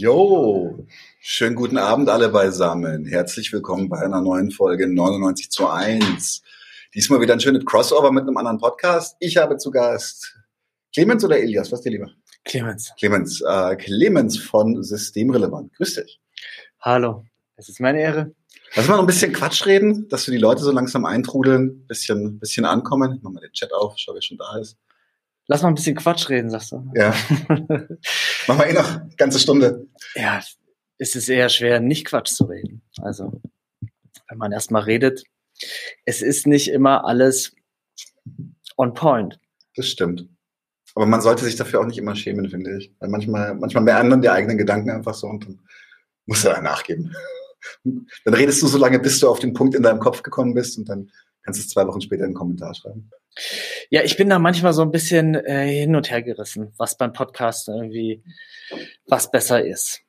Jo, schönen guten Abend alle beisammen. Herzlich willkommen bei einer neuen Folge 99 zu 1. Diesmal wieder ein schönes Crossover mit einem anderen Podcast. Ich habe zu Gast Clemens oder Elias, was dir lieber? Clemens. Clemens, äh, Clemens von Systemrelevant. Grüß dich. Hallo, es ist meine Ehre. Lass mal noch ein bisschen Quatsch reden, dass wir die Leute so langsam eintrudeln, bisschen, bisschen ankommen. Ich mach mal den Chat auf, schau, wer schon da ist. Lass mal ein bisschen Quatsch reden, sagst du. Ja. Machen wir eh noch eine ganze Stunde. Ja, es ist eher schwer, nicht Quatsch zu reden. Also, wenn man erstmal redet, es ist nicht immer alles on point. Das stimmt. Aber man sollte sich dafür auch nicht immer schämen, finde ich. Weil manchmal, manchmal beenden die eigenen Gedanken einfach so und dann musst du da nachgeben. Dann redest du so lange, bis du auf den Punkt in deinem Kopf gekommen bist und dann kannst du es zwei Wochen später in den Kommentar schreiben. Ja, ich bin da manchmal so ein bisschen äh, hin und her gerissen, was beim Podcast irgendwie was besser ist.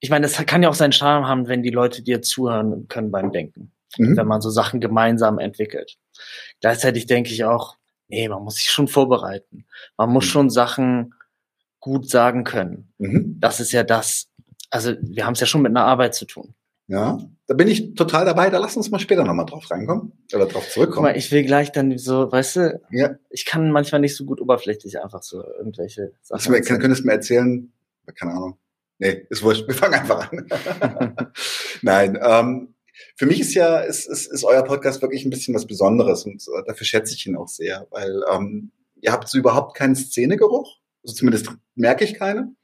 Ich meine, es kann ja auch seinen Charme haben, wenn die Leute dir zuhören können beim Denken, mhm. wenn man so Sachen gemeinsam entwickelt. Gleichzeitig denke ich auch, nee, man muss sich schon vorbereiten. Man muss mhm. schon Sachen gut sagen können. Mhm. Das ist ja das, also wir haben es ja schon mit einer Arbeit zu tun. Ja, da bin ich total dabei. Da lass uns mal später nochmal drauf reinkommen oder drauf zurückkommen. Guck mal, ich will gleich dann so, weißt du, ja. ich kann manchmal nicht so gut oberflächlich einfach so irgendwelche Sachen. Du könntest mir erzählen, keine Ahnung. Nee, ist wurscht. Wir fangen einfach an. Nein, ähm, für mich ist ja, ist, ist, ist euer Podcast wirklich ein bisschen was Besonderes und äh, dafür schätze ich ihn auch sehr, weil ähm, ihr habt so überhaupt keinen Szenegeruch. Also zumindest merke ich keine.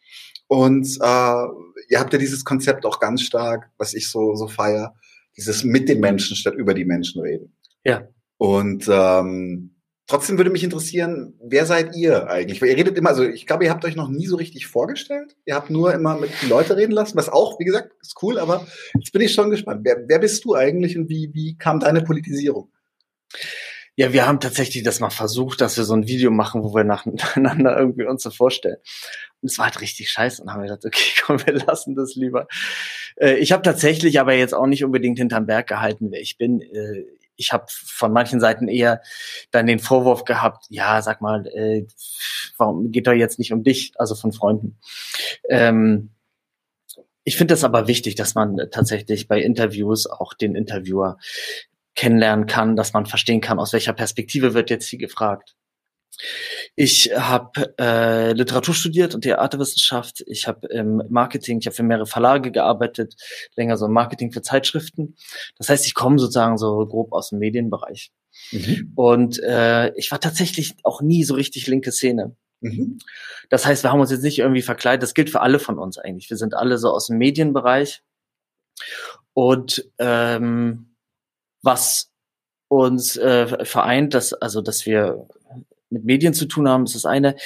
Und äh, ihr habt ja dieses Konzept auch ganz stark, was ich so, so feier, dieses mit den Menschen statt über die Menschen reden. Ja. Und ähm, trotzdem würde mich interessieren, wer seid ihr eigentlich? Weil ihr redet immer, also ich glaube, ihr habt euch noch nie so richtig vorgestellt. Ihr habt nur immer mit den Leuten reden lassen, was auch, wie gesagt, ist cool, aber jetzt bin ich schon gespannt. Wer, wer bist du eigentlich und wie, wie kam deine Politisierung? Ja, wir haben tatsächlich das mal versucht, dass wir so ein Video machen, wo wir nacheinander irgendwie uns so vorstellen. Und es war halt richtig scheiße. Und haben wir gedacht, okay, komm, wir lassen das lieber. Äh, ich habe tatsächlich aber jetzt auch nicht unbedingt hinterm Berg gehalten, wer ich bin. Äh, ich habe von manchen Seiten eher dann den Vorwurf gehabt, ja, sag mal, äh, warum geht doch jetzt nicht um dich, also von Freunden. Ähm, ich finde das aber wichtig, dass man tatsächlich bei Interviews auch den Interviewer kennenlernen kann, dass man verstehen kann, aus welcher Perspektive wird jetzt hier gefragt. Ich habe äh, Literatur studiert und Theaterwissenschaft. Ich habe im Marketing, ich habe für mehrere Verlage gearbeitet, länger so im Marketing für Zeitschriften. Das heißt, ich komme sozusagen so grob aus dem Medienbereich. Mhm. Und äh, ich war tatsächlich auch nie so richtig linke Szene. Mhm. Das heißt, wir haben uns jetzt nicht irgendwie verkleidet. Das gilt für alle von uns eigentlich. Wir sind alle so aus dem Medienbereich. Und ähm, was uns äh, vereint, dass also dass wir mit Medien zu tun haben, ist das eine.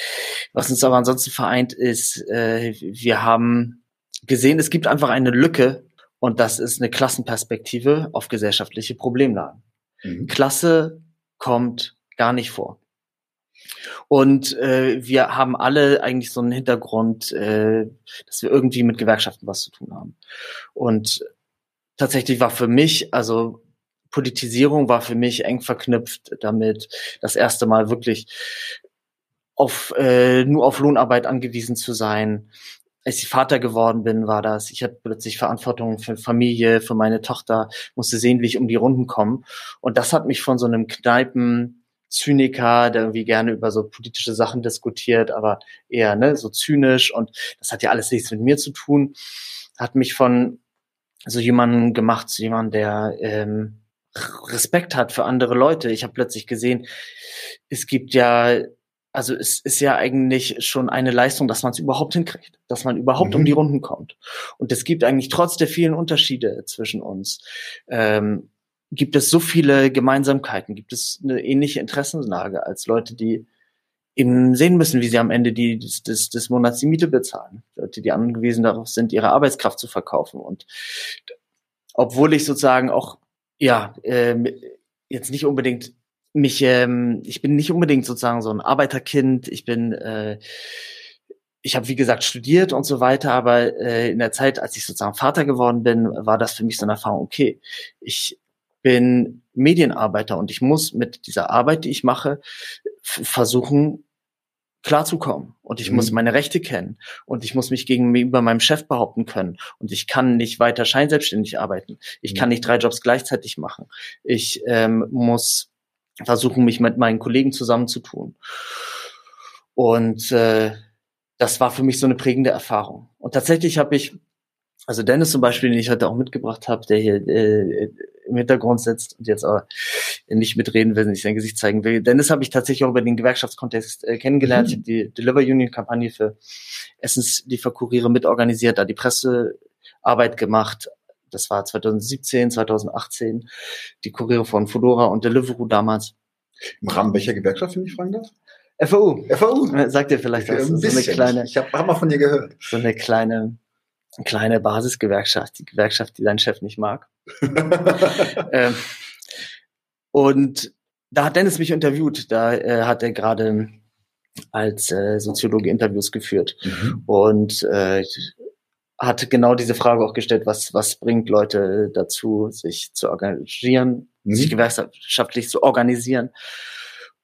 Was uns aber ansonsten vereint, ist, äh, wir haben gesehen, es gibt einfach eine Lücke und das ist eine Klassenperspektive auf gesellschaftliche Problemlagen. Mhm. Klasse kommt gar nicht vor. Und äh, wir haben alle eigentlich so einen Hintergrund, äh, dass wir irgendwie mit Gewerkschaften was zu tun haben. Und tatsächlich war für mich, also Politisierung war für mich eng verknüpft damit, das erste Mal wirklich auf äh, nur auf Lohnarbeit angewiesen zu sein. Als ich Vater geworden bin, war das. Ich hatte plötzlich Verantwortung für Familie, für meine Tochter, musste sehen, wie ich um die Runden komme. Und das hat mich von so einem Kneipen Zyniker, der irgendwie gerne über so politische Sachen diskutiert, aber eher ne, so zynisch und das hat ja alles nichts mit mir zu tun, hat mich von so jemanden gemacht, so jemand, der ähm, Respekt hat für andere Leute. Ich habe plötzlich gesehen, es gibt ja, also es ist ja eigentlich schon eine Leistung, dass man es überhaupt hinkriegt, dass man überhaupt mhm. um die Runden kommt. Und es gibt eigentlich trotz der vielen Unterschiede zwischen uns, ähm, gibt es so viele Gemeinsamkeiten, gibt es eine ähnliche Interessenslage als Leute, die eben sehen müssen, wie sie am Ende die, des, des, des Monats die Miete bezahlen. Leute, die angewiesen darauf sind, ihre Arbeitskraft zu verkaufen. Und obwohl ich sozusagen auch ja, ähm, jetzt nicht unbedingt mich, ähm, ich bin nicht unbedingt sozusagen so ein Arbeiterkind. Ich bin, äh, ich habe wie gesagt studiert und so weiter, aber äh, in der Zeit, als ich sozusagen Vater geworden bin, war das für mich so eine Erfahrung. Okay, ich bin Medienarbeiter und ich muss mit dieser Arbeit, die ich mache, versuchen klarzukommen und ich Mhm. muss meine Rechte kennen und ich muss mich gegenüber meinem Chef behaupten können und ich kann nicht weiter scheinselbstständig arbeiten. Ich Mhm. kann nicht drei Jobs gleichzeitig machen. Ich ähm, muss versuchen, mich mit meinen Kollegen zusammenzutun. Und äh, das war für mich so eine prägende Erfahrung. Und tatsächlich habe ich, also Dennis zum Beispiel, den ich heute auch mitgebracht habe, der hier äh, im Hintergrund sitzt und jetzt aber nicht mitreden will, nicht sein Gesicht zeigen will. Dennis habe ich tatsächlich auch über den Gewerkschaftskontext äh, kennengelernt. Mhm. Ich habe die Deliver Union Kampagne für Essenslieferkuriere mitorganisiert, da die Pressearbeit gemacht. Das war 2017, 2018. Die Kuriere von Fedora und Deliveroo damals. Im Rahmen welcher Gewerkschaft, wenn ich fragen darf? FAU. FAU. Sagt ihr vielleicht was? Ein So eine kleine, Ich habe hab mal von dir gehört. so eine kleine, kleine Basisgewerkschaft, die Gewerkschaft, die dein Chef nicht mag. ähm, und da hat Dennis mich interviewt. Da äh, hat er gerade als äh, Soziologe Interviews geführt Mhm. und äh, hat genau diese Frage auch gestellt, was, was bringt Leute dazu, sich zu engagieren, Mhm. sich gewerkschaftlich zu organisieren.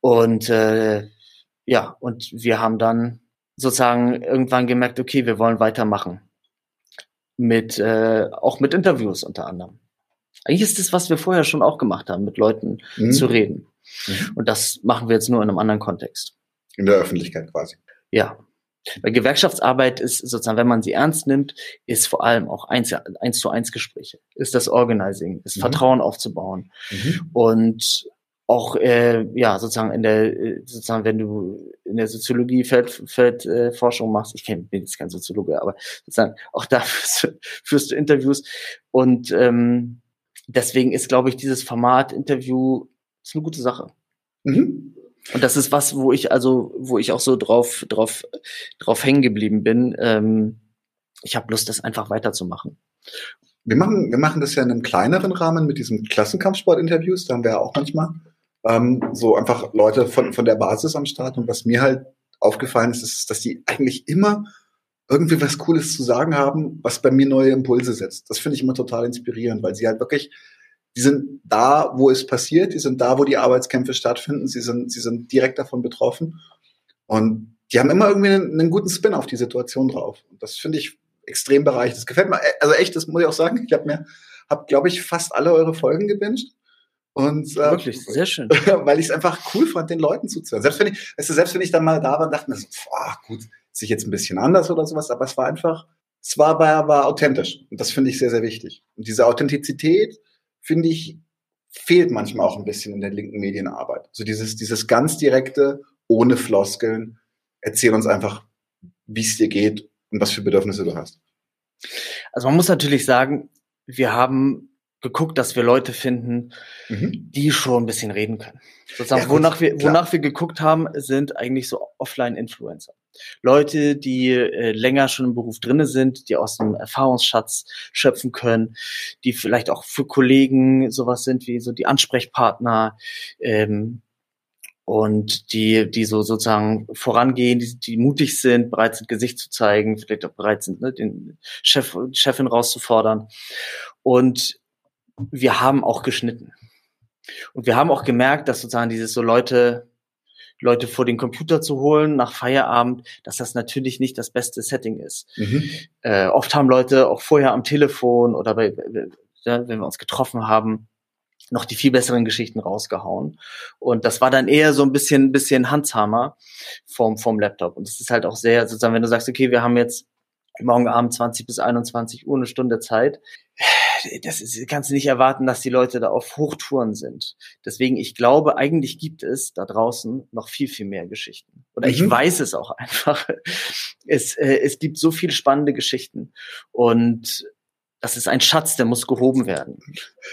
Und äh, ja, und wir haben dann sozusagen irgendwann gemerkt, okay, wir wollen weitermachen. Mit, äh, auch mit Interviews unter anderem. Eigentlich ist das, was wir vorher schon auch gemacht haben, mit Leuten Mhm. zu reden. Mhm. Und das machen wir jetzt nur in einem anderen Kontext. In der Öffentlichkeit quasi. Ja. Weil Gewerkschaftsarbeit ist sozusagen, wenn man sie ernst nimmt, ist vor allem auch eins, eins zu eins Gespräche, ist das Organizing, ist Mhm. Vertrauen aufzubauen Mhm. und auch äh, ja sozusagen in der äh, sozusagen wenn du in der Soziologie Feld, Feldforschung äh, Forschung machst, ich kenn, bin jetzt kein Soziologe, aber sozusagen auch da führst, du- führst du Interviews und ähm, deswegen ist glaube ich dieses Format Interview ist eine gute Sache. Mhm. Und das ist was, wo ich also, wo ich auch so drauf, drauf, drauf hängen geblieben bin. Ähm, ich habe Lust, das einfach weiterzumachen. Wir machen, wir machen das ja in einem kleineren Rahmen mit diesen Klassenkampfsport-Interviews. Da haben wir ja auch manchmal ähm, so einfach Leute von, von der Basis am Start. Und was mir halt aufgefallen ist, ist, dass die eigentlich immer irgendwie was Cooles zu sagen haben, was bei mir neue Impulse setzt. Das finde ich immer total inspirierend, weil sie halt wirklich, die sind da, wo es passiert, die sind da, wo die Arbeitskämpfe stattfinden, sie sind, sie sind direkt davon betroffen. Und die haben immer irgendwie einen, einen guten Spin auf die Situation drauf. Und das finde ich extrem bereichert. Das gefällt mir, also echt, das muss ich auch sagen. Ich habe mir, habe, glaube ich, fast alle eure Folgen gebinged. Und äh, Wirklich, sehr schön. weil ich es einfach cool fand, den Leuten zuzuhören. Selbst wenn ich, weißt du, selbst wenn ich dann mal da war, dachte mir so, boah, gut, ist sich jetzt ein bisschen anders oder sowas, aber es war einfach, es war, war, war authentisch. Und das finde ich sehr, sehr wichtig. Und diese Authentizität, finde ich, fehlt manchmal auch ein bisschen in der linken Medienarbeit. So dieses, dieses ganz direkte, ohne Floskeln, erzähl uns einfach, wie es dir geht und was für Bedürfnisse du hast. Also man muss natürlich sagen, wir haben geguckt, dass wir Leute finden, Mhm. die schon ein bisschen reden können. Sozusagen, Ja, wonach wir, wonach wir geguckt haben, sind eigentlich so Offline-Influencer. Leute, die äh, länger schon im Beruf drinne sind, die aus dem Erfahrungsschatz schöpfen können, die vielleicht auch für Kollegen sowas sind wie so die Ansprechpartner ähm, und die, die so sozusagen vorangehen, die, die mutig sind, bereit sind, Gesicht zu zeigen, vielleicht auch bereit sind, ne, den Chef, die Chefin rauszufordern. Und wir haben auch geschnitten. Und wir haben auch gemerkt, dass sozusagen dieses so Leute, Leute vor den Computer zu holen nach Feierabend, dass das natürlich nicht das beste Setting ist. Mhm. Äh, oft haben Leute auch vorher am Telefon oder bei, ja, wenn wir uns getroffen haben, noch die viel besseren Geschichten rausgehauen. Und das war dann eher so ein bisschen, bisschen Handhammer vom, vom Laptop. Und es ist halt auch sehr, sozusagen, wenn du sagst, okay, wir haben jetzt morgen Abend 20 bis 21 Uhr eine Stunde Zeit, das ist, kannst du nicht erwarten, dass die Leute da auf Hochtouren sind. Deswegen, ich glaube, eigentlich gibt es da draußen noch viel, viel mehr Geschichten. Oder ich Mhm. weiß es auch einfach. Es, äh, es gibt so viele spannende Geschichten. Und das ist ein Schatz, der muss gehoben werden.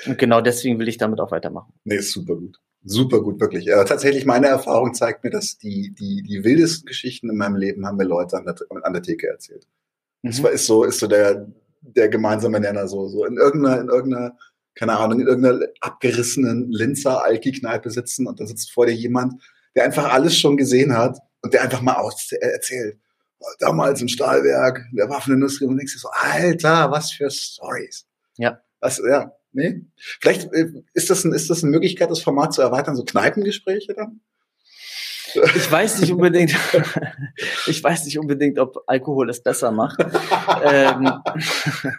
Und genau deswegen will ich damit auch weitermachen. Nee, ist super gut. Super gut, wirklich. Äh, tatsächlich, meine Erfahrung zeigt mir, dass die, die, die wildesten Geschichten in meinem Leben haben mir Leute an der, an der Theke erzählt. Das Mhm. war, ist so, ist so der, der gemeinsame Nenner, so, so in irgendeiner, in irgendeiner, keine Ahnung, in irgendeiner abgerissenen Linzer Alki-Kneipe sitzen und da sitzt vor dir jemand, der einfach alles schon gesehen hat und der einfach mal aus, erzählt. Damals im Stahlwerk, in der Waffenindustrie und denkst dir so, Alter, was für Stories. Ja. Was, ja, nee. Vielleicht äh, ist das, ein, ist das eine Möglichkeit, das Format zu erweitern, so Kneipengespräche dann? Ich weiß nicht unbedingt, ich weiß nicht unbedingt, ob Alkohol es besser macht. ähm,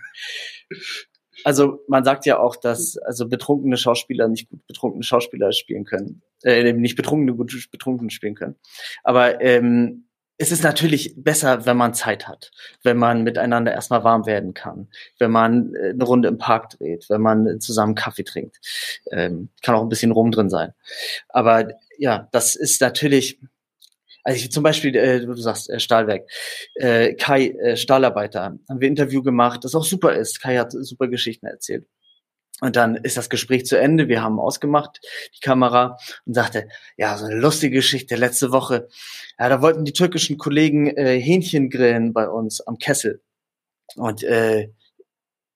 also man sagt ja auch, dass also betrunkene Schauspieler nicht gut betrunkene Schauspieler spielen können, äh, nicht betrunkene gut betrunkene spielen können. Aber ähm, es ist natürlich besser, wenn man Zeit hat, wenn man miteinander erstmal warm werden kann, wenn man äh, eine Runde im Park dreht, wenn man zusammen Kaffee trinkt. Ähm, kann auch ein bisschen rum drin sein. Aber ja, das ist natürlich, also ich zum Beispiel, äh, du sagst äh, Stahlwerk, äh, Kai, äh, Stahlarbeiter, haben wir Interview gemacht, das auch super ist. Kai hat super Geschichten erzählt. Und dann ist das Gespräch zu Ende. Wir haben ausgemacht, die Kamera, und sagte, ja, so eine lustige Geschichte letzte Woche. Ja, da wollten die türkischen Kollegen äh, Hähnchen grillen bei uns am Kessel. Und, äh,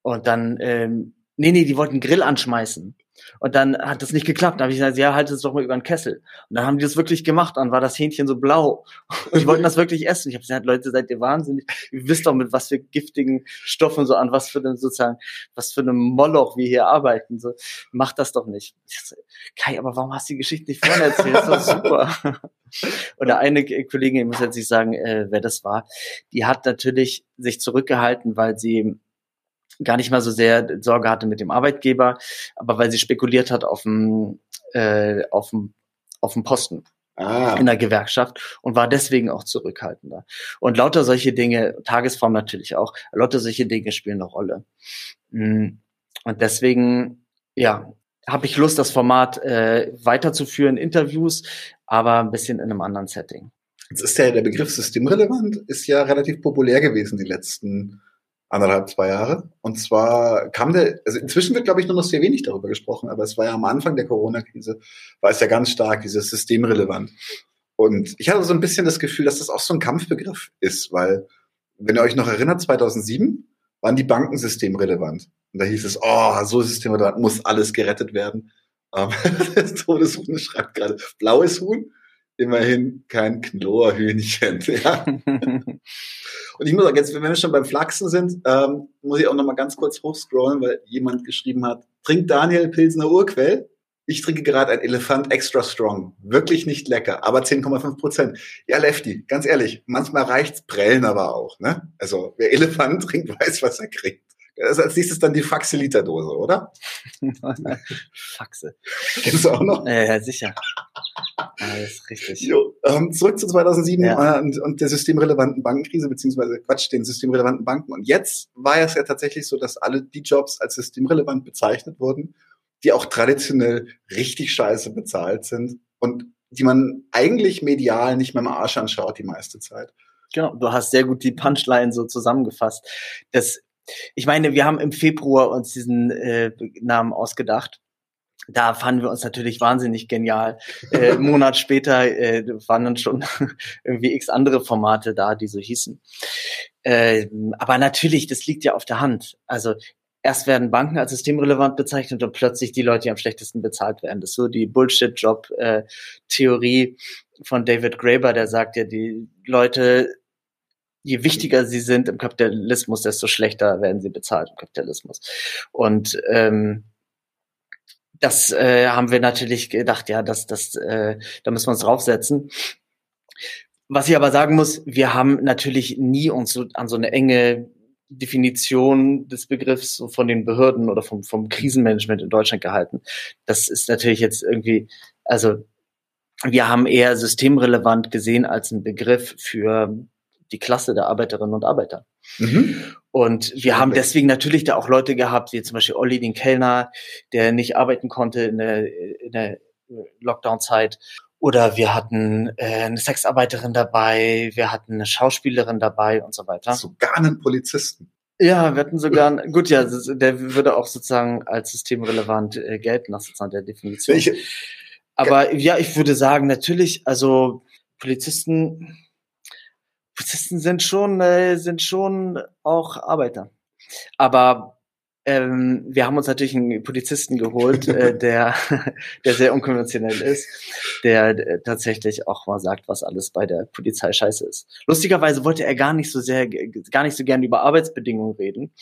und dann, ähm, nee, nee, die wollten Grill anschmeißen. Und dann hat das nicht geklappt. Dann habe ich gesagt, ja, halt es doch mal über den Kessel. Und dann haben die das wirklich gemacht. Dann war das Hähnchen so blau. Und die wollten das wirklich essen. Ich habe gesagt, Leute, seid ihr wahnsinnig? Ihr wisst doch, mit was für giftigen Stoffen so an, was für einem sozusagen, was für einem Moloch wir hier arbeiten. So, macht das doch nicht. So, Kai, aber warum hast du die Geschichte nicht vorne erzählt? Das ist doch super. Oder eine Kollegin, ich muss jetzt nicht sagen, äh, wer das war, die hat natürlich sich zurückgehalten, weil sie gar nicht mal so sehr Sorge hatte mit dem Arbeitgeber, aber weil sie spekuliert hat auf dem, äh, auf dem, auf dem Posten. Ah. in der Gewerkschaft und war deswegen auch zurückhaltender. Und lauter solche Dinge, Tagesform natürlich auch, lauter solche Dinge spielen eine Rolle. Mm. Und deswegen, ja, habe ich Lust, das Format äh, weiterzuführen, Interviews, aber ein bisschen in einem anderen Setting. Jetzt ist ja der Begriff systemrelevant, ist ja relativ populär gewesen die letzten anderthalb, zwei Jahre. Und zwar kam der, also inzwischen wird, glaube ich, nur noch sehr wenig darüber gesprochen, aber es war ja am Anfang der Corona-Krise, war es ja ganz stark, dieses systemrelevant. Und ich hatte so ein bisschen das Gefühl, dass das auch so ein Kampfbegriff ist, weil, wenn ihr euch noch erinnert, 2007 waren die Banken systemrelevant. Und da hieß es, oh, so systemrelevant muss alles gerettet werden. Das Todeshuhn schreibt gerade, blaues Huhn, immerhin kein Knorrhühnchen. Ja. Und ich muss sagen, jetzt, wenn wir schon beim Flachsen sind, ähm, muss ich auch noch mal ganz kurz hochscrollen, weil jemand geschrieben hat, trinkt Daniel Pilsner Urquell? Ich trinke gerade ein Elefant Extra Strong. Wirklich nicht lecker, aber 10,5 Prozent. Ja, Lefty, ganz ehrlich, manchmal reicht's Prellen aber auch. Ne? Also wer Elefant trinkt, weiß, was er kriegt. Das ist als nächstes dann die Faxe-Liter-Dose, oder? Faxe. Kennst du auch noch? Ja, ja sicher. Ja, ist richtig. Jo, ähm, zurück zu 2007 ja. äh, und, und der systemrelevanten Bankenkrise, beziehungsweise Quatsch, den systemrelevanten Banken. Und jetzt war es ja tatsächlich so, dass alle die Jobs als systemrelevant bezeichnet wurden, die auch traditionell richtig scheiße bezahlt sind und die man eigentlich medial nicht mehr im Arsch anschaut die meiste Zeit. Genau, du hast sehr gut die Punchline so zusammengefasst. Das ich meine, wir haben im Februar uns diesen äh, Namen ausgedacht. Da fanden wir uns natürlich wahnsinnig genial. Äh, einen Monat später äh, waren dann schon irgendwie x andere Formate da, die so hießen. Äh, aber natürlich, das liegt ja auf der Hand. Also erst werden Banken als systemrelevant bezeichnet und plötzlich die Leute, die am schlechtesten bezahlt werden. Das ist so die Bullshit-Job-Theorie äh, von David Graeber, der sagt ja, die Leute je wichtiger sie sind im Kapitalismus, desto schlechter werden sie bezahlt im Kapitalismus. Und ähm, das äh, haben wir natürlich gedacht, ja, das, das, äh, da müssen wir uns draufsetzen. Was ich aber sagen muss, wir haben natürlich nie uns so an so eine enge Definition des Begriffs von den Behörden oder vom, vom Krisenmanagement in Deutschland gehalten. Das ist natürlich jetzt irgendwie, also wir haben eher systemrelevant gesehen als ein Begriff für die Klasse der Arbeiterinnen und Arbeiter. Mhm. Und wir haben deswegen natürlich da auch Leute gehabt, wie zum Beispiel Olli, den Kellner, der nicht arbeiten konnte in der, in der Lockdown-Zeit. Oder wir hatten äh, eine Sexarbeiterin dabei, wir hatten eine Schauspielerin dabei und so weiter. Sogar einen Polizisten. Ja, wir hatten sogar, einen, gut, ja, der würde auch sozusagen als systemrelevant äh, gelten, nach sozusagen der Definition. Ich, Aber ja, ich würde sagen, natürlich, also Polizisten, Polizisten sind schon, äh, sind schon auch Arbeiter. Aber ähm, wir haben uns natürlich einen Polizisten geholt, äh, der, der sehr unkonventionell ist, der äh, tatsächlich auch mal sagt, was alles bei der Polizei scheiße ist. Lustigerweise wollte er gar nicht so sehr, gar nicht so gern über Arbeitsbedingungen reden,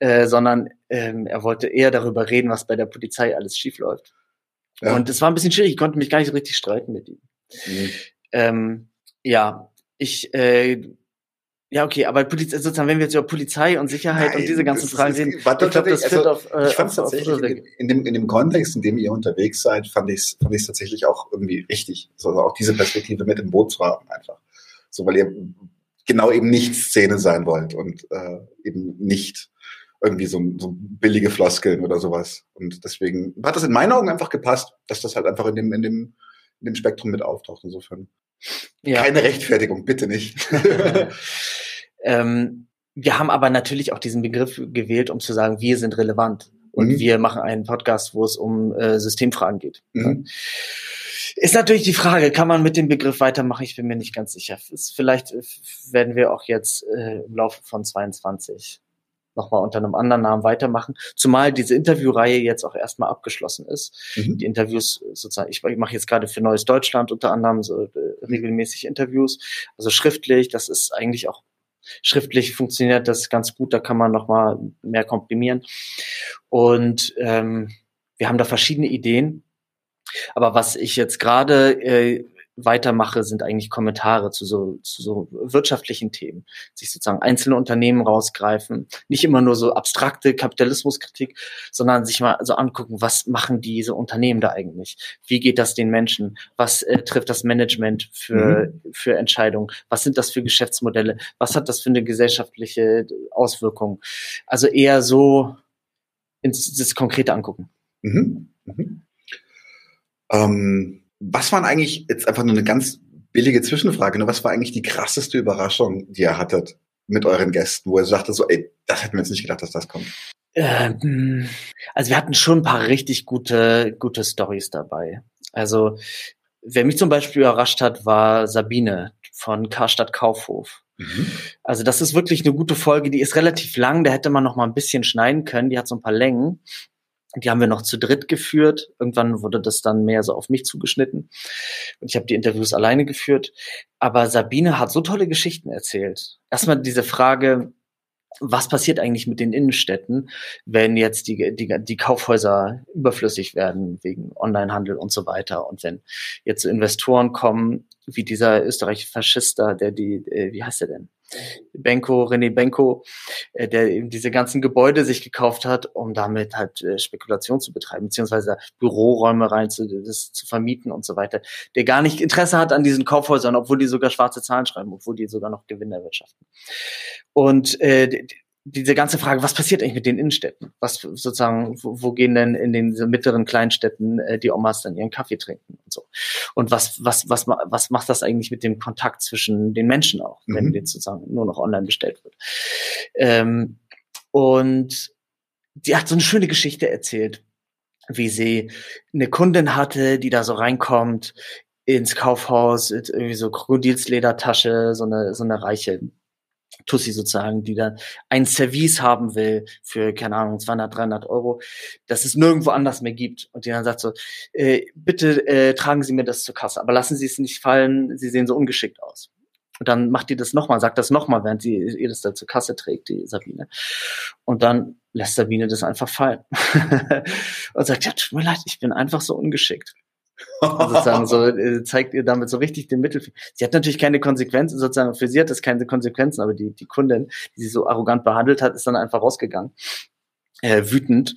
äh, sondern ähm, er wollte eher darüber reden, was bei der Polizei alles schiefläuft. Ja. Und es war ein bisschen schwierig, ich konnte mich gar nicht so richtig streiten mit ihm. Mhm. Ähm, ja, ich äh, ja, okay, aber Poliz sozusagen, wenn wir jetzt über Polizei und Sicherheit Nein, und diese ganzen Fragen sehen, ich glaube, das also, auf, äh, ich fand es tatsächlich in, in, dem, in dem Kontext, in dem ihr unterwegs seid, fand ich es fand ich's tatsächlich auch irgendwie richtig, so, also auch diese Perspektive mit im Boot zu haben einfach. So, weil ihr genau eben nicht Szene sein wollt und äh, eben nicht irgendwie so, so billige Floskeln oder sowas. Und deswegen hat das in meinen Augen einfach gepasst, dass das halt einfach in dem, in dem, in dem Spektrum mit auftaucht, insofern. Ja. Keine Rechtfertigung, bitte nicht. ähm, wir haben aber natürlich auch diesen Begriff gewählt, um zu sagen, wir sind relevant. Und mhm. wir machen einen Podcast, wo es um äh, Systemfragen geht. Mhm. Ist natürlich die Frage, kann man mit dem Begriff weitermachen? Ich bin mir nicht ganz sicher. Ist, vielleicht äh, werden wir auch jetzt äh, im Laufe von 22 nochmal unter einem anderen Namen weitermachen. Zumal diese Interviewreihe jetzt auch erstmal abgeschlossen ist. Mhm. Die Interviews sozusagen, ich, ich mache jetzt gerade für Neues Deutschland unter anderem so äh, regelmäßig Interviews, also schriftlich. Das ist eigentlich auch schriftlich funktioniert das ganz gut. Da kann man nochmal mehr komprimieren. Und ähm, wir haben da verschiedene Ideen. Aber was ich jetzt gerade äh, weitermache, sind eigentlich Kommentare zu so, zu so wirtschaftlichen Themen. Sich sozusagen einzelne Unternehmen rausgreifen, nicht immer nur so abstrakte Kapitalismuskritik, sondern sich mal so angucken, was machen diese Unternehmen da eigentlich? Wie geht das den Menschen? Was äh, trifft das Management für, mhm. für Entscheidungen? Was sind das für Geschäftsmodelle? Was hat das für eine gesellschaftliche Auswirkung? Also eher so ins, das Konkrete angucken. Mhm. Mhm. Ähm was waren eigentlich, jetzt einfach nur eine ganz billige Zwischenfrage, ne? was war eigentlich die krasseste Überraschung, die ihr hattet mit euren Gästen, wo ihr sagte so, ey, das hätten wir jetzt nicht gedacht, dass das kommt? Ähm, also wir hatten schon ein paar richtig gute, gute Stories dabei. Also wer mich zum Beispiel überrascht hat, war Sabine von Karstadt Kaufhof. Mhm. Also das ist wirklich eine gute Folge, die ist relativ lang, da hätte man noch mal ein bisschen schneiden können, die hat so ein paar Längen. Die haben wir noch zu dritt geführt. Irgendwann wurde das dann mehr so auf mich zugeschnitten. Und ich habe die Interviews alleine geführt. Aber Sabine hat so tolle Geschichten erzählt. Erstmal diese Frage, was passiert eigentlich mit den Innenstädten, wenn jetzt die, die, die Kaufhäuser überflüssig werden wegen Onlinehandel und so weiter und wenn jetzt so Investoren kommen, wie dieser österreichische Faschister, der die, äh, wie heißt er denn? Benko, René Benko, äh, der eben diese ganzen Gebäude sich gekauft hat, um damit halt äh, Spekulation zu betreiben, beziehungsweise Büroräume rein zu, das zu vermieten und so weiter, der gar nicht Interesse hat an diesen Kaufhäusern, obwohl die sogar schwarze Zahlen schreiben, obwohl die sogar noch Gewinn erwirtschaften. Und äh, diese ganze Frage, was passiert eigentlich mit den Innenstädten? Was sozusagen, wo, wo gehen denn in den mittleren Kleinstädten äh, die Omas dann ihren Kaffee trinken und so? Und was, was, was, was macht das eigentlich mit dem Kontakt zwischen den Menschen auch, mhm. wenn jetzt sozusagen nur noch online bestellt wird? Ähm, und die hat so eine schöne Geschichte erzählt, wie sie eine Kundin hatte, die da so reinkommt ins Kaufhaus, irgendwie so Krokodilsledertasche, so eine, so eine reiche Tussi sozusagen, die dann ein Service haben will für, keine Ahnung, 200, 300 Euro, dass es nirgendwo anders mehr gibt. Und die dann sagt so, äh, bitte äh, tragen Sie mir das zur Kasse, aber lassen Sie es nicht fallen, Sie sehen so ungeschickt aus. Und dann macht die das nochmal, sagt das nochmal, während sie ihr das da zur Kasse trägt, die Sabine. Und dann lässt Sabine das einfach fallen. und sagt, ja, tut mir leid, ich bin einfach so ungeschickt sozusagen so äh, zeigt ihr damit so richtig den Mittelfinger. Sie hat natürlich keine Konsequenzen, sozusagen für sie hat das keine Konsequenzen, aber die, die Kundin, die sie so arrogant behandelt hat, ist dann einfach rausgegangen. Äh, wütend.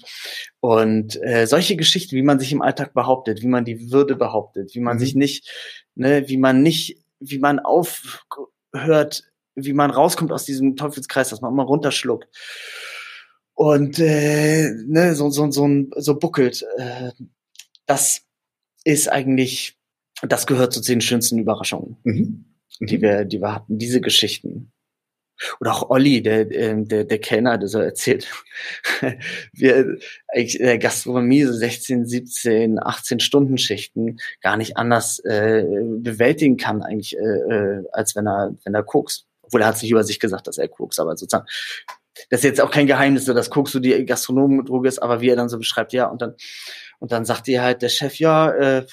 Und äh, solche Geschichten, wie man sich im Alltag behauptet, wie man die Würde behauptet, wie man mhm. sich nicht, ne, wie man nicht, wie man aufhört, wie man rauskommt aus diesem Teufelskreis, dass man immer runterschluckt und äh, ne, so, so, so, so buckelt. Äh, das ist eigentlich, das gehört zu den schönsten Überraschungen, mhm. Die wir, die wir hatten, diese Geschichten. Oder auch Olli, der, ähm, der, der Kellner, der so erzählt, wir eigentlich der Gastronomie so 16, 17, 18 Stunden Schichten gar nicht anders äh, bewältigen kann, eigentlich, äh, äh, als wenn er, wenn er Koks. Obwohl er hat nicht über sich gesagt, dass er Koks, aber sozusagen, das ist jetzt auch kein Geheimnis, dass Koks so die Gastronomendroge ist, aber wie er dann so beschreibt, ja, und dann und dann sagt ihr halt der Chef, ja, äh,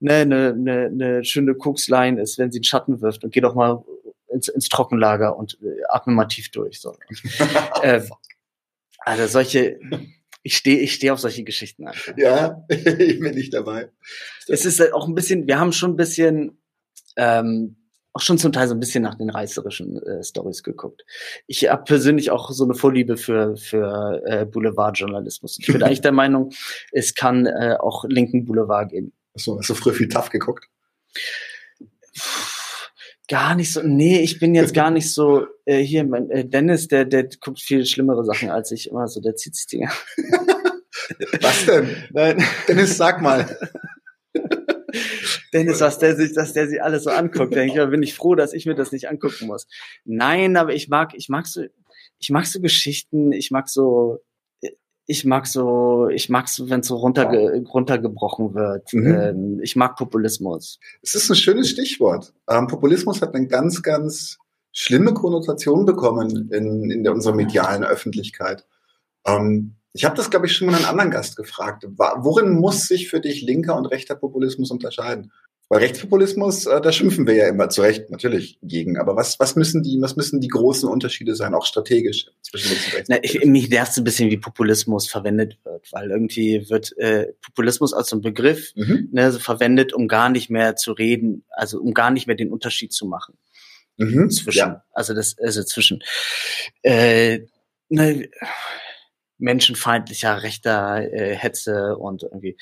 ne, ne, ne, ne schöne Koksline ist, wenn sie einen Schatten wirft und geh doch mal ins, ins Trockenlager und äh, atme mal tief durch. So. äh, also solche, ich stehe ich stehe auf solche Geschichten einfach. Ja, ich bin nicht dabei. Es ist halt auch ein bisschen, wir haben schon ein bisschen ähm, auch schon zum Teil so ein bisschen nach den reißerischen äh, Stories geguckt. Ich habe persönlich auch so eine Vorliebe für für äh, Boulevardjournalismus. Ich bin eigentlich der Meinung, es kann äh, auch linken Boulevard geben. Achso, hast du früher viel TAF geguckt? Gar nicht so. Nee, ich bin jetzt gar nicht so. Äh, hier, mein, äh, Dennis, der der guckt viel schlimmere Sachen als ich immer. So, der zieht sich Dinge. Was denn? Nein. Dennis, sag mal. Dennis, was der sich, dass der sich alles so anguckt, denke ich, bin ich froh, dass ich mir das nicht angucken muss. Nein, aber ich mag, ich mag so, ich mag so Geschichten, ich mag so, ich mag so, ich mag so, wenn es so runterge runtergebrochen wird. Mhm. Ähm, ich mag Populismus. Es ist ein schönes Stichwort. Ähm, Populismus hat eine ganz, ganz schlimme Konnotation bekommen in, in der, unserer medialen Öffentlichkeit. Ähm, ich habe das, glaube ich, schon mal einen anderen Gast gefragt. Worin muss sich für dich linker und rechter Populismus unterscheiden? Weil Rechtspopulismus, äh, da schimpfen wir ja immer zu Recht natürlich gegen. Aber was, was müssen die, was müssen die großen Unterschiede sein, auch strategisch zwischen links und rechts? Na, ich, mich nervt ein bisschen, wie Populismus verwendet wird, weil irgendwie wird äh, Populismus als ein Begriff mhm. ne, so verwendet, um gar nicht mehr zu reden, also um gar nicht mehr den Unterschied zu machen. Mhm. Zwischen, ja. also das, also zwischen äh, ne, menschenfeindlicher rechter äh, Hetze und irgendwie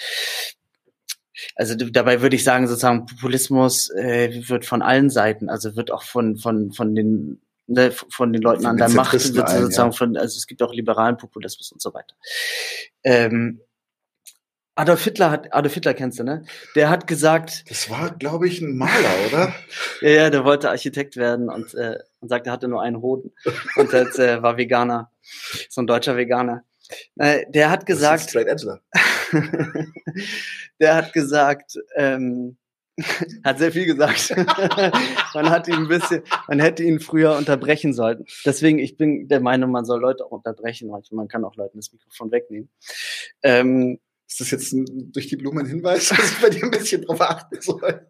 also dabei würde ich sagen, sozusagen Populismus äh, wird von allen Seiten, also wird auch von von von den ne, von den Leuten an der Macht wird sozusagen ja. von, also es gibt auch liberalen Populismus und so weiter. Ähm, Adolf Hitler hat, Adolf Hitler kennst du, ne? Der hat gesagt. Das war, glaube ich, ein Maler, oder? ja, ja, der wollte Architekt werden und, äh, und sagte, er hatte nur einen Hoden und jetzt, äh, war Veganer. So ein deutscher Veganer. Äh, der hat gesagt. der hat gesagt, ähm, hat sehr viel gesagt. man hat ihn ein bisschen, man hätte ihn früher unterbrechen sollen. Deswegen, ich bin der Meinung, man soll Leute auch unterbrechen. Man kann auch Leuten das Mikrofon wegnehmen. Ähm, ist das jetzt ein, durch die Blumen ein Hinweis, dass ich bei dir ein bisschen drauf achten soll?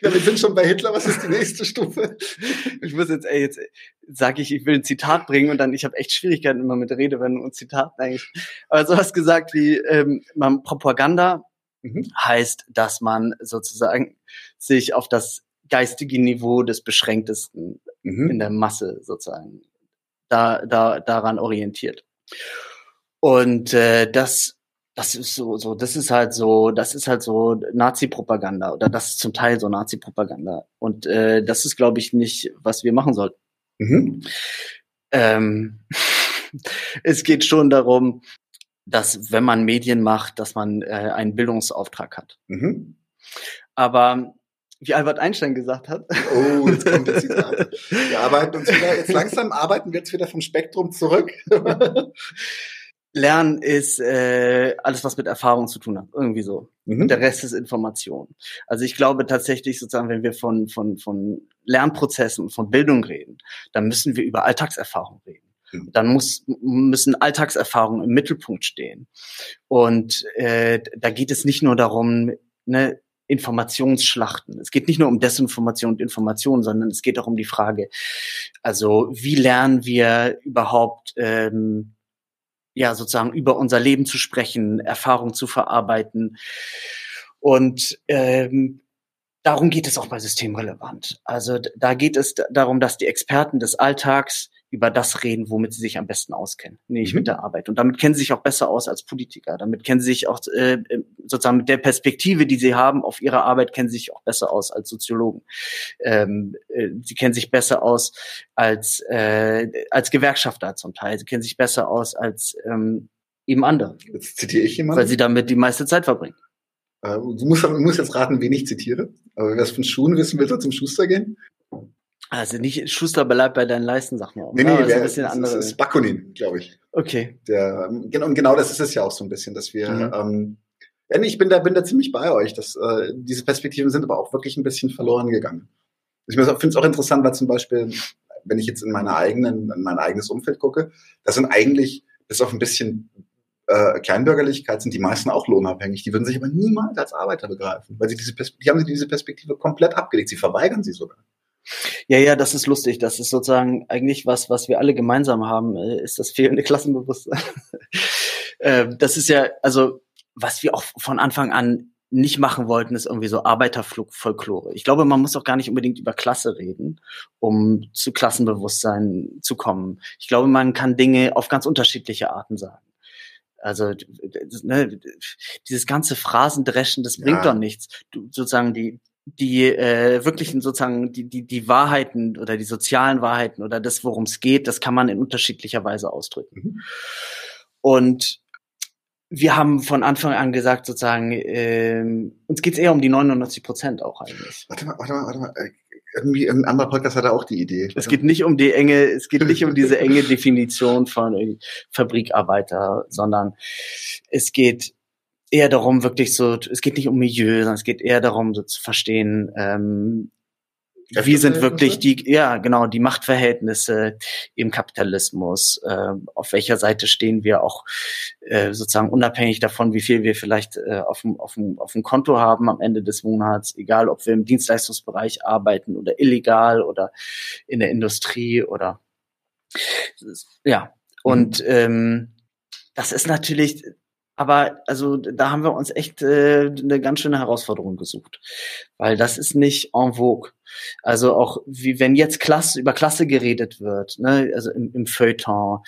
Ja, wir sind schon bei Hitler. Was ist die nächste Stufe? Ich muss jetzt, ey, jetzt sage ich, ich will ein Zitat bringen und dann, ich habe echt Schwierigkeiten immer mit Redewendungen und Zitaten eigentlich. Aber so hast gesagt wie ähm, man, Propaganda mhm. heißt, dass man sozusagen sich auf das geistige Niveau des Beschränktesten mhm. in der Masse sozusagen da, da daran orientiert. Und äh, das das ist so, so, das ist halt so, das ist halt so Nazi-Propaganda oder das ist zum Teil so Nazi-Propaganda. Und äh, das ist, glaube ich, nicht, was wir machen sollten. Mhm. Ähm, es geht schon darum, dass wenn man Medien macht, dass man äh, einen Bildungsauftrag hat. Mhm. Aber wie Albert Einstein gesagt hat. Oh, jetzt kommt der Zitat. Wir arbeiten uns wieder, jetzt langsam arbeiten wir jetzt wieder vom Spektrum zurück. Lernen ist äh, alles, was mit Erfahrung zu tun hat, irgendwie so. Mhm. Und der Rest ist Information. Also ich glaube tatsächlich sozusagen, wenn wir von von von Lernprozessen und von Bildung reden, dann müssen wir über Alltagserfahrung reden. Mhm. Dann muss, müssen Alltagserfahrungen im Mittelpunkt stehen. Und äh, da geht es nicht nur darum, ne, Informationsschlachten. Es geht nicht nur um Desinformation und Information, sondern es geht auch um die Frage, also wie lernen wir überhaupt ähm, ja sozusagen über unser Leben zu sprechen, Erfahrung zu verarbeiten. Und ähm, darum geht es auch bei Systemrelevant. Also da geht es darum, dass die Experten des Alltags über das reden, womit sie sich am besten auskennen, nämlich mhm. mit der Arbeit. Und damit kennen sie sich auch besser aus als Politiker. Damit kennen sie sich auch äh, sozusagen mit der Perspektive, die sie haben auf ihre Arbeit, kennen sie sich auch besser aus als Soziologen. Ähm, äh, sie kennen sich besser aus als äh, als Gewerkschafter zum Teil. Sie kennen sich besser aus als ähm, eben andere. Jetzt zitiere ich jemanden. Weil sie damit die meiste Zeit verbringen. Äh, du musst, du musst jetzt raten, wen ich zitiere. Aber wer es von Schuhen wissen will, soll zum Schuster gehen. Also nicht Schuster bleibt bei deinen Leisten, sag mal. Nee, nee, das ist ein bisschen das andere. Das ist Bakunin, glaube ich. Okay. Der, genau, und genau das ist es ja auch so ein bisschen, dass wir, mhm. ähm, ja, nee, ich bin da, bin da ziemlich bei euch, dass äh, diese Perspektiven sind aber auch wirklich ein bisschen verloren gegangen. Ich finde es auch interessant, weil zum Beispiel, wenn ich jetzt in meiner eigenen, in mein eigenes Umfeld gucke, das sind eigentlich bis auf ein bisschen äh, Kleinbürgerlichkeit sind die meisten auch lohnabhängig. Die würden sich aber niemals als Arbeiter begreifen, weil sie diese Perspektive, die haben diese Perspektive komplett abgelegt. Sie verweigern sie sogar. Ja, ja, das ist lustig. Das ist sozusagen eigentlich was, was wir alle gemeinsam haben, äh, ist das fehlende Klassenbewusstsein. Ähm, das ist ja, also, was wir auch von Anfang an nicht machen wollten, ist irgendwie so Arbeiterfolklore. Ich glaube, man muss auch gar nicht unbedingt über Klasse reden, um zu Klassenbewusstsein zu kommen. Ich glaube, man kann Dinge auf ganz unterschiedliche Arten sagen. Also ne, dieses ganze Phrasendreschen, das bringt ja. doch nichts. Du, sozusagen die die äh, wirklichen sozusagen die die die Wahrheiten oder die sozialen Wahrheiten oder das, worum es geht, das kann man in unterschiedlicher Weise ausdrücken. Mhm. Und wir haben von Anfang an gesagt, sozusagen, ähm, uns geht's eher um die 99 Prozent auch eigentlich. Warte mal, warte mal, warte mal. Äh, irgendwie ein anderer Podcast hatte auch die Idee. Es geht nicht um die enge, es geht nicht um diese enge Definition von Fabrikarbeiter, sondern es geht eher darum, wirklich so, es geht nicht um Milieu, sondern es geht eher darum, so zu verstehen, ähm, wie sind wirklich die, ja, genau, die Machtverhältnisse im Kapitalismus, äh, auf welcher Seite stehen wir auch äh, sozusagen unabhängig davon, wie viel wir vielleicht äh, auf, dem, auf, dem, auf dem Konto haben am Ende des Monats, egal ob wir im Dienstleistungsbereich arbeiten oder illegal oder in der Industrie oder ja. Und mhm. ähm, das ist natürlich, aber also da haben wir uns echt äh, eine ganz schöne Herausforderung gesucht, weil das ist nicht en vogue. Also auch wie wenn jetzt Klasse über Klasse geredet wird, ne, also im, im Feuilleton.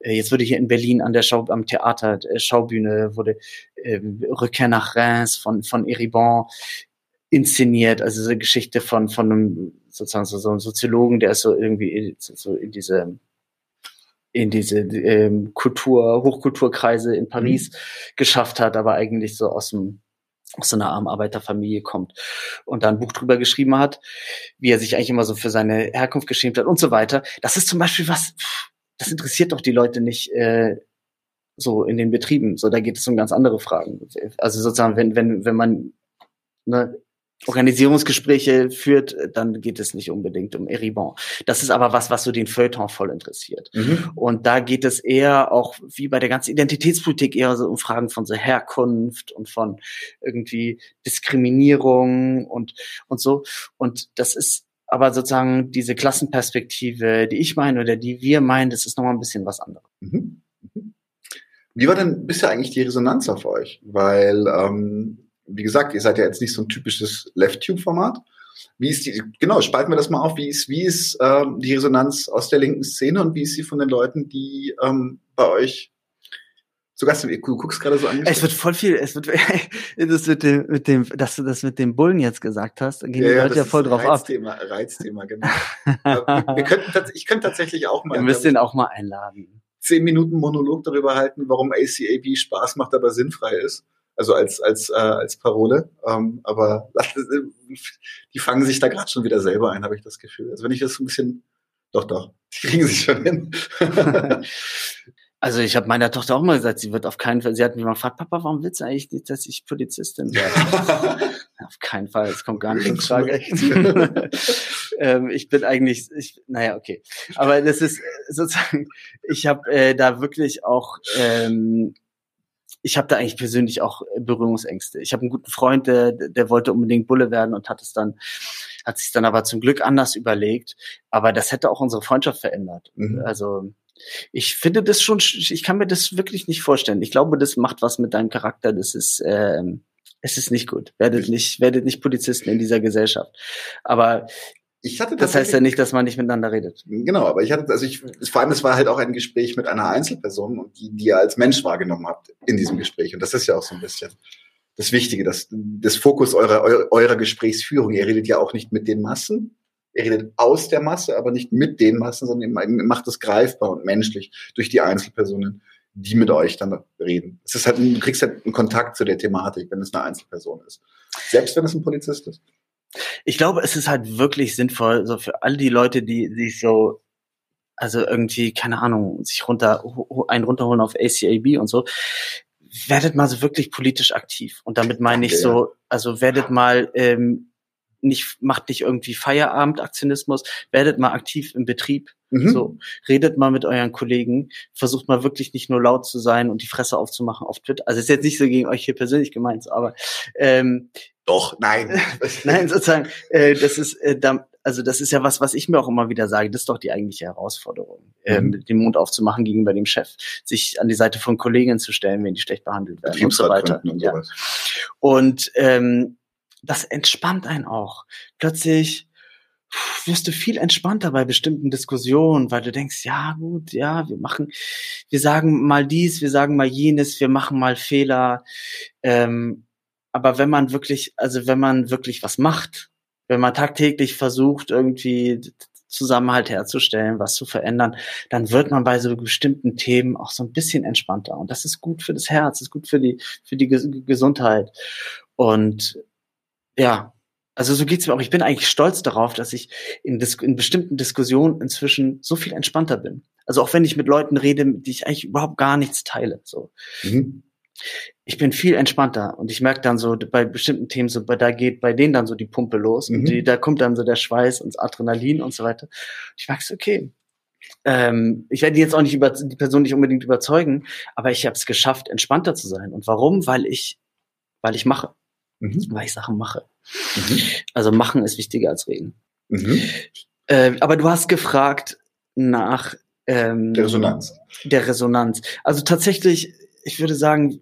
Äh, jetzt wurde hier in Berlin an der Schau am Theater äh, Schaubühne wurde äh, Rückkehr nach Reims von von Eribon inszeniert, also so eine Geschichte von von einem sozusagen so, so einem Soziologen, der ist so irgendwie so in diese in diese ähm, Kultur, Hochkulturkreise in Paris mhm. geschafft hat, aber eigentlich so aus dem aus so einer armen Arbeiterfamilie kommt und da ein Buch drüber geschrieben hat, wie er sich eigentlich immer so für seine Herkunft geschämt hat und so weiter. Das ist zum Beispiel was, das interessiert doch die Leute nicht äh, so in den Betrieben. So, da geht es um ganz andere Fragen. Also sozusagen, wenn, wenn, wenn man ne, Organisierungsgespräche führt, dann geht es nicht unbedingt um Eribon. Das ist aber was, was so den Feuilleton voll interessiert. Mhm. Und da geht es eher auch, wie bei der ganzen Identitätspolitik, eher so um Fragen von so Herkunft und von irgendwie Diskriminierung und, und so. Und das ist aber sozusagen diese Klassenperspektive, die ich meine oder die wir meinen, das ist nochmal ein bisschen was anderes. Mhm. mhm. Wie war denn bisher eigentlich die Resonanz auf euch? Weil ähm wie gesagt, ihr seid ja jetzt nicht so ein typisches Left-Tube-Format. Wie ist die, genau, spalten wir das mal auf, wie ist, wie ist ähm, die Resonanz aus der linken Szene und wie ist sie von den Leuten, die ähm, bei euch zu Gast sind? Du guckst gerade so an. Es wird voll viel, es wird, das mit dem, mit dem, dass du das mit dem Bullen jetzt gesagt hast, gehen ja, die Leute ja, voll drauf Reizthema, ab. Reizthema, genau. wir, wir könnten, ich könnte tatsächlich auch mal. Wir müssen den auch mal einladen. Zehn Minuten Monolog darüber halten, warum ACAB Spaß macht, aber sinnfrei ist also als als äh, als Parole. Ähm, aber die fangen sich da gerade schon wieder selber ein, habe ich das Gefühl. Also wenn ich das ein bisschen, doch doch, die kriegen sich schon hin. Also ich habe meiner Tochter auch mal gesagt, sie wird auf keinen Fall, sie hat mich mal gefragt, Papa, warum willst du eigentlich nicht, dass ich Polizistin werde? auf keinen Fall, es kommt gar nicht in Frage. ähm, ich bin eigentlich, ich, naja, okay. Aber das ist sozusagen, ich habe äh, da wirklich auch ähm, ich habe da eigentlich persönlich auch äh, Berührungsängste. Ich habe einen guten Freund, der, der wollte unbedingt Bulle werden und hat es dann, hat sich dann aber zum Glück anders überlegt. Aber das hätte auch unsere Freundschaft verändert. Mhm. Also ich finde das schon, ich kann mir das wirklich nicht vorstellen. Ich glaube, das macht was mit deinem Charakter. Das ist, ähm, es ist nicht gut. Werdet nicht, werdet nicht Polizisten in dieser Gesellschaft. Aber ich hatte das heißt ja nicht, dass man nicht miteinander redet. Genau, aber ich hatte, also ich, vor allem, es war halt auch ein Gespräch mit einer Einzelperson und die, die ihr als Mensch wahrgenommen habt in diesem Gespräch. Und das ist ja auch so ein bisschen das Wichtige, das, das Fokus eurer, eurer, eurer Gesprächsführung. Ihr redet ja auch nicht mit den Massen. Ihr redet aus der Masse, aber nicht mit den Massen, sondern ihr macht es greifbar und menschlich durch die Einzelpersonen, die mit euch dann reden. Es ist halt, du kriegst halt einen Kontakt zu der Thematik, wenn es eine Einzelperson ist. Selbst wenn es ein Polizist ist. Ich glaube, es ist halt wirklich sinnvoll, so für all die Leute, die sich so, also irgendwie, keine Ahnung, sich runter, einen runterholen auf ACAB und so, werdet mal so wirklich politisch aktiv. Und damit meine ich so, also werdet mal ähm, nicht, macht nicht irgendwie Feierabendaktionismus, werdet mal aktiv im Betrieb. Mhm. So, redet mal mit euren Kollegen, versucht mal wirklich nicht nur laut zu sein und die Fresse aufzumachen auf Twitter. Also ist jetzt nicht so gegen euch hier persönlich gemeint, aber ähm, doch, nein. nein, sozusagen, äh, das ist, äh, da, also das ist ja was, was ich mir auch immer wieder sage, das ist doch die eigentliche Herausforderung, ähm, mhm. den Mund aufzumachen gegenüber dem Chef, sich an die Seite von Kolleginnen zu stellen, wenn die schlecht behandelt werden und so weiter. Und, ja. und ähm, das entspannt einen auch. Plötzlich wirst du viel entspannter bei bestimmten Diskussionen, weil du denkst, ja gut, ja, wir machen, wir sagen mal dies, wir sagen mal jenes, wir machen mal Fehler. Ähm, aber wenn man wirklich, also wenn man wirklich was macht, wenn man tagtäglich versucht, irgendwie Zusammenhalt herzustellen, was zu verändern, dann wird man bei so bestimmten Themen auch so ein bisschen entspannter. Und das ist gut für das Herz, ist gut für die, für die Gesundheit. Und ja, also so geht's mir auch. Ich bin eigentlich stolz darauf, dass ich in, Dis in bestimmten Diskussionen inzwischen so viel entspannter bin. Also auch wenn ich mit Leuten rede, die ich eigentlich überhaupt gar nichts teile. So. Mhm. Ich bin viel entspannter und ich merke dann so bei bestimmten Themen so, bei da geht bei denen dann so die Pumpe los mhm. und die, da kommt dann so der Schweiß und das Adrenalin und so weiter. Und ich merke so, okay, ähm, ich werde jetzt auch nicht über die Person nicht unbedingt überzeugen, aber ich habe es geschafft, entspannter zu sein. Und warum? Weil ich, weil ich mache mhm. weil ich Sachen mache. Mhm. Also machen ist wichtiger als reden. Mhm. Äh, aber du hast gefragt nach ähm, der Resonanz. Der Resonanz. Also tatsächlich, ich würde sagen,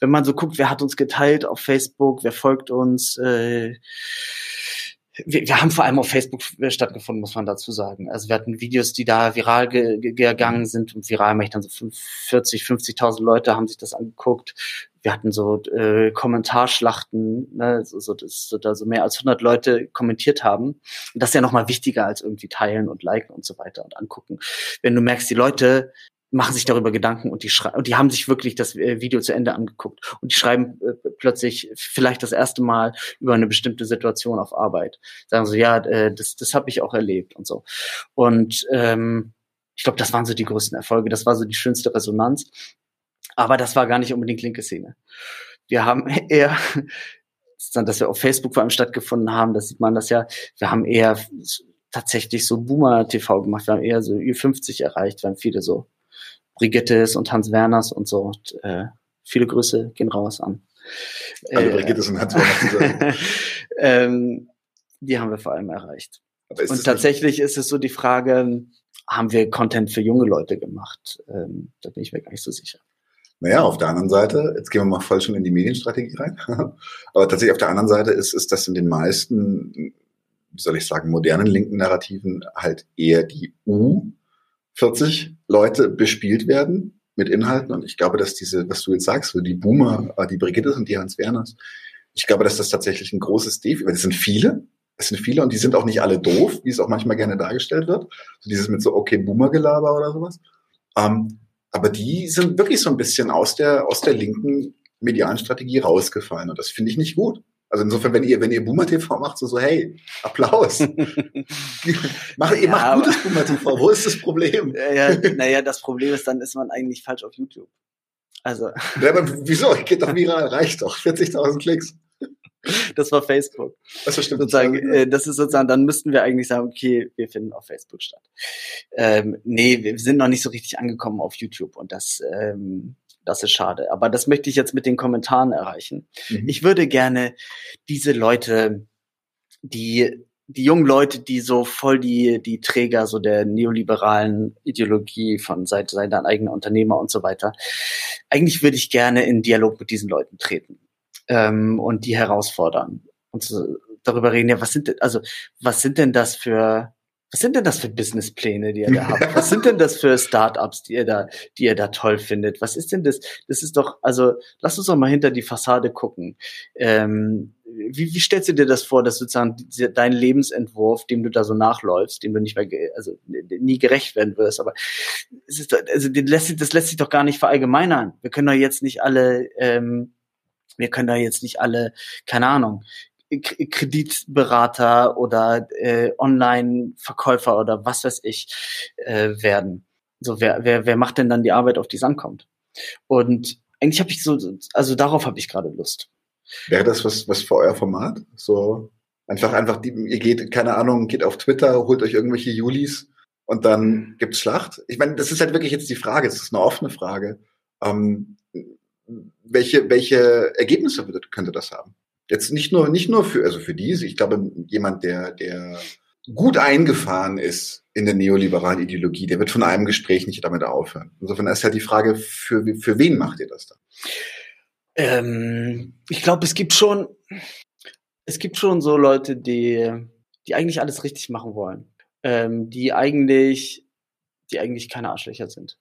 wenn man so guckt, wer hat uns geteilt auf Facebook, wer folgt uns, äh, wir, wir haben vor allem auf Facebook stattgefunden, muss man dazu sagen. Also wir hatten Videos, die da viral ge gegangen sind und viral meine ich dann so 40, 50.000 Leute haben sich das angeguckt. Wir hatten so äh, Kommentarschlachten, ne, so, so, dass so, da so mehr als 100 Leute kommentiert haben. Und das ist ja nochmal wichtiger als irgendwie teilen und liken und so weiter und angucken. Wenn du merkst, die Leute machen sich darüber Gedanken und die schreiben, und die haben sich wirklich das äh, Video zu Ende angeguckt und die schreiben äh, plötzlich vielleicht das erste Mal über eine bestimmte Situation auf Arbeit. Sagen so, ja, äh, das, das habe ich auch erlebt und so. Und ähm, ich glaube, das waren so die größten Erfolge, das war so die schönste Resonanz. Aber das war gar nicht unbedingt linke Szene. Wir haben eher, dass wir auf Facebook vor allem stattgefunden haben, das sieht man das ja, wir haben eher tatsächlich so Boomer-TV gemacht, wir haben eher so Ü50 erreicht, wir haben viele so Brigittes und Hans Werners und so. Und, äh, viele Grüße gehen raus an. Alle äh, Brigittes und Hans Werner. ähm, die haben wir vor allem erreicht. Und tatsächlich ist es so die Frage, haben wir Content für junge Leute gemacht? Ähm, da bin ich mir gar nicht so sicher. Naja, auf der anderen Seite, jetzt gehen wir mal voll schon in die Medienstrategie rein, aber tatsächlich auf der anderen Seite ist, ist das in den meisten, wie soll ich sagen, modernen linken Narrativen halt eher die U 40 Leute bespielt werden mit Inhalten. Und ich glaube, dass diese, was du jetzt sagst, so die Boomer, äh, die Brigitte und die Hans Werners, ich glaube, dass das tatsächlich ein großes Defizit, weil es sind viele, es sind viele und die sind auch nicht alle doof, wie es auch manchmal gerne dargestellt wird. So dieses mit so, okay, Boomer-Gelaber oder sowas. Ähm, aber die sind wirklich so ein bisschen aus der, aus der linken medialen Strategie rausgefallen und das finde ich nicht gut. Also insofern, wenn ihr, wenn ihr Boomer TV macht, so, so hey, Applaus. Mach, ihr ja, macht gutes Boomer TV. Wo ist das Problem? ja, naja, das Problem ist, dann ist man eigentlich falsch auf YouTube. Also. Ja, aber wieso? Geht doch viral, reicht doch. 40.000 Klicks. Das war Facebook. Das stimmt. Sozusagen, äh, das ist sozusagen, dann müssten wir eigentlich sagen, okay, wir finden auf Facebook statt. Ähm, nee, wir sind noch nicht so richtig angekommen auf YouTube und das, ähm, das ist schade. Aber das möchte ich jetzt mit den Kommentaren erreichen. Mhm. Ich würde gerne diese Leute, die die jungen Leute, die so voll die, die Träger so der neoliberalen Ideologie von seit seiner eigenen Unternehmer und so weiter. Eigentlich würde ich gerne in Dialog mit diesen Leuten treten ähm, und die herausfordern und so darüber reden. Ja, was sind denn, also was sind denn das für was sind denn das für Businesspläne, die ihr da habt? Was sind denn das für Startups, die ihr da, die ihr da toll findet? Was ist denn das? Das ist doch, also lass uns doch mal hinter die Fassade gucken. Ähm, wie, wie stellst du dir das vor, dass sozusagen dein Lebensentwurf, dem du da so nachläufst, dem du nicht mehr, also nie gerecht werden wirst, aber es ist, also das lässt, das lässt sich doch gar nicht verallgemeinern. Wir können doch jetzt nicht alle, ähm, wir können da jetzt nicht alle, keine Ahnung, Kreditberater oder äh, Online-Verkäufer oder was weiß ich äh, werden. So, wer, wer, wer macht denn dann die Arbeit, auf die es ankommt? Und eigentlich habe ich so, also darauf habe ich gerade Lust. Wäre das was, was für euer Format? So einfach, einfach, die, ihr geht, keine Ahnung, geht auf Twitter, holt euch irgendwelche Julis und dann gibt's Schlacht. Ich meine, das ist halt wirklich jetzt die Frage, es ist eine offene Frage. Ähm, welche, welche Ergebnisse könnte das haben? Jetzt nicht nur, nicht nur für, also für diese, ich glaube, jemand, der, der gut eingefahren ist in der neoliberalen Ideologie, der wird von einem Gespräch nicht damit aufhören. Insofern ist halt die Frage, für, für wen macht ihr das dann? Ähm, ich glaube, es gibt schon, es gibt schon so Leute, die, die eigentlich alles richtig machen wollen, ähm, die eigentlich, die eigentlich keine Arschlöcher sind.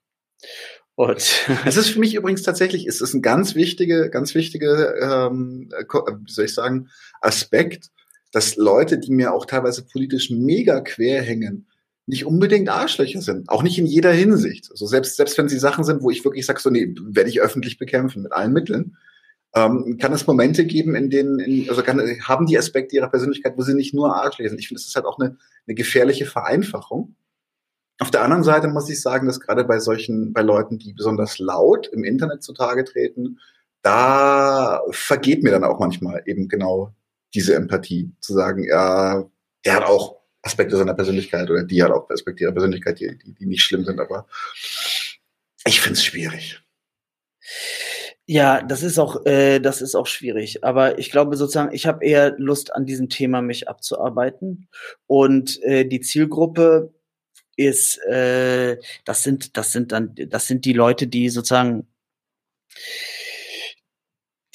Und es ist für mich übrigens tatsächlich, es ist ein ganz wichtige, ganz wichtige, ähm, wie soll ich sagen, Aspekt, dass Leute, die mir auch teilweise politisch mega quer hängen, nicht unbedingt Arschlöcher sind. Auch nicht in jeder Hinsicht. Also selbst, selbst wenn sie Sachen sind, wo ich wirklich sage, so, nee, werde ich öffentlich bekämpfen mit allen Mitteln, ähm, kann es Momente geben, in denen, in, also kann, haben die Aspekte ihrer Persönlichkeit, wo sie nicht nur Arschlöcher sind. Ich finde, das ist halt auch eine, eine gefährliche Vereinfachung. Auf der anderen Seite muss ich sagen, dass gerade bei solchen, bei Leuten, die besonders laut im Internet zutage treten, da vergeht mir dann auch manchmal eben genau diese Empathie, zu sagen, ja, der hat auch Aspekte seiner Persönlichkeit oder die hat auch Aspekte ihrer Persönlichkeit, die, die, nicht schlimm sind, aber ich finde es schwierig. Ja, das ist auch, äh, das ist auch schwierig. Aber ich glaube sozusagen, ich habe eher Lust an diesem Thema mich abzuarbeiten. Und äh, die Zielgruppe ist, äh, das sind, das sind dann, das sind die Leute, die sozusagen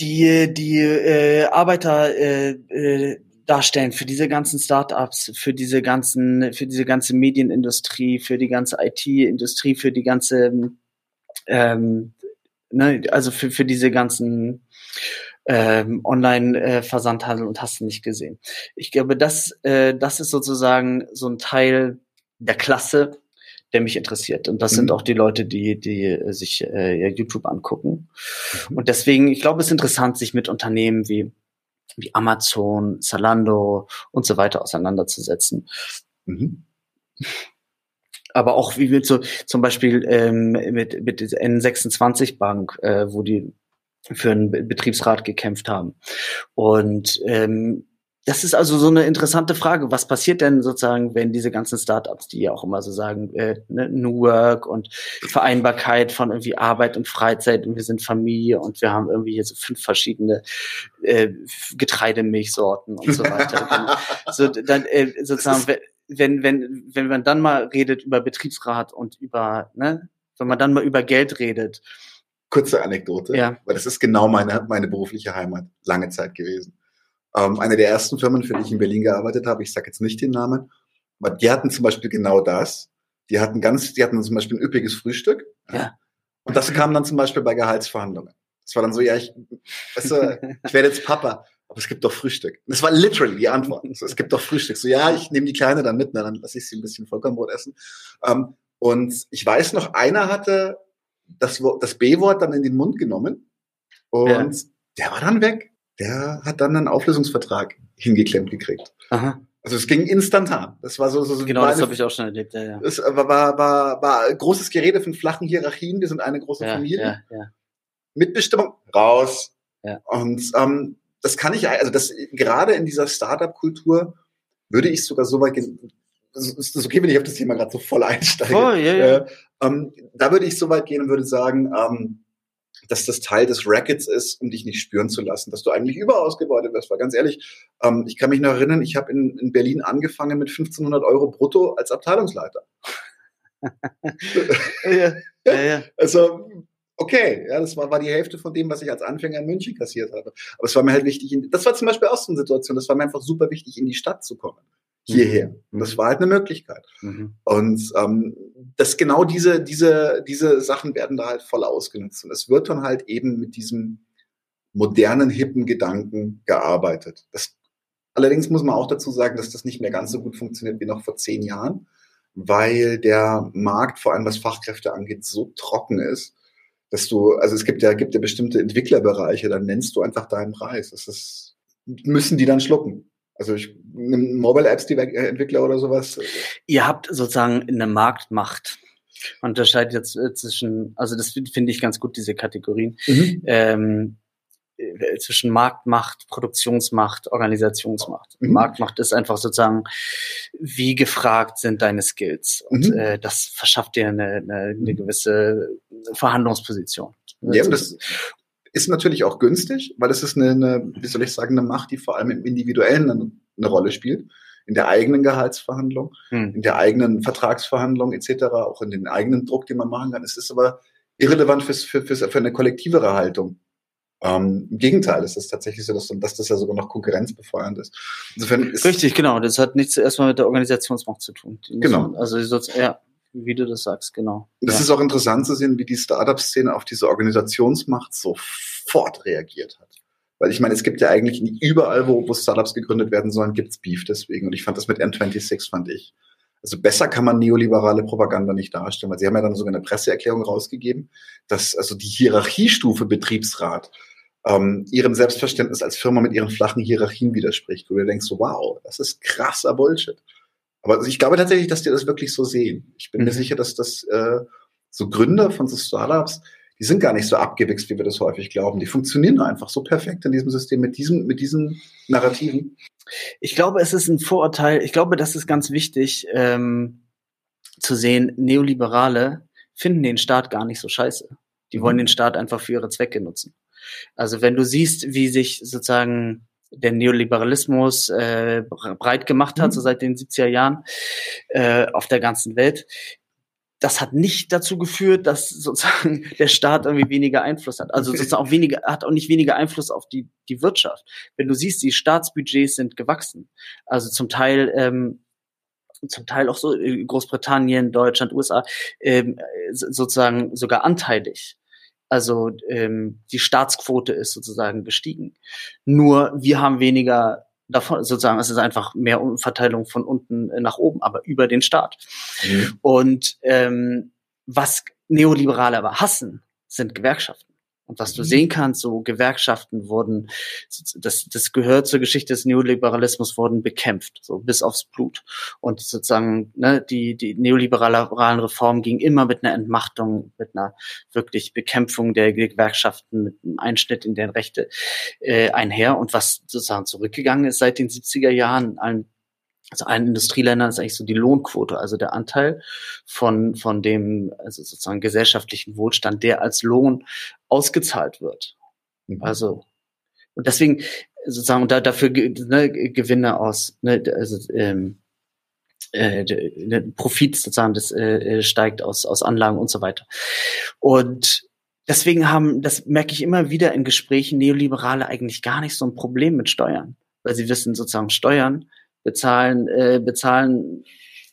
die die äh, Arbeiter äh, äh, darstellen für diese ganzen Startups, für diese ganzen, für diese ganze Medienindustrie, für die ganze IT-Industrie, für die ganze, ähm, ne, also für, für diese ganzen ähm, Online-Versandhandel und hast du nicht gesehen. Ich glaube, das, äh, das ist sozusagen so ein Teil der Klasse, der mich interessiert. Und das mhm. sind auch die Leute, die, die sich äh, YouTube angucken. Mhm. Und deswegen, ich glaube, es ist interessant, sich mit Unternehmen wie wie Amazon, Zalando und so weiter auseinanderzusetzen. Mhm. Aber auch wie mit so zum Beispiel ähm, mit, mit dieser N26 Bank, äh, wo die für einen Betriebsrat gekämpft haben. Und ähm, das ist also so eine interessante Frage. Was passiert denn sozusagen, wenn diese ganzen Startups, die ja auch immer so sagen, äh, ne, New Work und Vereinbarkeit von irgendwie Arbeit und Freizeit und wir sind Familie und wir haben irgendwie hier so fünf verschiedene äh, Getreidemilchsorten und so weiter. So dann äh, sozusagen, wenn wenn wenn man dann mal redet über Betriebsrat und über, ne, wenn man dann mal über Geld redet. Kurze Anekdote, ja. weil das ist genau meine meine berufliche Heimat lange Zeit gewesen ähm, eine der ersten Firmen, für die ich in Berlin gearbeitet habe, ich sage jetzt nicht den Namen, aber die hatten zum Beispiel genau das. Die hatten ganz, die hatten zum Beispiel ein üppiges Frühstück. Ja. Und das kam dann zum Beispiel bei Gehaltsverhandlungen. Das war dann so, ja, ich, weißt du, ich werde jetzt Papa, aber es gibt doch Frühstück. Das war literally die Antwort. So, es gibt doch Frühstück. So, ja, ich nehme die Kleine dann mit, na, dann lasse ich sie ein bisschen Vollkornbrot essen. Ähm, und ich weiß noch, einer hatte das, das B-Wort dann in den Mund genommen und ja. der war dann weg der hat dann einen Auflösungsvertrag hingeklemmt gekriegt. Aha. Also es ging instantan. Das war so, so, so genau, das habe ich auch schon erlebt. Ja, ja. Es war, war, war, war großes Gerede von flachen Hierarchien. Wir sind eine große ja, Familie. Ja, ja. Mitbestimmung raus. Ja. Und ähm, das kann ich, also das gerade in dieser Startup-Kultur würde ich sogar so weit gehen. Ist okay, wenn ich auf das Thema gerade so voll einsteige. Oh, ja, ja. Äh, ähm, da würde ich so weit gehen und würde sagen, ähm, dass das Teil des Rackets ist, um dich nicht spüren zu lassen, dass du eigentlich überausgebeutet wirst. Weil ganz ehrlich, ähm, ich kann mich noch erinnern, ich habe in, in Berlin angefangen mit 1500 Euro brutto als Abteilungsleiter. ja, ja, ja. Also okay, ja, das war, war die Hälfte von dem, was ich als Anfänger in München kassiert habe. Aber es war mir halt wichtig, in, das war zum Beispiel auch so eine Situation, das war mir einfach super wichtig, in die Stadt zu kommen hierher. Mhm. Und das war halt eine Möglichkeit. Mhm. Und ähm, das genau diese, diese, diese Sachen werden da halt voll ausgenutzt. Und es wird dann halt eben mit diesem modernen, hippen Gedanken gearbeitet. Das, allerdings muss man auch dazu sagen, dass das nicht mehr ganz so gut funktioniert wie noch vor zehn Jahren, weil der Markt, vor allem was Fachkräfte angeht, so trocken ist, dass du, also es gibt ja, gibt ja bestimmte Entwicklerbereiche, dann nennst du einfach deinen Preis. Das ist, müssen die dann schlucken. Also ich Mobile Apps, die äh, Entwickler oder sowas. Ihr habt sozusagen eine Marktmacht. Man unterscheidet jetzt äh, zwischen, also das finde ich ganz gut, diese Kategorien, mhm. ähm, äh, zwischen Marktmacht, Produktionsmacht, Organisationsmacht. Mhm. Marktmacht ist einfach sozusagen, wie gefragt sind deine Skills. Und mhm. äh, das verschafft dir eine, eine, eine gewisse Verhandlungsposition. Ja, das, ist natürlich auch günstig, weil es ist eine, eine, wie soll ich sagen, eine Macht, die vor allem im Individuellen eine, eine Rolle spielt. in der eigenen Gehaltsverhandlung, hm. in der eigenen Vertragsverhandlung etc., auch in den eigenen Druck, den man machen kann. Es ist aber irrelevant fürs, für, für, für eine kollektivere Haltung. Ähm, Im Gegenteil, es ist tatsächlich so, dass, dass das ja sogar noch konkurrenzbefeuernd ist. Insofern ist Richtig, genau. Das hat nichts erstmal mit der Organisationsmacht zu tun. Genau. Man, also ja, wie du das sagst, genau. Das ja. ist auch interessant zu sehen, wie die Startup-Szene auf diese Organisationsmacht sofort reagiert hat. Weil ich meine, es gibt ja eigentlich überall, wo, wo Startups gegründet werden sollen, gibt's Beef deswegen. Und ich fand das mit N26, fand ich. Also besser kann man neoliberale Propaganda nicht darstellen, weil sie haben ja dann sogar eine Presseerklärung rausgegeben, dass also die Hierarchiestufe Betriebsrat ähm, ihrem Selbstverständnis als Firma mit ihren flachen Hierarchien widerspricht. Wo du denkst, so, wow, das ist krasser Bullshit. Aber ich glaube tatsächlich, dass die das wirklich so sehen. Ich bin mhm. mir sicher, dass das äh, so Gründer von so Startups, die sind gar nicht so abgewichst, wie wir das häufig glauben. Die funktionieren einfach so perfekt in diesem System mit diesem, mit diesen Narrativen. Ich glaube, es ist ein Vorurteil. Ich glaube, das ist ganz wichtig ähm, zu sehen. Neoliberale finden den Staat gar nicht so scheiße. Die wollen mhm. den Staat einfach für ihre Zwecke nutzen. Also wenn du siehst, wie sich sozusagen der Neoliberalismus äh, breit gemacht hat, mhm. so seit den 70er Jahren äh, auf der ganzen Welt. Das hat nicht dazu geführt, dass sozusagen der Staat irgendwie weniger Einfluss hat. Also sozusagen auch weniger, hat auch nicht weniger Einfluss auf die, die Wirtschaft. Wenn du siehst, die Staatsbudgets sind gewachsen. Also zum Teil, ähm, zum Teil auch so äh, Großbritannien, Deutschland, USA, ähm, sozusagen sogar anteilig. Also ähm, die Staatsquote ist sozusagen gestiegen. Nur wir haben weniger davon, sozusagen, es ist einfach mehr Umverteilung von unten nach oben, aber über den Staat. Mhm. Und ähm, was Neoliberale aber hassen, sind Gewerkschaften. Und was du mhm. sehen kannst, so Gewerkschaften wurden, das, das gehört zur Geschichte des Neoliberalismus, wurden bekämpft, so bis aufs Blut. Und sozusagen, ne, die, die neoliberalen Reformen gingen immer mit einer Entmachtung, mit einer wirklich Bekämpfung der Gewerkschaften, mit einem Einschnitt in deren Rechte äh, einher. Und was sozusagen zurückgegangen ist seit den 70er Jahren, allen also allen Industrieländern ist eigentlich so die Lohnquote, also der Anteil von, von dem, also sozusagen gesellschaftlichen Wohlstand, der als Lohn ausgezahlt wird. Mhm. Also, und deswegen sozusagen, und da, dafür ne, Gewinne aus, ne, also, ähm, äh, der Profit sozusagen, das äh, äh, steigt aus, aus Anlagen und so weiter. Und deswegen haben, das merke ich immer wieder in Gesprächen, Neoliberale eigentlich gar nicht so ein Problem mit Steuern. Weil sie wissen sozusagen, Steuern bezahlen, äh, bezahlen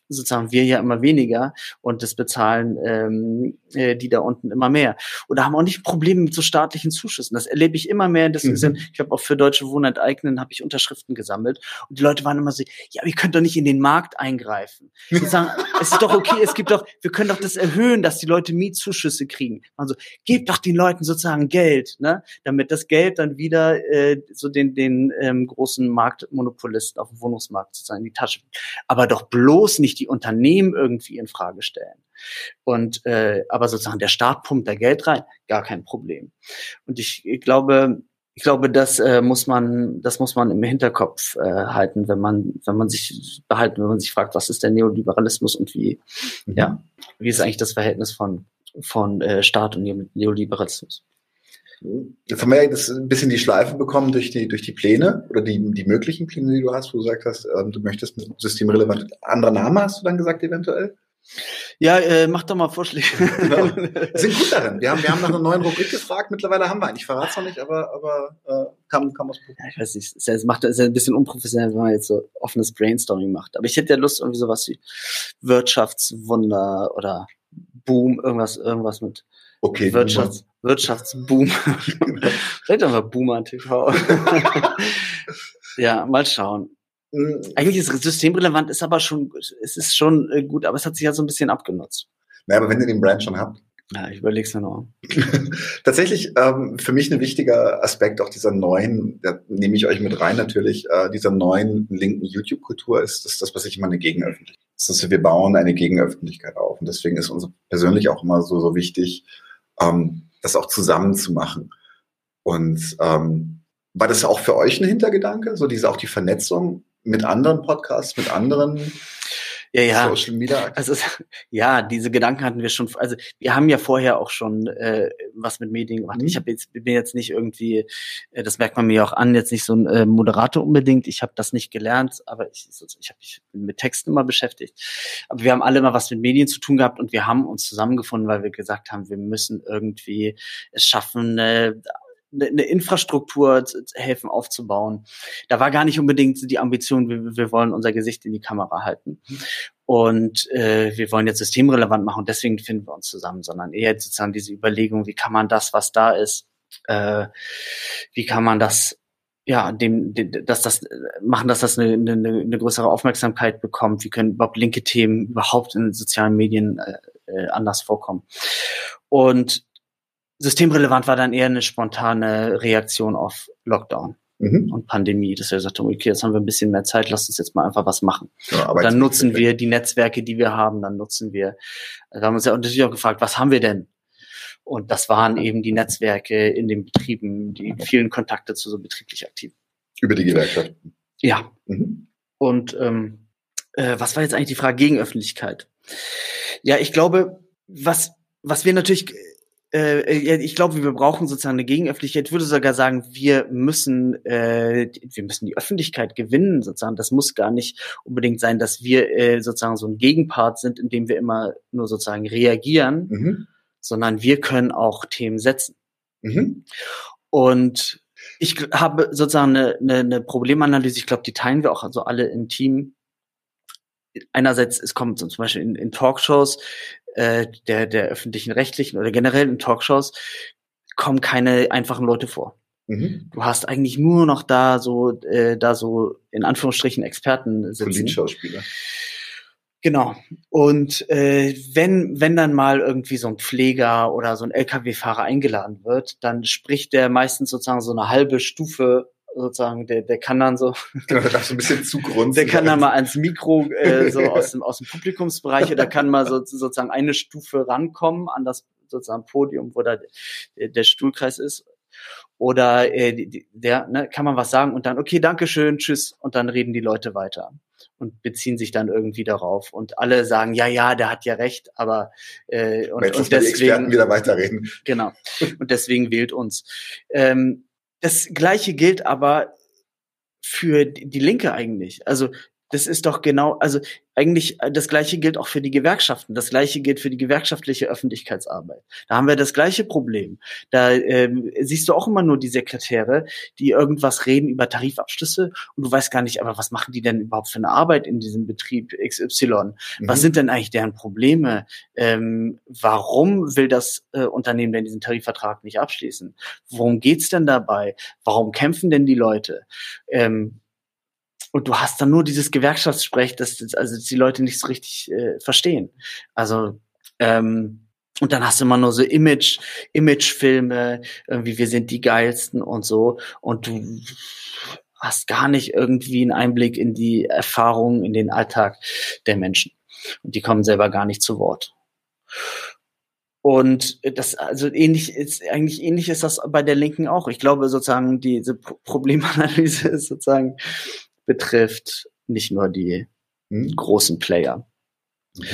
sozusagen wir ja immer weniger und das bezahlen ähm, äh, die da unten immer mehr. Oder haben auch nicht Probleme mit so staatlichen Zuschüssen. Das erlebe ich immer mehr. Das mhm. ich habe auch für Deutsche Wohnen enteignen, habe ich Unterschriften gesammelt und die Leute waren immer so, ja, ihr könnt doch nicht in den Markt eingreifen. Die sagen, es ist doch okay, es gibt doch, wir können doch das erhöhen, dass die Leute Mietzuschüsse kriegen. Also gebt doch den Leuten sozusagen Geld, ne, damit das Geld dann wieder äh, so den den ähm, großen Marktmonopolisten auf dem Wohnungsmarkt sozusagen in die Tasche. Aber doch bloß nicht die Unternehmen irgendwie in Frage stellen. Und äh, aber sozusagen der Staat pumpt da Geld rein, gar kein Problem. Und ich, ich glaube, ich glaube, das äh, muss man, das muss man im Hinterkopf äh, halten, wenn man, wenn man sich behalten, wenn man sich fragt, was ist der Neoliberalismus und wie, mhm. ja, wie ist eigentlich das Verhältnis von von äh, Staat und Neoliberalismus? Jetzt haben wir ja das ein bisschen die Schleife bekommen durch die, durch die Pläne oder die, die möglichen Pläne, die du hast, wo du gesagt hast, ähm, du möchtest mit systemrelevant. Andere Namen hast du dann gesagt eventuell? Ja, äh, mach doch mal Vorschläge. Genau. Wir sind gut darin. Wir haben, wir haben nach einer neuen Rubrik gefragt. Mittlerweile haben wir einen. Ich verrate es noch nicht, aber, aber äh, kann, kann man es ja, Ich weiß nicht, es ist, macht, ist ein bisschen unprofessionell, wenn man jetzt so offenes Brainstorming macht. Aber ich hätte ja Lust, irgendwie sowas wie Wirtschaftswunder oder Boom, irgendwas, irgendwas mit okay, Wirtschafts, Wirtschaftsboom. Vielleicht einfach Boomer TV. ja, mal schauen. Mhm. Eigentlich ist es systemrelevant, ist aber schon, es ist schon äh, gut, aber es hat sich ja so ein bisschen abgenutzt. Na, aber wenn ihr den Brand schon habt. Ja, ich überleg's mir noch. Tatsächlich ähm, für mich ein wichtiger Aspekt auch dieser neuen, da nehme ich euch mit rein natürlich, äh, dieser neuen linken YouTube-Kultur ist das, das, was ich immer eine Gegenöffentlichkeit. Das ist, wir bauen eine Gegenöffentlichkeit auf. Und deswegen ist uns persönlich auch immer so, so wichtig, ähm, das auch zusammen zu machen. Und ähm, war das auch für euch ein Hintergedanke, so diese auch die Vernetzung mit anderen Podcasts, mit anderen ja, ja. Social Media. Also ja, diese Gedanken hatten wir schon. Also wir haben ja vorher auch schon äh, was mit Medien gemacht. Mhm. Ich habe jetzt bin jetzt nicht irgendwie, äh, das merkt man mir auch an, jetzt nicht so ein äh, Moderator unbedingt. Ich habe das nicht gelernt, aber ich, ich habe mich mit Texten immer beschäftigt. Aber wir haben alle immer was mit Medien zu tun gehabt und wir haben uns zusammengefunden, weil wir gesagt haben, wir müssen irgendwie es schaffen. Äh, eine Infrastruktur helfen aufzubauen. Da war gar nicht unbedingt die Ambition, wir, wir wollen unser Gesicht in die Kamera halten. Und äh, wir wollen jetzt systemrelevant machen deswegen finden wir uns zusammen, sondern eher sozusagen diese Überlegung, wie kann man das, was da ist, äh, wie kann man das ja, dem, dass das machen, dass das eine, eine, eine größere Aufmerksamkeit bekommt. Wie können überhaupt linke Themen überhaupt in sozialen Medien äh, äh anders vorkommen? Und systemrelevant war dann eher eine spontane Reaktion auf Lockdown mhm. und Pandemie, dass wir gesagt haben, okay, jetzt haben wir ein bisschen mehr Zeit, lasst uns jetzt mal einfach was machen. Ja, dann nutzen wir die Netzwerke, die wir haben, dann nutzen wir, wir haben uns ja natürlich auch gefragt, was haben wir denn? Und das waren eben die Netzwerke in den Betrieben, die vielen Kontakte zu so betrieblich aktiven. Über die Gewerkschaften. Ja. Mhm. Und ähm, äh, was war jetzt eigentlich die Frage gegen Öffentlichkeit? Ja, ich glaube, was, was wir natürlich äh, ich glaube, wir brauchen sozusagen eine Gegenöffentlichkeit. Ich würde sogar sagen, wir müssen, äh, wir müssen die Öffentlichkeit gewinnen, sozusagen. Das muss gar nicht unbedingt sein, dass wir äh, sozusagen so ein Gegenpart sind, in dem wir immer nur sozusagen reagieren, mhm. sondern wir können auch Themen setzen. Mhm. Und ich habe sozusagen eine, eine, eine Problemanalyse, ich glaube, die teilen wir auch also alle im Team. Einerseits, es kommt zum Beispiel in, in Talkshows, äh, der, der öffentlichen Rechtlichen oder generell in Talkshows kommen keine einfachen Leute vor. Mhm. Du hast eigentlich nur noch da so, äh, da so in Anführungsstrichen Experten sitzen. Politschauspieler. Genau. Und äh, wenn, wenn dann mal irgendwie so ein Pfleger oder so ein Lkw-Fahrer eingeladen wird, dann spricht der meistens sozusagen so eine halbe Stufe sozusagen, der, der kann dann so. Genau, der darf so ein bisschen zugrunzen. Der kann dann mal ans Mikro äh, so aus dem, aus dem Publikumsbereich oder kann mal so, sozusagen eine Stufe rankommen an das sozusagen Podium, wo da der, der Stuhlkreis ist. Oder äh, der, ne, kann man was sagen und dann, okay, danke schön, tschüss, und dann reden die Leute weiter und beziehen sich dann irgendwie darauf. Und alle sagen, ja, ja, der hat ja recht, aber äh, und, und deswegen. Die Experten wieder weiterreden. Genau. Und deswegen wählt uns. Ähm, das Gleiche gilt aber für die Linke eigentlich. Also das ist doch genau, also eigentlich äh, das Gleiche gilt auch für die Gewerkschaften. Das Gleiche gilt für die gewerkschaftliche Öffentlichkeitsarbeit. Da haben wir das gleiche Problem. Da ähm, siehst du auch immer nur die Sekretäre, die irgendwas reden über Tarifabschlüsse und du weißt gar nicht, aber was machen die denn überhaupt für eine Arbeit in diesem Betrieb XY? Mhm. Was sind denn eigentlich deren Probleme? Ähm, warum will das äh, Unternehmen denn diesen Tarifvertrag nicht abschließen? Worum geht's denn dabei? Warum kämpfen denn die Leute? Ähm, und du hast dann nur dieses Gewerkschaftssprech, das, das also die Leute nicht so richtig äh, verstehen. Also ähm, und dann hast du immer nur so Image, Imagefilme, irgendwie wir sind die geilsten und so. Und du hast gar nicht irgendwie einen Einblick in die Erfahrungen, in den Alltag der Menschen. Und die kommen selber gar nicht zu Wort. Und das, also ähnlich ist, eigentlich ähnlich ist das bei der Linken auch. Ich glaube sozusagen, diese Problemanalyse ist sozusagen, betrifft, nicht nur die mhm. großen Player. Mhm.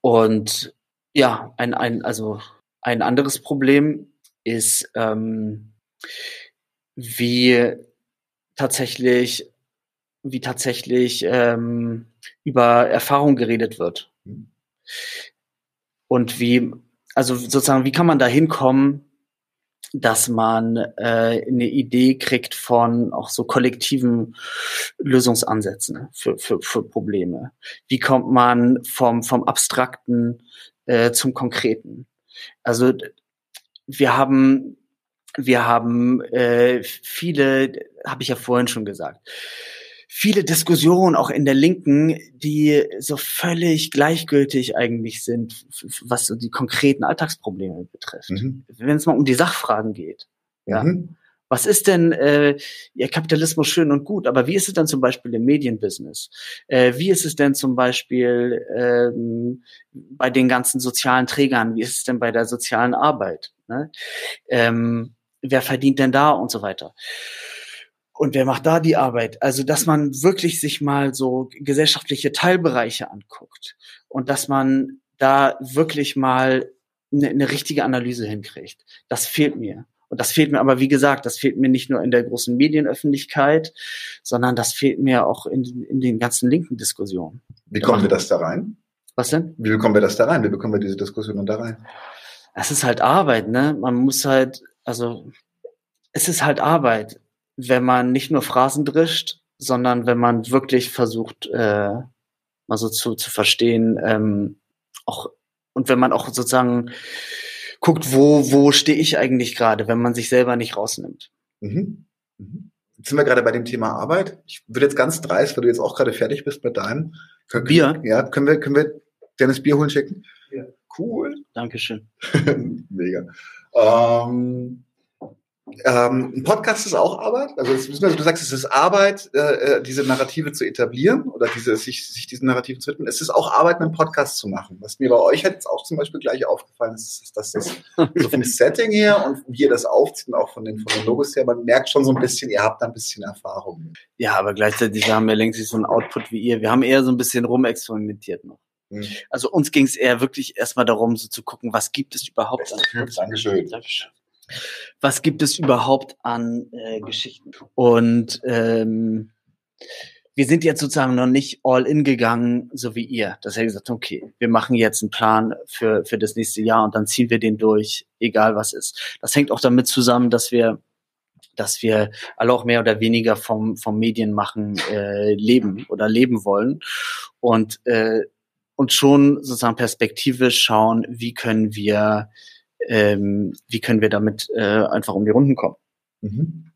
Und ja, ein, ein, also ein anderes Problem ist, ähm, wie tatsächlich, wie tatsächlich ähm, über Erfahrung geredet wird. Mhm. Und wie, also sozusagen, wie kann man da hinkommen, dass man äh, eine Idee kriegt von auch so kollektiven Lösungsansätzen für, für, für Probleme. Wie kommt man vom, vom Abstrakten äh, zum Konkreten? Also wir haben wir haben äh, viele, habe ich ja vorhin schon gesagt, viele Diskussionen auch in der Linken, die so völlig gleichgültig eigentlich sind, was so die konkreten Alltagsprobleme betrifft. Mhm. Wenn es mal um die Sachfragen geht. Ja. Mhm. Was ist denn äh, ja, Kapitalismus schön und gut, aber wie ist es denn zum Beispiel im Medienbusiness? Äh, wie ist es denn zum Beispiel ähm, bei den ganzen sozialen Trägern? Wie ist es denn bei der sozialen Arbeit? Ne? Ähm, wer verdient denn da und so weiter? Und wer macht da die Arbeit? Also, dass man wirklich sich mal so gesellschaftliche Teilbereiche anguckt und dass man da wirklich mal eine, eine richtige Analyse hinkriegt. Das fehlt mir. Und das fehlt mir aber, wie gesagt, das fehlt mir nicht nur in der großen Medienöffentlichkeit, sondern das fehlt mir auch in, in den ganzen linken Diskussionen. Wie kommen wir das da rein? Was denn? Wie bekommen wir das da rein? Wie bekommen wir diese Diskussionen da rein? Es ist halt Arbeit, ne? Man muss halt, also es ist halt Arbeit, wenn man nicht nur Phrasen drischt, sondern wenn man wirklich versucht, äh, mal so zu, zu verstehen, ähm, auch und wenn man auch sozusagen guckt, wo, wo stehe ich eigentlich gerade, wenn man sich selber nicht rausnimmt. Mhm. Mhm. Jetzt sind wir gerade bei dem Thema Arbeit. Ich würde jetzt ganz dreist, weil du jetzt auch gerade fertig bist mit deinem. Können, Bier? Ja, können wir, können wir Dennis Bier holen schicken? Ja. Cool. Dankeschön. Mega. Ähm, ähm, ein Podcast ist auch Arbeit. Also, also du sagst, es ist Arbeit, äh, äh, diese Narrative zu etablieren oder diese, sich, sich diesen Narrativen zu widmen. Es ist auch Arbeit, einen Podcast zu machen. Was mir bei euch jetzt auch zum Beispiel gleich aufgefallen ist, ist, dass das so vom Setting her und wie ihr das aufzieht und auch von den, von den Logos her, man merkt schon so ein bisschen, ihr habt da ein bisschen Erfahrung. Ja, aber gleichzeitig haben wir längst nicht so einen Output wie ihr. Wir haben eher so ein bisschen rumexperimentiert noch. Hm. Also uns ging es eher wirklich erstmal darum, so zu gucken, was gibt es überhaupt an. Dankeschön. Dankeschön was gibt es überhaupt an äh, Geschichten? Und ähm, wir sind jetzt sozusagen noch nicht all in gegangen, so wie ihr. Das heißt gesagt, okay, wir machen jetzt einen Plan für, für das nächste Jahr und dann ziehen wir den durch, egal was ist. Das hängt auch damit zusammen, dass wir dass wir alle auch mehr oder weniger vom, vom Medienmachen äh, leben oder leben wollen und, äh, und schon sozusagen perspektivisch schauen, wie können wir ähm, wie können wir damit äh, einfach um die Runden kommen. Mhm.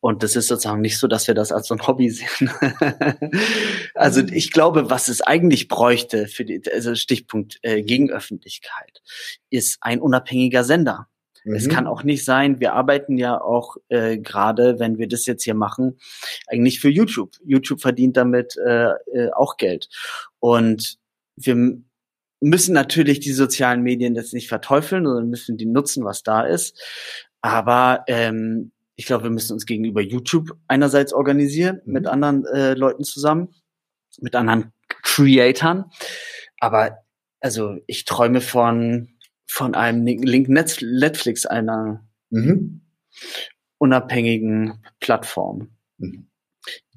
Und das ist sozusagen nicht so, dass wir das als so ein Hobby sehen. also mhm. ich glaube, was es eigentlich bräuchte für die, also Stichpunkt äh, Gegenöffentlichkeit, ist ein unabhängiger Sender. Mhm. Es kann auch nicht sein, wir arbeiten ja auch äh, gerade, wenn wir das jetzt hier machen, eigentlich für YouTube. YouTube verdient damit äh, äh, auch Geld. Und wir müssen natürlich die sozialen Medien jetzt nicht verteufeln, sondern müssen die nutzen, was da ist. Aber ähm, ich glaube, wir müssen uns gegenüber YouTube einerseits organisieren, mhm. mit anderen äh, Leuten zusammen, mit anderen Creatoren. Aber also ich träume von von einem Link Netflix, einer mhm. unabhängigen Plattform, mhm.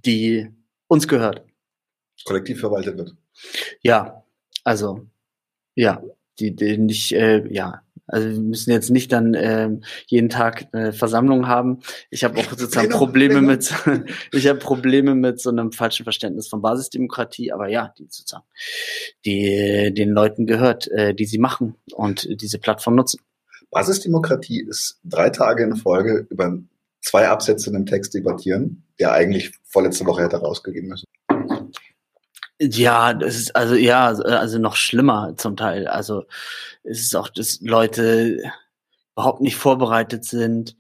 die uns gehört. Kollektiv verwaltet wird. Ja, also ja, die, die nicht, äh, ja, also wir müssen jetzt nicht dann äh, jeden Tag eine Versammlung haben. Ich habe auch sozusagen Probleme mit, ich habe Probleme mit so einem falschen Verständnis von Basisdemokratie, aber ja, die sozusagen, die den Leuten gehört, äh, die sie machen und diese Plattform nutzen. Basisdemokratie ist drei Tage in Folge über zwei Absätze in einem Text debattieren, der eigentlich vorletzte Woche hätte rausgegeben müssen. Ja, das ist also ja, also noch schlimmer zum Teil. Also es ist auch, dass Leute überhaupt nicht vorbereitet sind.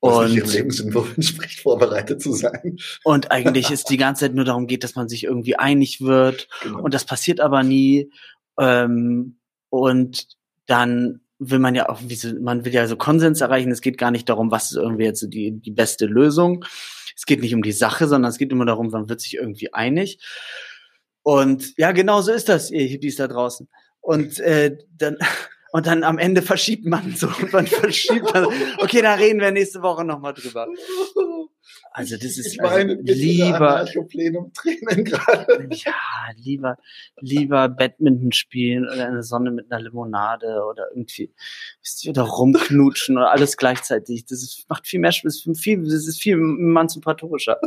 Was und nicht entspricht, vorbereitet zu sein. Und eigentlich ist die ganze Zeit nur darum geht, dass man sich irgendwie einig wird. Genau. Und das passiert aber nie. Ähm, und dann will man ja auch, wie so, man will ja so Konsens erreichen. Es geht gar nicht darum, was ist irgendwie jetzt die, die beste Lösung. Es geht nicht um die Sache, sondern es geht immer darum, man wird sich irgendwie einig. Und ja, genau so ist das, ihr Hippies da draußen. Und äh, dann und dann am Ende verschiebt man so und man verschiebt man. Okay, da reden wir nächste Woche nochmal drüber. Also das ist ich meine, also, lieber Tränen gerade. Ja, lieber lieber Badminton spielen oder in der Sonne mit einer Limonade oder irgendwie wisst ihr, oder rumknutschen oder alles gleichzeitig. Das ist, macht viel mehr Spaß, viel das ist viel emanzipatorischer.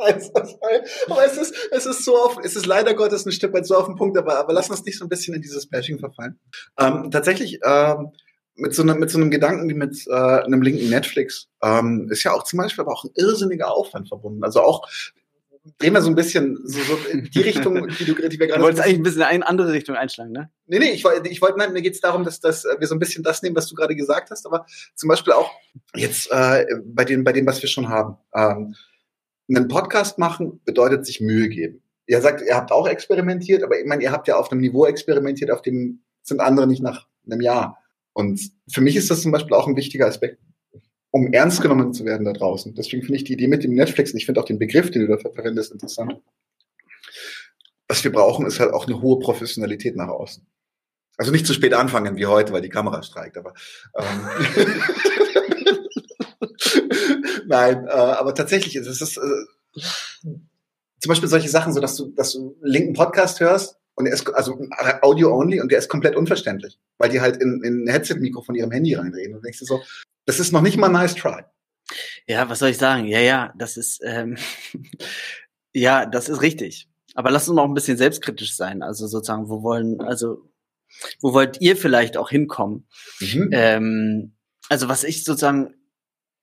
Scheiße. Aber es ist, es ist so auf, es ist leider Gottes ein Stück weit so auf den Punkt, aber, aber lass uns nicht so ein bisschen in dieses Bashing verfallen. Ähm, tatsächlich, ähm, mit so, einem, mit so einem Gedanken wie mit äh, einem linken Netflix ähm, ist ja auch zum Beispiel aber auch ein irrsinniger Aufwand verbunden. Also auch drehen wir so ein bisschen so, so in die Richtung, die du die wir gerade. Du wolltest eigentlich ein bisschen in eine andere Richtung einschlagen, ne? Nee, nee, ich wollte, ich wollte, mir geht es darum, dass, dass wir so ein bisschen das nehmen, was du gerade gesagt hast, aber zum Beispiel auch jetzt äh, bei dem, bei dem, was wir schon haben. Ähm, einen Podcast machen bedeutet sich Mühe geben. Ihr sagt, ihr habt auch experimentiert, aber ich meine, ihr habt ja auf einem Niveau experimentiert, auf dem sind andere nicht nach einem Jahr. Und für mich ist das zum Beispiel auch ein wichtiger Aspekt. um ernst genommen zu werden da draußen. Deswegen finde ich die Idee mit dem Netflix, und ich finde auch den Begriff, den du da verwendest, interessant. Was wir brauchen, ist halt auch eine hohe Professionalität nach außen. Also nicht zu spät anfangen wie heute, weil die Kamera streikt, aber ähm, nein, äh, aber tatsächlich ist es ist, äh, zum Beispiel solche Sachen, so dass du, dass du einen linken Podcast hörst und er ist also Audio only und der ist komplett unverständlich, weil die halt in, in ein Headset-Mikro von ihrem Handy reinreden und denkst du so, das ist noch nicht mal nice try. Ja, was soll ich sagen? Ja, ja, das ist ähm, ja, das ist richtig. Aber lass uns mal auch ein bisschen selbstkritisch sein. Also sozusagen, wo wollen, also wo wollt ihr vielleicht auch hinkommen? Mhm. Ähm, also was ich sozusagen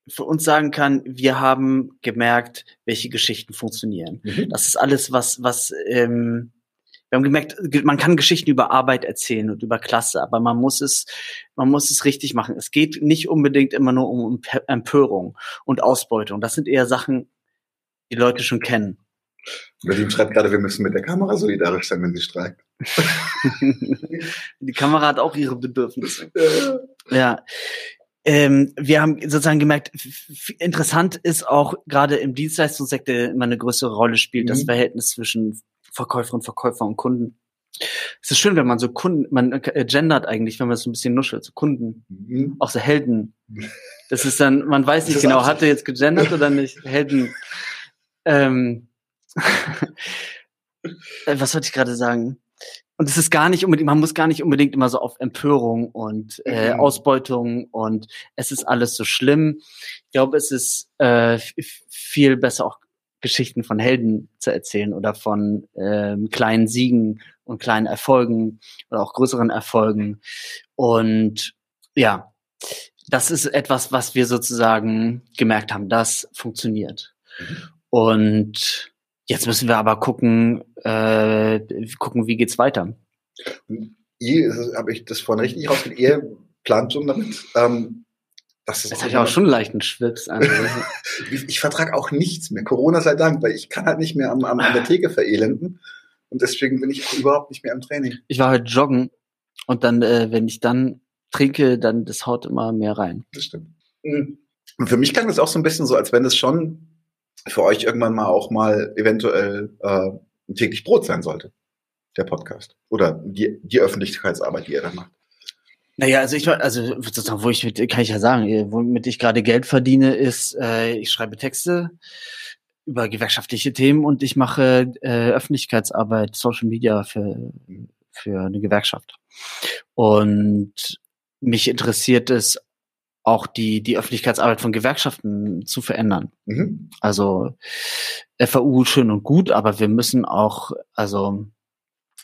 für uns sagen kann, wir haben gemerkt, welche Geschichten funktionieren. Mhm. Das ist alles, was, was, ähm, wir haben gemerkt, man kann Geschichten über Arbeit erzählen und über Klasse, aber man muss es, man muss es richtig machen. Es geht nicht unbedingt immer nur um Empörung und Ausbeutung. Das sind eher Sachen, die Leute schon kennen. Berlin schreibt gerade, wir müssen mit der Kamera solidarisch sein, wenn sie streikt. die Kamera hat auch ihre Bedürfnisse. Ja. Ähm, wir haben sozusagen gemerkt, interessant ist auch gerade im Dienstleistungssektor immer eine größere Rolle spielt, mhm. das Verhältnis zwischen Verkäufer und Verkäufer und Kunden. Es ist schön, wenn man so Kunden, man äh, gendert eigentlich, wenn man so ein bisschen nuschelt, so Kunden, mhm. auch so Helden. Das ist dann, man weiß nicht genau, hat er jetzt gegendert oder nicht? Helden. Ähm, äh, was wollte ich gerade sagen? Und es ist gar nicht unbedingt, man muss gar nicht unbedingt immer so auf Empörung und äh, mhm. Ausbeutung und es ist alles so schlimm. Ich glaube, es ist äh, viel besser auch Geschichten von Helden zu erzählen oder von ähm, kleinen Siegen und kleinen Erfolgen oder auch größeren Erfolgen. Und ja, das ist etwas, was wir sozusagen gemerkt haben, das funktioniert. Mhm. Und Jetzt müssen wir aber gucken, äh, gucken, wie geht's weiter. Ihr, habe ich das vorhin richtig rausgekriegt, ihr plant schon damit? Ähm, das ist Jetzt habe ich auch schon einen leichten Schwips. Ich, ich vertrage auch nichts mehr, Corona sei Dank, weil ich kann halt nicht mehr am, am, an der Theke verelenden. Und deswegen bin ich auch überhaupt nicht mehr im Training. Ich war halt joggen und dann, äh, wenn ich dann trinke, dann das haut immer mehr rein. Das stimmt. Mhm. Und für mich klang das auch so ein bisschen so, als wenn es schon für euch irgendwann mal auch mal eventuell äh, täglich Brot sein sollte, der Podcast. Oder die, die Öffentlichkeitsarbeit, die ihr da macht. Naja, also ich also sozusagen, wo ich mit, kann ich ja sagen, womit ich gerade Geld verdiene, ist, äh, ich schreibe Texte über gewerkschaftliche Themen und ich mache äh, Öffentlichkeitsarbeit, Social Media für, für eine Gewerkschaft. Und mich interessiert es auch die, die Öffentlichkeitsarbeit von Gewerkschaften zu verändern. Mhm. Also FAU schön und gut, aber wir müssen auch, also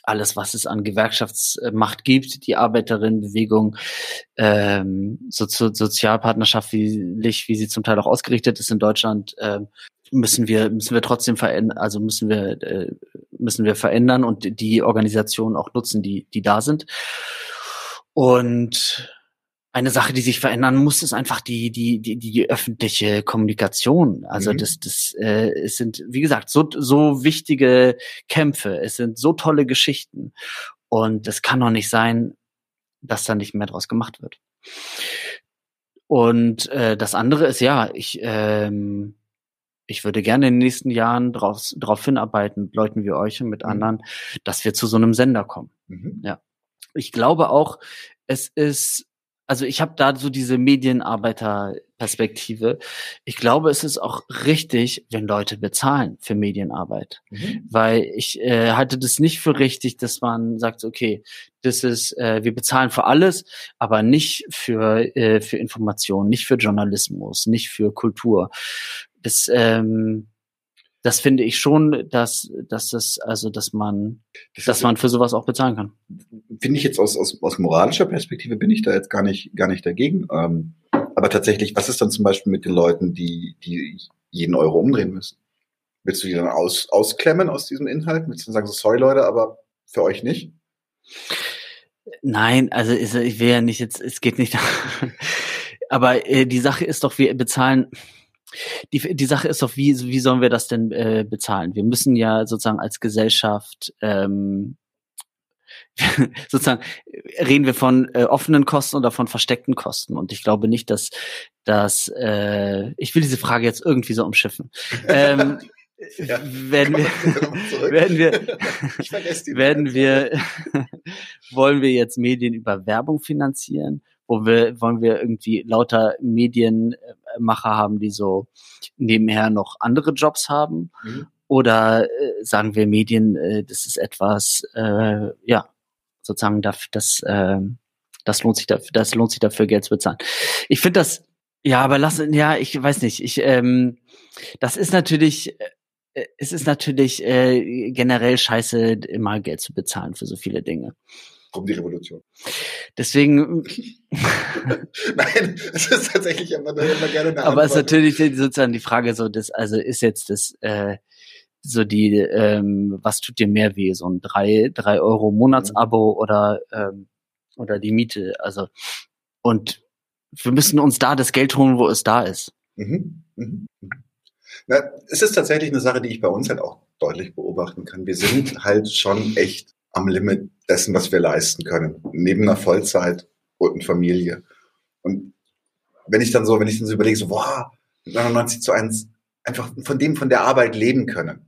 alles, was es an Gewerkschaftsmacht gibt, die Arbeiterinnenbewegung, ähm, so, so, sozialpartnerschaftlich, wie sie zum Teil auch ausgerichtet ist in Deutschland, äh, müssen wir müssen wir trotzdem verändern, also müssen wir äh, müssen wir verändern und die Organisationen auch nutzen, die die da sind. Und eine Sache, die sich verändern muss, ist einfach die die die die öffentliche Kommunikation. Also mhm. das das äh, es sind wie gesagt so so wichtige Kämpfe. Es sind so tolle Geschichten und es kann doch nicht sein, dass da nicht mehr draus gemacht wird. Und äh, das andere ist ja, ich ähm, ich würde gerne in den nächsten Jahren drauf, darauf hinarbeiten, mit Leuten wie euch und mit mhm. anderen, dass wir zu so einem Sender kommen. Mhm. Ja. Ich glaube auch, es ist also ich habe da so diese Medienarbeiterperspektive. Ich glaube, es ist auch richtig, wenn Leute bezahlen für Medienarbeit, mhm. weil ich äh, halte das nicht für richtig, dass man sagt, okay, das ist, äh, wir bezahlen für alles, aber nicht für äh, für Informationen, nicht für Journalismus, nicht für Kultur. Das ähm, das finde ich schon, dass, dass das, also, dass man, das dass man für sowas auch bezahlen kann. Finde ich jetzt aus, aus, aus moralischer Perspektive bin ich da jetzt gar nicht, gar nicht dagegen. Ähm, aber tatsächlich, was ist dann zum Beispiel mit den Leuten, die, die jeden Euro umdrehen müssen? Willst du die dann aus, ausklemmen aus diesem Inhalt? Willst du dann sagen, so, sorry Leute, aber für euch nicht? Nein, also ich will ja nicht jetzt, es geht nicht. aber äh, die Sache ist doch, wir bezahlen, die, die Sache ist doch, wie, wie sollen wir das denn äh, bezahlen? Wir müssen ja sozusagen als Gesellschaft ähm, sozusagen reden wir von äh, offenen Kosten oder von versteckten Kosten. Und ich glaube nicht, dass dass äh, ich will diese Frage jetzt irgendwie so umschiffen. ähm, ja, werden wir, werden wir, werden wir, wollen wir jetzt Medien über Werbung finanzieren? Wo wir, wollen wir irgendwie lauter Medienmacher haben, die so nebenher noch andere Jobs haben? Mhm. Oder äh, sagen wir Medien, äh, das ist etwas, äh, ja, sozusagen dafür, das, äh, das lohnt sich dafür, das lohnt sich dafür, Geld zu bezahlen. Ich finde das, ja, aber lass, ja, ich weiß nicht, ich, ähm, das ist natürlich, äh, es ist natürlich äh, generell scheiße, immer Geld zu bezahlen für so viele Dinge. Um die Revolution. Deswegen. Nein, es ist tatsächlich immer, immer gerne eine Aber es ist natürlich sozusagen die Frage so, das, also ist jetzt das, äh, so die, ähm, was tut dir mehr weh, so ein drei, drei Euro Monatsabo oder, ähm, oder die Miete, also, und wir müssen uns da das Geld holen, wo es da ist. Mhm. Mhm. Na, es ist tatsächlich eine Sache, die ich bei uns halt auch deutlich beobachten kann. Wir sind halt schon echt am Limit dessen, was wir leisten können, neben einer Vollzeit und Familie. Und wenn ich dann so, wenn ich dann so überlege, so, boah, 99 zu 1, einfach von dem, von der Arbeit leben können.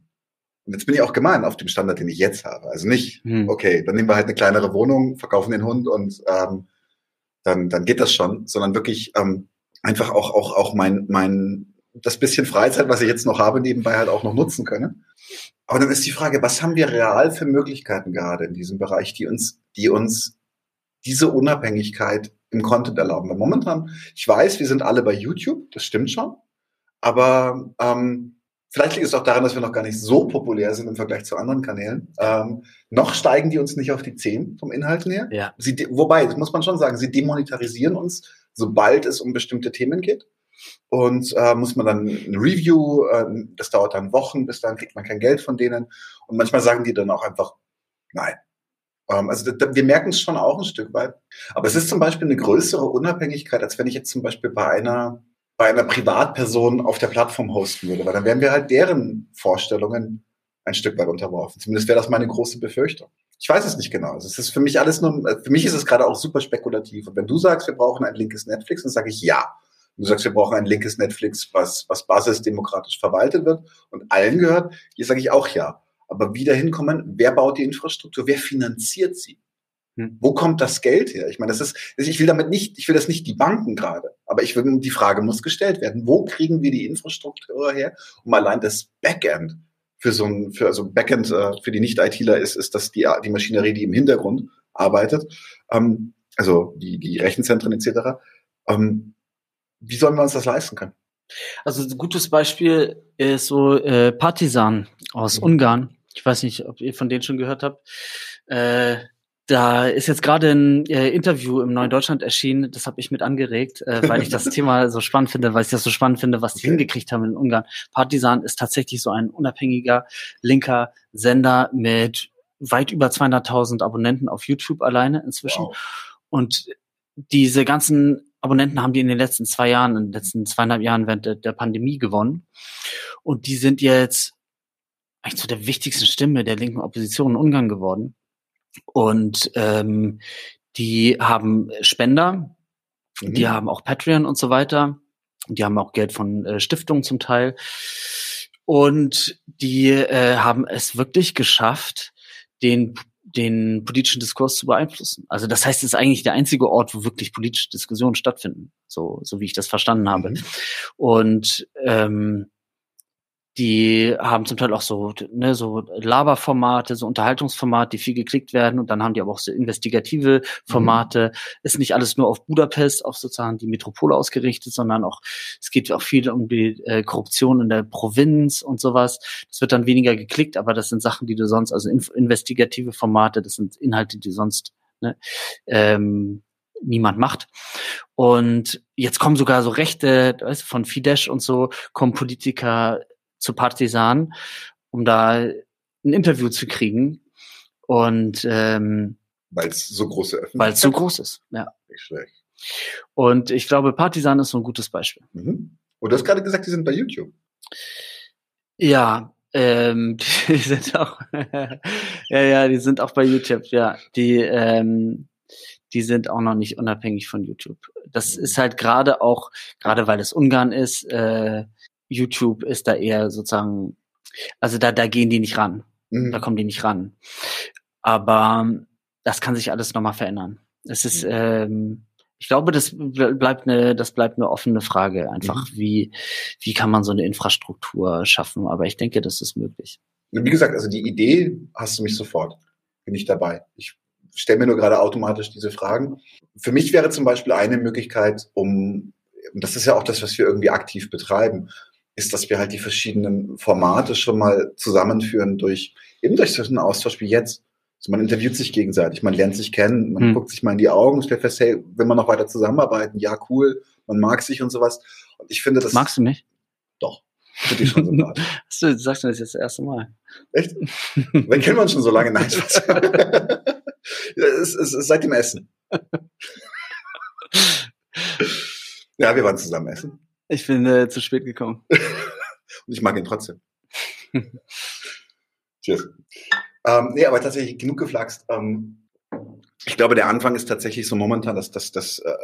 Und jetzt bin ich auch gemein auf dem Standard, den ich jetzt habe. Also nicht, hm. okay, dann nehmen wir halt eine kleinere Wohnung, verkaufen den Hund und ähm, dann, dann geht das schon, sondern wirklich ähm, einfach auch, auch, auch mein, mein, das bisschen Freizeit, was ich jetzt noch habe, nebenbei halt auch noch nutzen können. Aber dann ist die Frage, was haben wir real für Möglichkeiten gerade in diesem Bereich, die uns, die uns diese Unabhängigkeit im Content erlauben? Weil momentan, ich weiß, wir sind alle bei YouTube, das stimmt schon, aber ähm, Vielleicht liegt es auch daran, dass wir noch gar nicht so populär sind im Vergleich zu anderen Kanälen. Ähm, noch steigen die uns nicht auf die Zehen vom Inhalt her. Ja. Sie, wobei, das muss man schon sagen, sie demonetarisieren uns, sobald es um bestimmte Themen geht. Und äh, muss man dann ein Review, äh, das dauert dann Wochen, bis dann kriegt man kein Geld von denen. Und manchmal sagen die dann auch einfach, nein. Ähm, also da, wir merken es schon auch ein Stück weit. Aber es ist zum Beispiel eine größere Unabhängigkeit, als wenn ich jetzt zum Beispiel bei einer bei einer Privatperson auf der Plattform hosten würde, weil dann wären wir halt deren Vorstellungen ein Stück weit unterworfen. Zumindest wäre das meine große Befürchtung. Ich weiß es nicht genau. Also es ist für mich alles nur, für mich ist es gerade auch super spekulativ. Und wenn du sagst, wir brauchen ein linkes Netflix, dann sage ich ja. Du sagst, wir brauchen ein linkes Netflix, was, was basisdemokratisch verwaltet wird und allen gehört. Hier sage ich auch ja. Aber wie dahin kommen, wer baut die Infrastruktur? Wer finanziert sie? Hm. Wo kommt das Geld her? Ich meine, das ist, ich will damit nicht, ich will das nicht die Banken gerade, aber ich will, die Frage muss gestellt werden. Wo kriegen wir die Infrastruktur her, um allein das Backend für so ein, für, also Backend äh, für die Nicht-ITler ist, ist das die, die Maschinerie, die im Hintergrund arbeitet, ähm, also die, die Rechenzentren etc. Ähm, wie sollen wir uns das leisten können? Also ein gutes Beispiel ist so äh, Partisan aus mhm. Ungarn. Ich weiß nicht, ob ihr von denen schon gehört habt. Äh, da ist jetzt gerade ein äh, Interview im Neuen Deutschland erschienen, das habe ich mit angeregt, äh, weil ich das Thema so spannend finde, weil ich das so spannend finde, was die okay. hingekriegt haben in Ungarn. Partisan ist tatsächlich so ein unabhängiger linker Sender mit weit über 200.000 Abonnenten auf YouTube alleine inzwischen. Wow. Und diese ganzen Abonnenten haben die in den letzten zwei Jahren, in den letzten zweieinhalb Jahren während der, der Pandemie gewonnen. Und die sind jetzt eigentlich zu der wichtigsten Stimme der linken Opposition in Ungarn geworden. Und ähm, die haben Spender, mhm. die haben auch Patreon und so weiter. Die haben auch Geld von äh, Stiftungen zum Teil. Und die äh, haben es wirklich geschafft, den den politischen Diskurs zu beeinflussen. Also das heißt, es ist eigentlich der einzige Ort, wo wirklich politische Diskussionen stattfinden, so so wie ich das verstanden habe. Mhm. Und ähm, die haben zum Teil auch so, ne, so Laberformate, so Unterhaltungsformate, die viel geklickt werden. Und dann haben die aber auch so investigative Formate. Mhm. Ist nicht alles nur auf Budapest, auf sozusagen die Metropole ausgerichtet, sondern auch, es geht auch viel um die äh, Korruption in der Provinz und sowas. Das wird dann weniger geklickt, aber das sind Sachen, die du sonst, also investigative Formate, das sind Inhalte, die sonst, ne, ähm, niemand macht. Und jetzt kommen sogar so Rechte, weißt, von Fidesz und so, kommen Politiker zu Partisan, um da ein Interview zu kriegen. Und ähm, weil es so große Öffentlichkeit Weil es so groß ist, ja. Nicht schlecht. Und ich glaube, Partisan ist so ein gutes Beispiel. Mhm. Und du hast gerade gesagt, die sind bei YouTube. Ja, ähm, die sind auch, ja, ja, die sind auch bei YouTube, ja. Die, ähm, die sind auch noch nicht unabhängig von YouTube. Das ist halt gerade auch, gerade weil es Ungarn ist, äh, YouTube ist da eher sozusagen, also da, da gehen die nicht ran. Mhm. Da kommen die nicht ran. Aber das kann sich alles nochmal verändern. Es ist, mhm. ähm, ich glaube, das bleibt eine, das bleibt eine offene Frage. Einfach, mhm. wie, wie kann man so eine Infrastruktur schaffen? Aber ich denke, das ist möglich. Wie gesagt, also die Idee hast du mich sofort. Bin ich dabei. Ich stelle mir nur gerade automatisch diese Fragen. Für mich wäre zum Beispiel eine Möglichkeit, um, und das ist ja auch das, was wir irgendwie aktiv betreiben, ist, dass wir halt die verschiedenen Formate schon mal zusammenführen durch, eben durch so einen Austausch wie jetzt. Also man interviewt sich gegenseitig, man lernt sich kennen, man hm. guckt sich mal in die Augen, stellt fest, hey, wenn wir noch weiter zusammenarbeiten, ja, cool, man mag sich und sowas. Und ich finde das. Magst du mich? Doch. Finde ich schon sympathisch. du, sagst mir das jetzt das erste Mal. Echt? Kennen wir uns schon so lange. Nein, Spaß. es, es, es seit dem Essen. ja, wir waren zusammen essen. Ich bin äh, zu spät gekommen. Und ich mag ihn trotzdem. Cheers. Ähm, nee, aber tatsächlich genug geflaxt. Ähm, ich glaube, der Anfang ist tatsächlich so momentan, dass, dass, dass äh,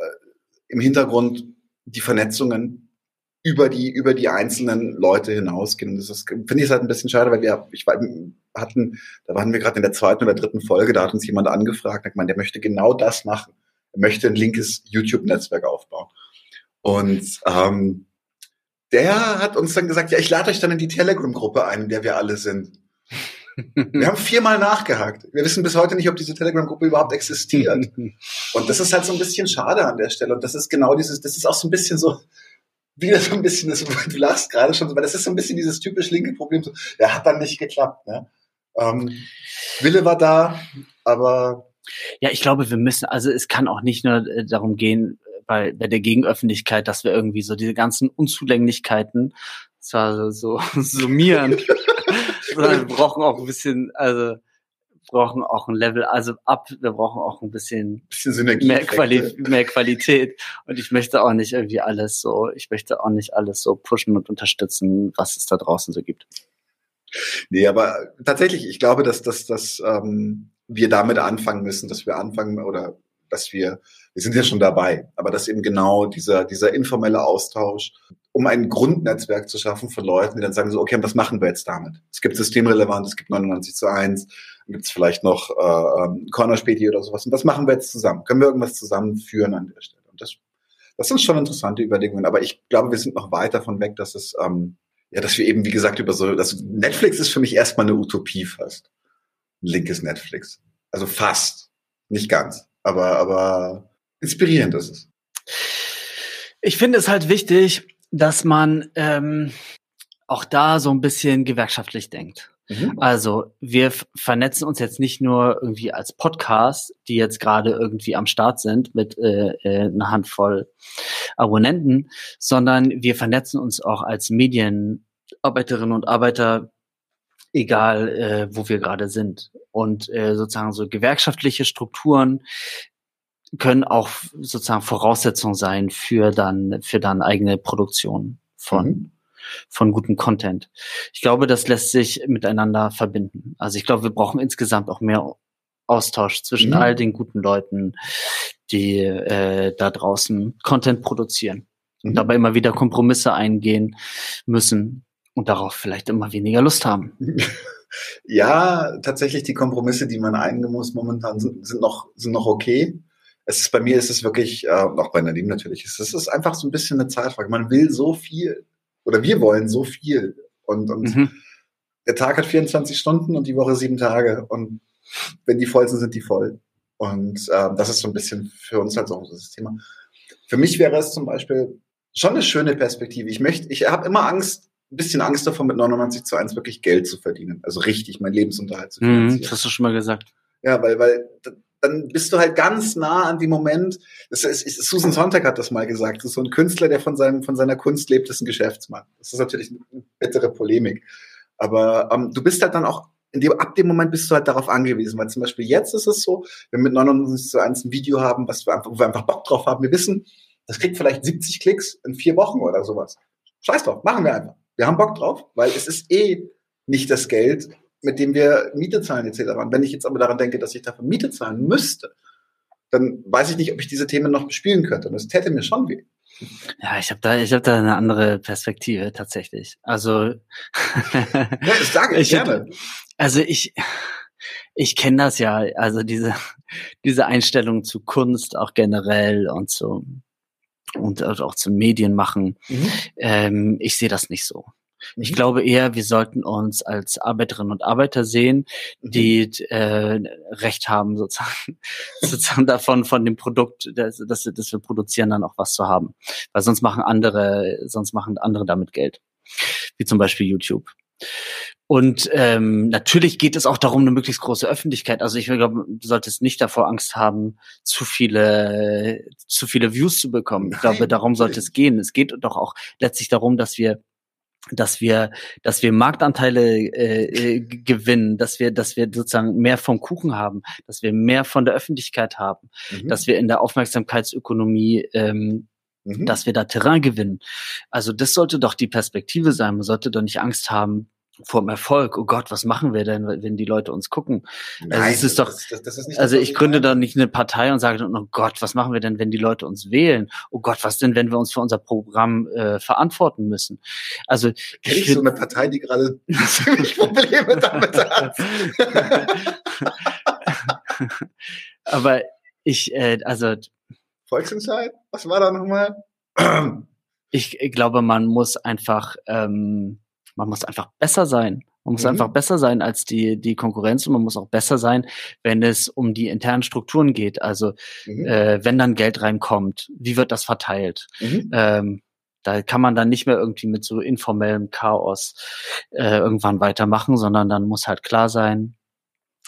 im Hintergrund die Vernetzungen über die, über die einzelnen Leute hinausgehen. Und das ist, finde ich halt ein bisschen schade, weil wir, ich hatten, da waren wir gerade in der zweiten oder dritten Folge, da hat uns jemand angefragt, hat gemeint, der möchte genau das machen. Er möchte ein linkes YouTube-Netzwerk aufbauen. Und ähm, der hat uns dann gesagt, ja, ich lade euch dann in die Telegram-Gruppe ein, in der wir alle sind. Wir haben viermal nachgehakt. Wir wissen bis heute nicht, ob diese Telegram-Gruppe überhaupt existiert. Und das ist halt so ein bisschen schade an der Stelle. Und das ist genau dieses, das ist auch so ein bisschen so, wieder so ein bisschen, das, du lachst gerade schon, weil das ist so ein bisschen dieses typisch linke Problem. So, der hat dann nicht geklappt. Ne? Ähm, Wille war da, aber ja, ich glaube, wir müssen, also es kann auch nicht nur äh, darum gehen, bei, bei der Gegenöffentlichkeit, dass wir irgendwie so diese ganzen Unzulänglichkeiten zwar so, so summieren, sondern wir brauchen auch ein bisschen, also brauchen auch ein Level, also ab, wir brauchen auch ein bisschen, bisschen mehr, Quali mehr Qualität. Und ich möchte auch nicht irgendwie alles so, ich möchte auch nicht alles so pushen und unterstützen, was es da draußen so gibt. Nee, aber tatsächlich, ich glaube, dass, dass, dass ähm, wir damit anfangen müssen, dass wir anfangen oder dass wir, wir sind ja schon dabei, aber dass eben genau dieser, dieser informelle Austausch, um ein Grundnetzwerk zu schaffen von Leuten, die dann sagen so, okay, was machen wir jetzt damit? Es gibt systemrelevant, es gibt 99 zu 1, dann gibt es vielleicht noch äh, ähm, Corner-Späti oder sowas. Und was machen wir jetzt zusammen? Können wir irgendwas zusammenführen an der Stelle? Und das, das sind schon interessante Überlegungen, aber ich glaube, wir sind noch weit davon weg, dass es, ähm, ja, dass wir eben, wie gesagt, über so, das Netflix ist für mich erstmal eine Utopie fast. Ein linkes Netflix. Also fast. Nicht ganz aber, aber inspirierend ist es. Ich finde es halt wichtig, dass man ähm, auch da so ein bisschen gewerkschaftlich denkt. Mhm. Also wir vernetzen uns jetzt nicht nur irgendwie als Podcast, die jetzt gerade irgendwie am Start sind mit äh, äh, einer Handvoll Abonnenten, sondern wir vernetzen uns auch als Medienarbeiterinnen und Arbeiter, egal äh, wo wir gerade sind und äh, sozusagen so gewerkschaftliche Strukturen können auch sozusagen Voraussetzung sein für dann für dann eigene Produktion von mhm. von gutem Content. Ich glaube, das lässt sich miteinander verbinden. Also ich glaube, wir brauchen insgesamt auch mehr Austausch zwischen mhm. all den guten Leuten, die äh, da draußen Content produzieren mhm. und dabei immer wieder Kompromisse eingehen müssen und darauf vielleicht immer weniger Lust haben. Ja, tatsächlich die Kompromisse, die man eingehen muss momentan sind, sind noch, sind noch okay. Es ist, bei mir ist es wirklich, äh, auch bei Nadim natürlich, es ist, es ist einfach so ein bisschen eine Zeitfrage. Man will so viel oder wir wollen so viel und, und mhm. der Tag hat 24 Stunden und die Woche sieben Tage und wenn die voll sind, sind die voll. Und äh, das ist so ein bisschen für uns halt auch das Thema. Für mich wäre es zum Beispiel schon eine schöne Perspektive. Ich möchte, ich habe immer Angst, ein bisschen Angst davor, mit 99 zu 1 wirklich Geld zu verdienen. Also richtig meinen Lebensunterhalt zu mhm, finanzieren. das hast du schon mal gesagt. Ja, weil, weil dann bist du halt ganz nah an dem Moment. Das ist, Susan Sontag hat das mal gesagt. Das ist so ein Künstler, der von, seinem, von seiner Kunst lebt, ist ein Geschäftsmann. Das ist natürlich eine bittere Polemik. Aber ähm, du bist halt dann auch, in dem, ab dem Moment bist du halt darauf angewiesen. Weil zum Beispiel jetzt ist es so, wenn wir mit 99 zu 1 ein Video haben, was wir einfach, wo wir einfach Bock drauf haben. Wir wissen, das kriegt vielleicht 70 Klicks in vier Wochen oder sowas. Scheiß drauf, machen wir einfach. Wir haben Bock drauf, weil es ist eh nicht das Geld, mit dem wir Miete zahlen etc. Und wenn ich jetzt aber daran denke, dass ich dafür Miete zahlen müsste, dann weiß ich nicht, ob ich diese Themen noch bespielen könnte. Und das täte mir schon weh. Ja, ich habe da, ich habe da eine andere Perspektive tatsächlich. Also, ja, ich sage ich gerne. Hab, also ich, ich kenne das ja. Also diese, diese Einstellung zu Kunst auch generell und so und auch zu Medien machen. Mhm. Ähm, ich sehe das nicht so. Ich mhm. glaube eher, wir sollten uns als Arbeiterinnen und Arbeiter sehen, mhm. die äh, Recht haben, sozusagen, sozusagen davon, von dem Produkt, das, das, das wir produzieren, dann auch was zu haben. Weil sonst machen andere, sonst machen andere damit Geld. Wie zum Beispiel YouTube. Und ähm, natürlich geht es auch darum, eine möglichst große Öffentlichkeit. Also ich glaube, du solltest nicht davor Angst haben, zu viele, zu viele Views zu bekommen. Ich glaube, darum sollte es gehen. Es geht doch auch letztlich darum, dass wir dass wir, dass wir Marktanteile äh, äh, gewinnen, dass wir, dass wir sozusagen mehr vom Kuchen haben, dass wir mehr von der Öffentlichkeit haben, mhm. dass wir in der Aufmerksamkeitsökonomie ähm, mhm. dass wir da Terrain gewinnen. Also das sollte doch die Perspektive sein. Man sollte doch nicht Angst haben, vom Erfolg. Oh Gott, was machen wir denn, wenn die Leute uns gucken? Also Nein, also es ist doch, das, das, ist also ich gründe da nicht eine Partei und sage, oh Gott, was machen wir denn, wenn die Leute uns wählen? Oh Gott, was denn, wenn wir uns für unser Programm äh, verantworten müssen? Also Kenn ich, ich so eine Partei, die gerade ziemlich Probleme damit hat. Aber ich, äh, also Volksentscheid, was war da nochmal? ich glaube, man muss einfach ähm, man muss einfach besser sein. Man muss mhm. einfach besser sein als die, die Konkurrenz und man muss auch besser sein, wenn es um die internen Strukturen geht. Also mhm. äh, wenn dann Geld reinkommt, wie wird das verteilt? Mhm. Ähm, da kann man dann nicht mehr irgendwie mit so informellem Chaos äh, irgendwann weitermachen, sondern dann muss halt klar sein,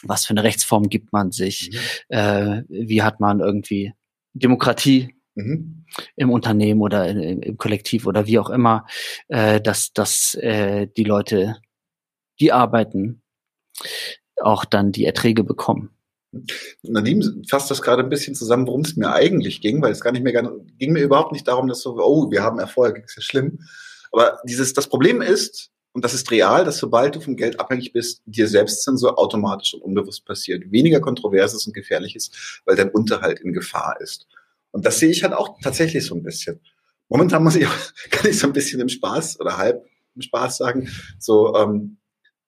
was für eine Rechtsform gibt man sich, mhm. äh, wie hat man irgendwie Demokratie mhm. Im Unternehmen oder im, im, Kollektiv oder wie auch immer, äh, dass, dass äh, die Leute, die arbeiten, auch dann die Erträge bekommen. Nadim fasst das gerade ein bisschen zusammen, worum es mir eigentlich ging, weil es gar nicht mehr ging mir überhaupt nicht darum, dass so, oh, wir haben Erfolg, ist ja schlimm. Aber dieses, das Problem ist, und das ist real, dass sobald du vom Geld abhängig bist, dir Selbstzensur automatisch und unbewusst passiert. Weniger kontroverses und gefährliches, weil dein Unterhalt in Gefahr ist. Und das sehe ich halt auch tatsächlich so ein bisschen. Momentan muss ich auch, kann ich so ein bisschen im Spaß oder halb im Spaß sagen, so ähm,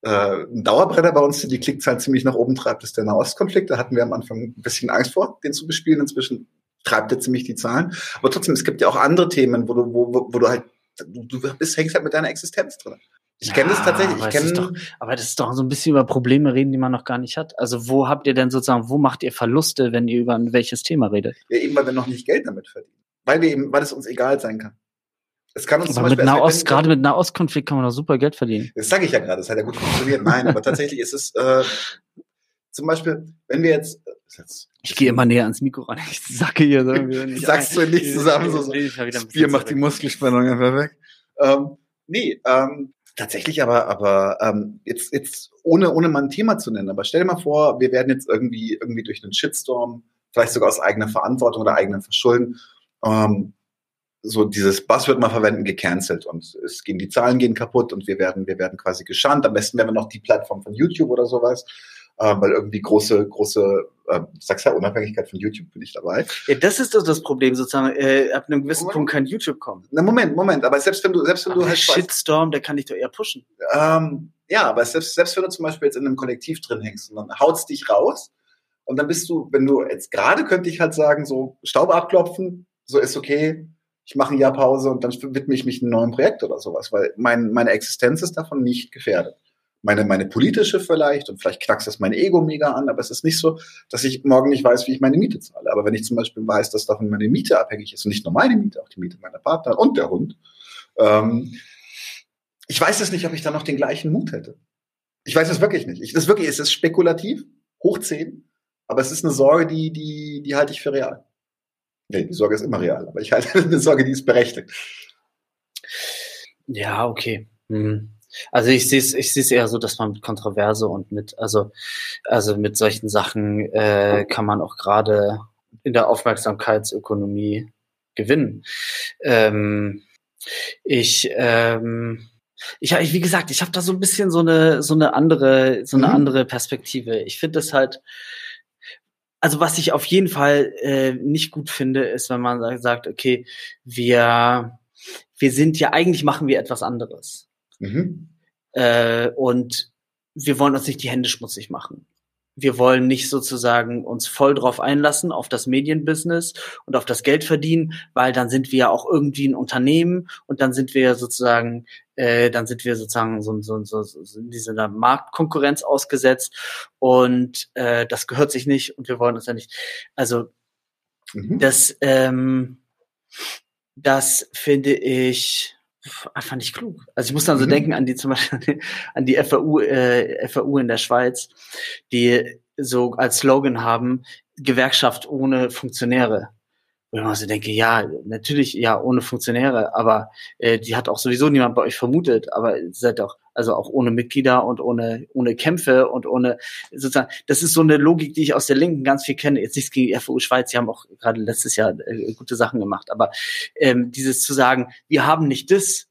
äh, ein Dauerbrenner bei uns, der die Klickzahlen ziemlich nach oben treibt, ist der Nahostkonflikt. Da hatten wir am Anfang ein bisschen Angst vor, den zu bespielen. Inzwischen treibt er ziemlich die Zahlen. Aber trotzdem, es gibt ja auch andere Themen, wo du, wo, wo du halt, du, du bist, hängst halt mit deiner Existenz drin. Ich ja, kenne das tatsächlich. Ich kenn, doch, aber das ist doch so ein bisschen über Probleme reden, die man noch gar nicht hat. Also wo habt ihr denn sozusagen, wo macht ihr Verluste, wenn ihr über ein welches Thema redet? Ja, eben weil wir noch nicht Geld damit verdienen. Weil wir eben, weil es uns egal sein kann. Es kann uns aber mit Nahost, gerade mit Nahostkonflikt kann man doch super Geld verdienen. Das sage ich ja gerade, das hat ja gut funktioniert. Nein, aber tatsächlich ist es äh, zum Beispiel, wenn wir jetzt, jetzt ich gehe immer näher ans Mikro ran, ich sacke hier so Sagst du nicht zusammen, so, so. Bier macht die Muskelspannung einfach weg. Ähm, nee, ähm, Tatsächlich aber, aber ähm, jetzt, jetzt ohne, ohne mal ein Thema zu nennen, aber stell dir mal vor, wir werden jetzt irgendwie, irgendwie durch einen Shitstorm, vielleicht sogar aus eigener Verantwortung oder eigenem Verschulden, ähm, so dieses Buzzword mal verwenden, gecancelt und es gehen, die Zahlen gehen kaputt und wir werden, wir werden quasi geschannt. Am besten wären wir noch die Plattform von YouTube oder sowas äh, weil irgendwie große, große, äh, sagst ja, Unabhängigkeit von YouTube bin ich dabei. Ja, das ist doch das Problem sozusagen. Äh, ab einem gewissen Moment. Punkt kann YouTube kommen. Na Moment, Moment, aber selbst wenn du, selbst wenn aber du halt Shitstorm, der kann dich doch eher pushen. Ähm, ja, aber selbst, selbst wenn du zum Beispiel jetzt in einem Kollektiv drin hängst und dann haut's dich raus und dann bist du, wenn du jetzt gerade könnte ich halt sagen, so Staub abklopfen, so ist okay, ich mache ein Jahr Pause und dann widme ich mich einem neuen Projekt oder sowas, weil mein, meine Existenz ist davon nicht gefährdet meine, meine politische vielleicht und vielleicht knackst das mein Ego mega an, aber es ist nicht so, dass ich morgen nicht weiß, wie ich meine Miete zahle. Aber wenn ich zum Beispiel weiß, dass davon meine Miete abhängig ist und nicht nur meine Miete, auch die Miete meiner Partner und der Hund, ähm, ich weiß es nicht, ob ich da noch den gleichen Mut hätte. Ich weiß es wirklich nicht. Ich, das wirklich, es ist spekulativ, hoch zehn, aber es ist eine Sorge, die, die, die halte ich für real. Nee, die Sorge ist immer real, aber ich halte eine Sorge, die ist berechtigt. Ja, okay. Hm. Also ich sehe es ich sehe es eher so, dass man mit Kontroverse und mit also also mit solchen Sachen äh, kann man auch gerade in der Aufmerksamkeitsökonomie gewinnen. Ähm, ich ähm, ich, wie gesagt, ich habe da so ein bisschen so eine so eine andere so eine mhm. andere Perspektive. Ich finde es halt also was ich auf jeden Fall äh, nicht gut finde, ist, wenn man sagt, okay, wir, wir sind ja, eigentlich machen wir etwas anderes. Mhm. Äh, und wir wollen uns nicht die Hände schmutzig machen wir wollen nicht sozusagen uns voll drauf einlassen auf das Medienbusiness und auf das Geld verdienen, weil dann sind wir ja auch irgendwie ein Unternehmen und dann sind wir sozusagen, äh, dann sind wir sozusagen so, so, so, so in dieser Marktkonkurrenz ausgesetzt und äh, das gehört sich nicht und wir wollen uns ja nicht. Also mhm. das, ähm, das finde ich einfach nicht klug. Also ich muss dann so mhm. denken an die zum Beispiel an die FAU, äh, FAU in der Schweiz, die so als Slogan haben Gewerkschaft ohne Funktionäre. Wo ich mir so denke, ja, natürlich, ja, ohne Funktionäre, aber äh, die hat auch sowieso niemand bei euch vermutet, aber ihr seid auch, also auch ohne Mitglieder und ohne, ohne Kämpfe und ohne, sozusagen, das ist so eine Logik, die ich aus der Linken ganz viel kenne. Jetzt nichts gegen die FU Schweiz, die haben auch gerade letztes Jahr äh, gute Sachen gemacht, aber ähm, dieses zu sagen, wir haben nicht das,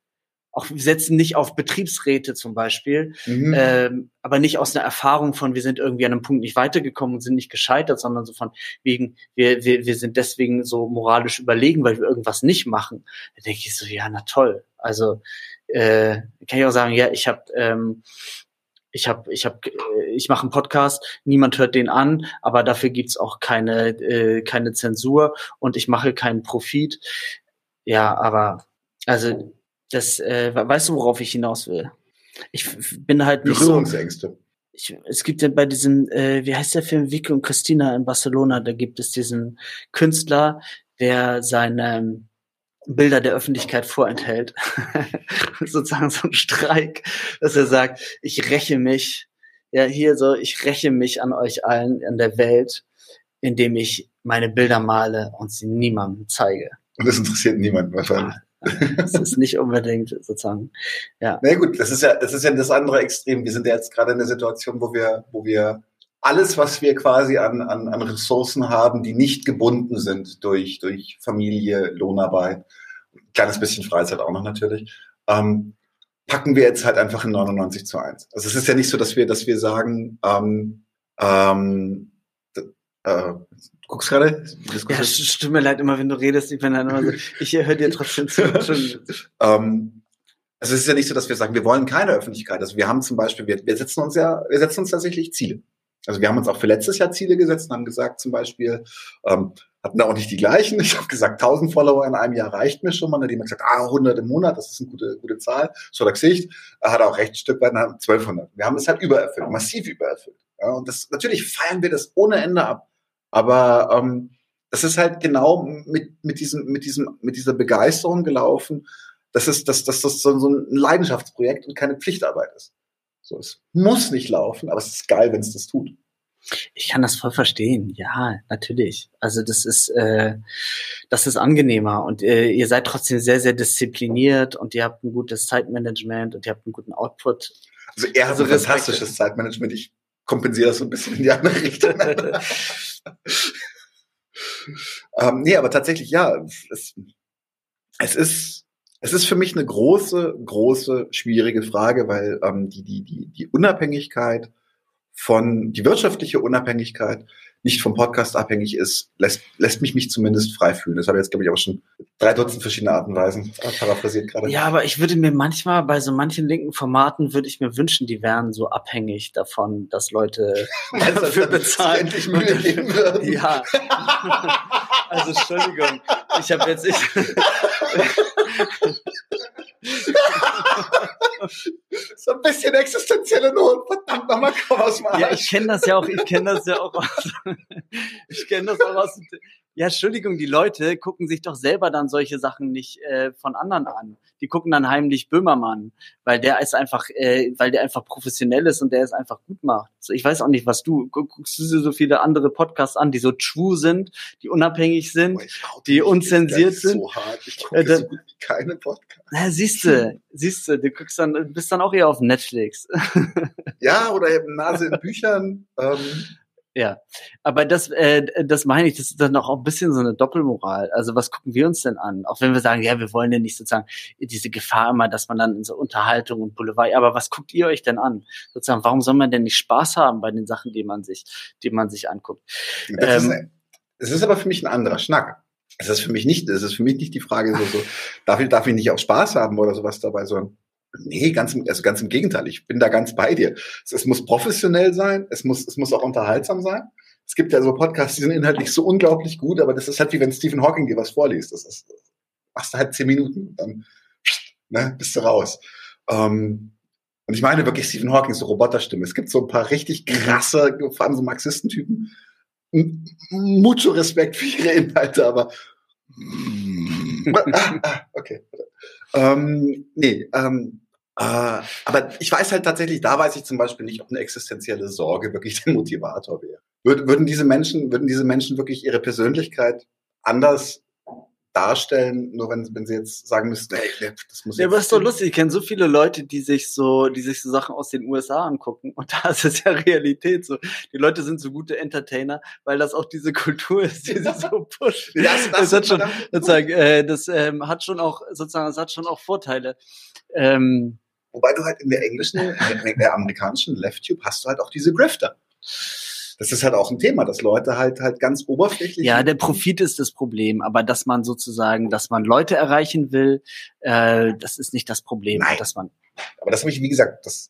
auch wir setzen nicht auf Betriebsräte zum Beispiel, mhm. ähm, aber nicht aus einer Erfahrung von, wir sind irgendwie an einem Punkt nicht weitergekommen und sind nicht gescheitert, sondern so von wegen, wir, wir, wir sind deswegen so moralisch überlegen, weil wir irgendwas nicht machen. Da denke ich so, ja, na toll. Also äh, kann ich auch sagen, ja, ich habe ähm, ich habe, ich habe, ich mache einen Podcast, niemand hört den an, aber dafür gibt's auch keine, äh, keine Zensur und ich mache keinen Profit. Ja, aber also das, äh, weißt du, worauf ich hinaus will? Ich bin halt nicht Berührungsängste. So, ich, es gibt ja bei diesem, äh, wie heißt der Film, Vicky und Christina in Barcelona, da gibt es diesen Künstler, der seine Bilder der Öffentlichkeit vorenthält. Sozusagen so ein Streik, dass er sagt, ich räche mich, ja, hier so, ich räche mich an euch allen in der Welt, indem ich meine Bilder male und sie niemandem zeige. Und das interessiert niemanden wahrscheinlich. Das ist nicht unbedingt sozusagen, ja. Na gut, das ist ja, das ist ja das andere Extrem. Wir sind ja jetzt gerade in der Situation, wo wir, wo wir alles, was wir quasi an, an, an Ressourcen haben, die nicht gebunden sind durch, durch Familie, Lohnarbeit, ein kleines bisschen Freizeit auch noch natürlich, ähm, packen wir jetzt halt einfach in 99 zu 1. Also es ist ja nicht so, dass wir, dass wir sagen, ähm, ähm, äh, guckst gerade? Ja, es tut mir leid immer, wenn du redest. Ich bin dann immer so, ich höre dir trotzdem zu. ähm, also es ist ja nicht so, dass wir sagen, wir wollen keine Öffentlichkeit. Also wir haben zum Beispiel, wir, wir setzen uns ja, wir setzen uns tatsächlich Ziele. Also wir haben uns auch für letztes Jahr Ziele gesetzt und haben gesagt zum Beispiel, ähm, hatten da auch nicht die gleichen. Ich habe gesagt, 1000 Follower in einem Jahr reicht mir schon mal. Die haben gesagt, ah, 100 im Monat, das ist eine gute, gute Zahl. So hat er hat auch recht, Stück weit, 1200. Wir haben es halt übererfüllt, massiv übererfüllt. Ja, und das, natürlich feiern wir das ohne Ende ab. Aber ähm, das ist halt genau mit, mit, diesem, mit, diesem, mit dieser Begeisterung gelaufen, dass, es, dass, dass das so ein Leidenschaftsprojekt und keine Pflichtarbeit ist. So, es muss nicht laufen, aber es ist geil, wenn es das tut. Ich kann das voll verstehen, ja, natürlich. Also das ist, äh, das ist angenehmer und äh, ihr seid trotzdem sehr, sehr diszipliniert und ihr habt ein gutes Zeitmanagement und ihr habt einen guten Output. Also er hat so ein fantastisches Zeitmanagement. Ich kompensiere das so ein bisschen in die andere Richtung. ähm, nee, aber tatsächlich, ja, es, es ist, es ist für mich eine große, große, schwierige Frage, weil ähm, die, die, die, die Unabhängigkeit von, die wirtschaftliche Unabhängigkeit nicht vom Podcast abhängig ist, lässt, lässt mich mich zumindest frei fühlen. Das habe ich jetzt, glaube ich, auch schon drei Dutzend verschiedene Arten und Weisen paraphrasiert gerade. Ja, aber ich würde mir manchmal bei so manchen linken Formaten würde ich mir wünschen, die wären so abhängig davon, dass Leute dafür bezahlen. Endlich Mühe geben würden. Ja. also Entschuldigung, ich habe jetzt ich so ein bisschen existenzielle Not. Verdammt nochmal, komm aus dem Arsch. Ja, ich kenne das ja auch, ich kenne das ja auch aus, ich kenne das auch aus, ja, Entschuldigung, die Leute gucken sich doch selber dann solche Sachen nicht äh, von anderen an. Die gucken dann heimlich Böhmermann, weil der ist einfach, äh, weil der einfach professionell ist und der es einfach gut macht. So, ich weiß auch nicht, was du guckst du so viele andere Podcasts an, die so true sind, die unabhängig sind, oh, die unzensiert sind. So hart. Ich gucke äh, so keine Podcasts. Na, siehst du, siehst du, du guckst dann, bist dann auch eher auf Netflix. ja, oder eben Nase in Büchern. Ähm, Ja, aber das, äh, das meine ich, das ist dann auch ein bisschen so eine Doppelmoral. Also was gucken wir uns denn an? Auch wenn wir sagen, ja, wir wollen ja nicht sozusagen diese Gefahr immer, dass man dann in so Unterhaltung und Boulevard, aber was guckt ihr euch denn an? Sozusagen, warum soll man denn nicht Spaß haben bei den Sachen, die man sich, die man sich anguckt? Das ähm, ist, es ist aber für mich ein anderer Schnack. Es ist für mich nicht, es ist für mich nicht die Frage so, so darf ich, darf ich nicht auch Spaß haben oder sowas dabei, sondern Nee, ganz, also ganz im Gegenteil. Ich bin da ganz bei dir. Es, es, muss professionell sein. Es muss, es muss auch unterhaltsam sein. Es gibt ja so Podcasts, die sind inhaltlich so unglaublich gut, aber das ist halt wie wenn Stephen Hawking dir was vorliest. Das ist, machst du halt zehn Minuten, dann ne, bist du raus. Ähm, und ich meine wirklich Stephen Hawking, so Roboterstimme. Es gibt so ein paar richtig krasse, vor allem so Marxistentypen. Mucho Respekt für ihre Inhalte, aber ah, ah, okay. Ähm, nee, ähm, äh, aber ich weiß halt tatsächlich, da weiß ich zum Beispiel nicht, ob eine existenzielle Sorge wirklich der Motivator wäre. Würd, würden diese Menschen, würden diese Menschen wirklich ihre Persönlichkeit anders darstellen, nur wenn, wenn sie jetzt sagen müssten, hey, das muss Ja, aber ist doch lustig. Ich kenne so viele Leute, die sich so, die sich so Sachen aus den USA angucken. Und da ist es ja Realität so. Die Leute sind so gute Entertainer, weil das auch diese Kultur ist, die sie so pusht. das, das, das hat schon, sozusagen, äh, das ähm, hat schon auch, sozusagen, das hat schon auch Vorteile. Ähm, Wobei du halt in der englischen, in der amerikanischen Left Tube hast du halt auch diese Grifter das ist halt auch ein Thema, dass Leute halt halt ganz oberflächlich. Ja, der Profit ist das Problem, aber dass man sozusagen, dass man Leute erreichen will, äh, das ist nicht das Problem, Nein. dass man. Aber das habe ich wie gesagt, das.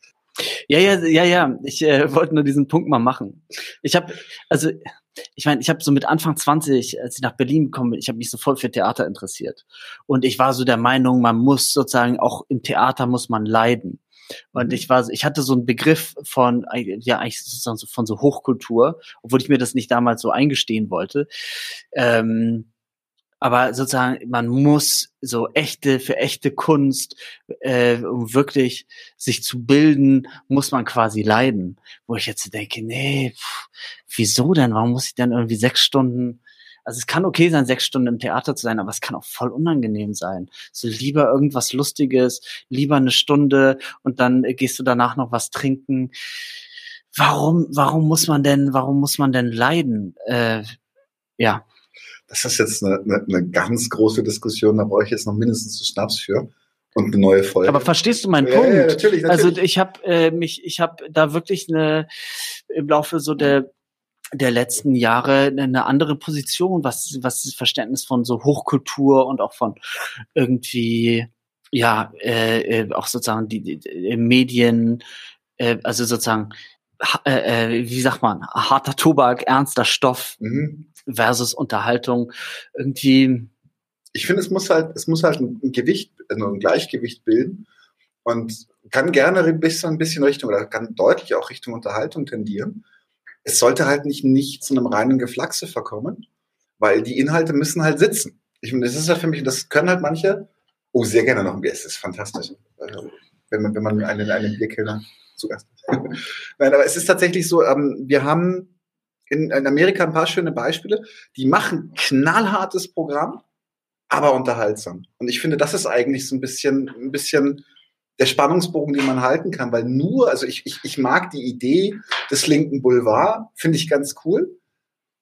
Ja, ja, ja, ja. Ich äh, wollte nur diesen Punkt mal machen. Ich habe, also ich meine, ich habe so mit Anfang 20, als ich nach Berlin gekommen bin, ich habe mich so voll für Theater interessiert. Und ich war so der Meinung, man muss sozusagen auch im Theater muss man leiden. Und mhm. ich war, ich hatte so einen Begriff von, ja, eigentlich sozusagen so von so Hochkultur, obwohl ich mir das nicht damals so eingestehen wollte. Ähm, aber sozusagen, man muss so echte, für echte Kunst, äh, um wirklich sich zu bilden, muss man quasi leiden. Wo ich jetzt denke, nee, pff, wieso denn? Warum muss ich denn irgendwie sechs Stunden also es kann okay sein, sechs Stunden im Theater zu sein, aber es kann auch voll unangenehm sein. So lieber irgendwas Lustiges, lieber eine Stunde und dann gehst du danach noch was trinken. Warum, warum muss man denn, warum muss man denn leiden? Äh, ja. Das ist jetzt eine, eine, eine ganz große Diskussion, da brauche ich jetzt noch mindestens einen Schnaps für und eine neue Folge. Aber verstehst du meinen ja, Punkt? Ja, natürlich, natürlich. Also ich habe äh, mich, ich habe da wirklich eine im Laufe so der der letzten Jahre eine andere Position, was, was das Verständnis von so Hochkultur und auch von irgendwie, ja, äh, äh auch sozusagen die, die Medien, äh, also sozusagen, äh, äh, wie sagt man, harter Tobak, ernster Stoff mhm. versus Unterhaltung irgendwie. Ich finde, es muss halt, es muss halt ein Gewicht, also ein Gleichgewicht bilden und kann gerne ein bisschen, ein bisschen Richtung oder kann deutlich auch Richtung Unterhaltung tendieren es sollte halt nicht, nicht zu einem reinen Geflaxe verkommen, weil die Inhalte müssen halt sitzen. Ich meine, das ist ja für mich, das können halt manche, oh, sehr gerne noch ein Bier, es ist fantastisch. Also, wenn man, wenn man einen, einen Bierkiller zu Gast hat. Nein, aber es ist tatsächlich so, ähm, wir haben in, in Amerika ein paar schöne Beispiele, die machen knallhartes Programm, aber unterhaltsam. Und ich finde, das ist eigentlich so ein bisschen, ein bisschen der Spannungsbogen, den man halten kann, weil nur, also ich, ich, ich mag die Idee des linken Boulevard, finde ich ganz cool.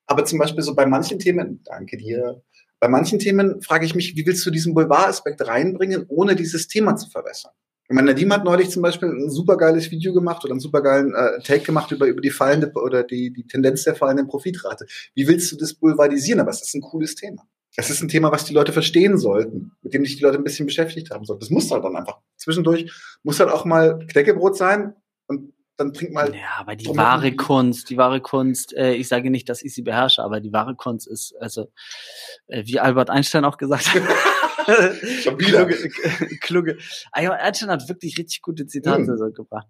Aber zum Beispiel so bei manchen Themen, danke dir, bei manchen Themen frage ich mich, wie willst du diesen Boulevard-Aspekt reinbringen, ohne dieses Thema zu verwässern? Ich meine, Nadim hat neulich zum Beispiel ein supergeiles Video gemacht oder einen supergeilen äh, Take gemacht über, über die fallende oder die, die Tendenz der fallenden Profitrate. Wie willst du das boulevardisieren? Aber es ist ein cooles Thema es ist ein Thema, was die Leute verstehen sollten, mit dem sich die Leute ein bisschen beschäftigt haben sollten. Das muss halt dann einfach. Zwischendurch muss halt auch mal Knäckebrot sein und dann trinkt mal. Ja, aber die wahre Kunst, die wahre Kunst, äh, ich sage nicht, dass ich sie beherrsche, aber die wahre Kunst ist, also, äh, wie Albert Einstein auch gesagt hat. Schon wieder. Kluge, kluge. Albert Einstein hat wirklich richtig gute Zitate hm. so gebracht.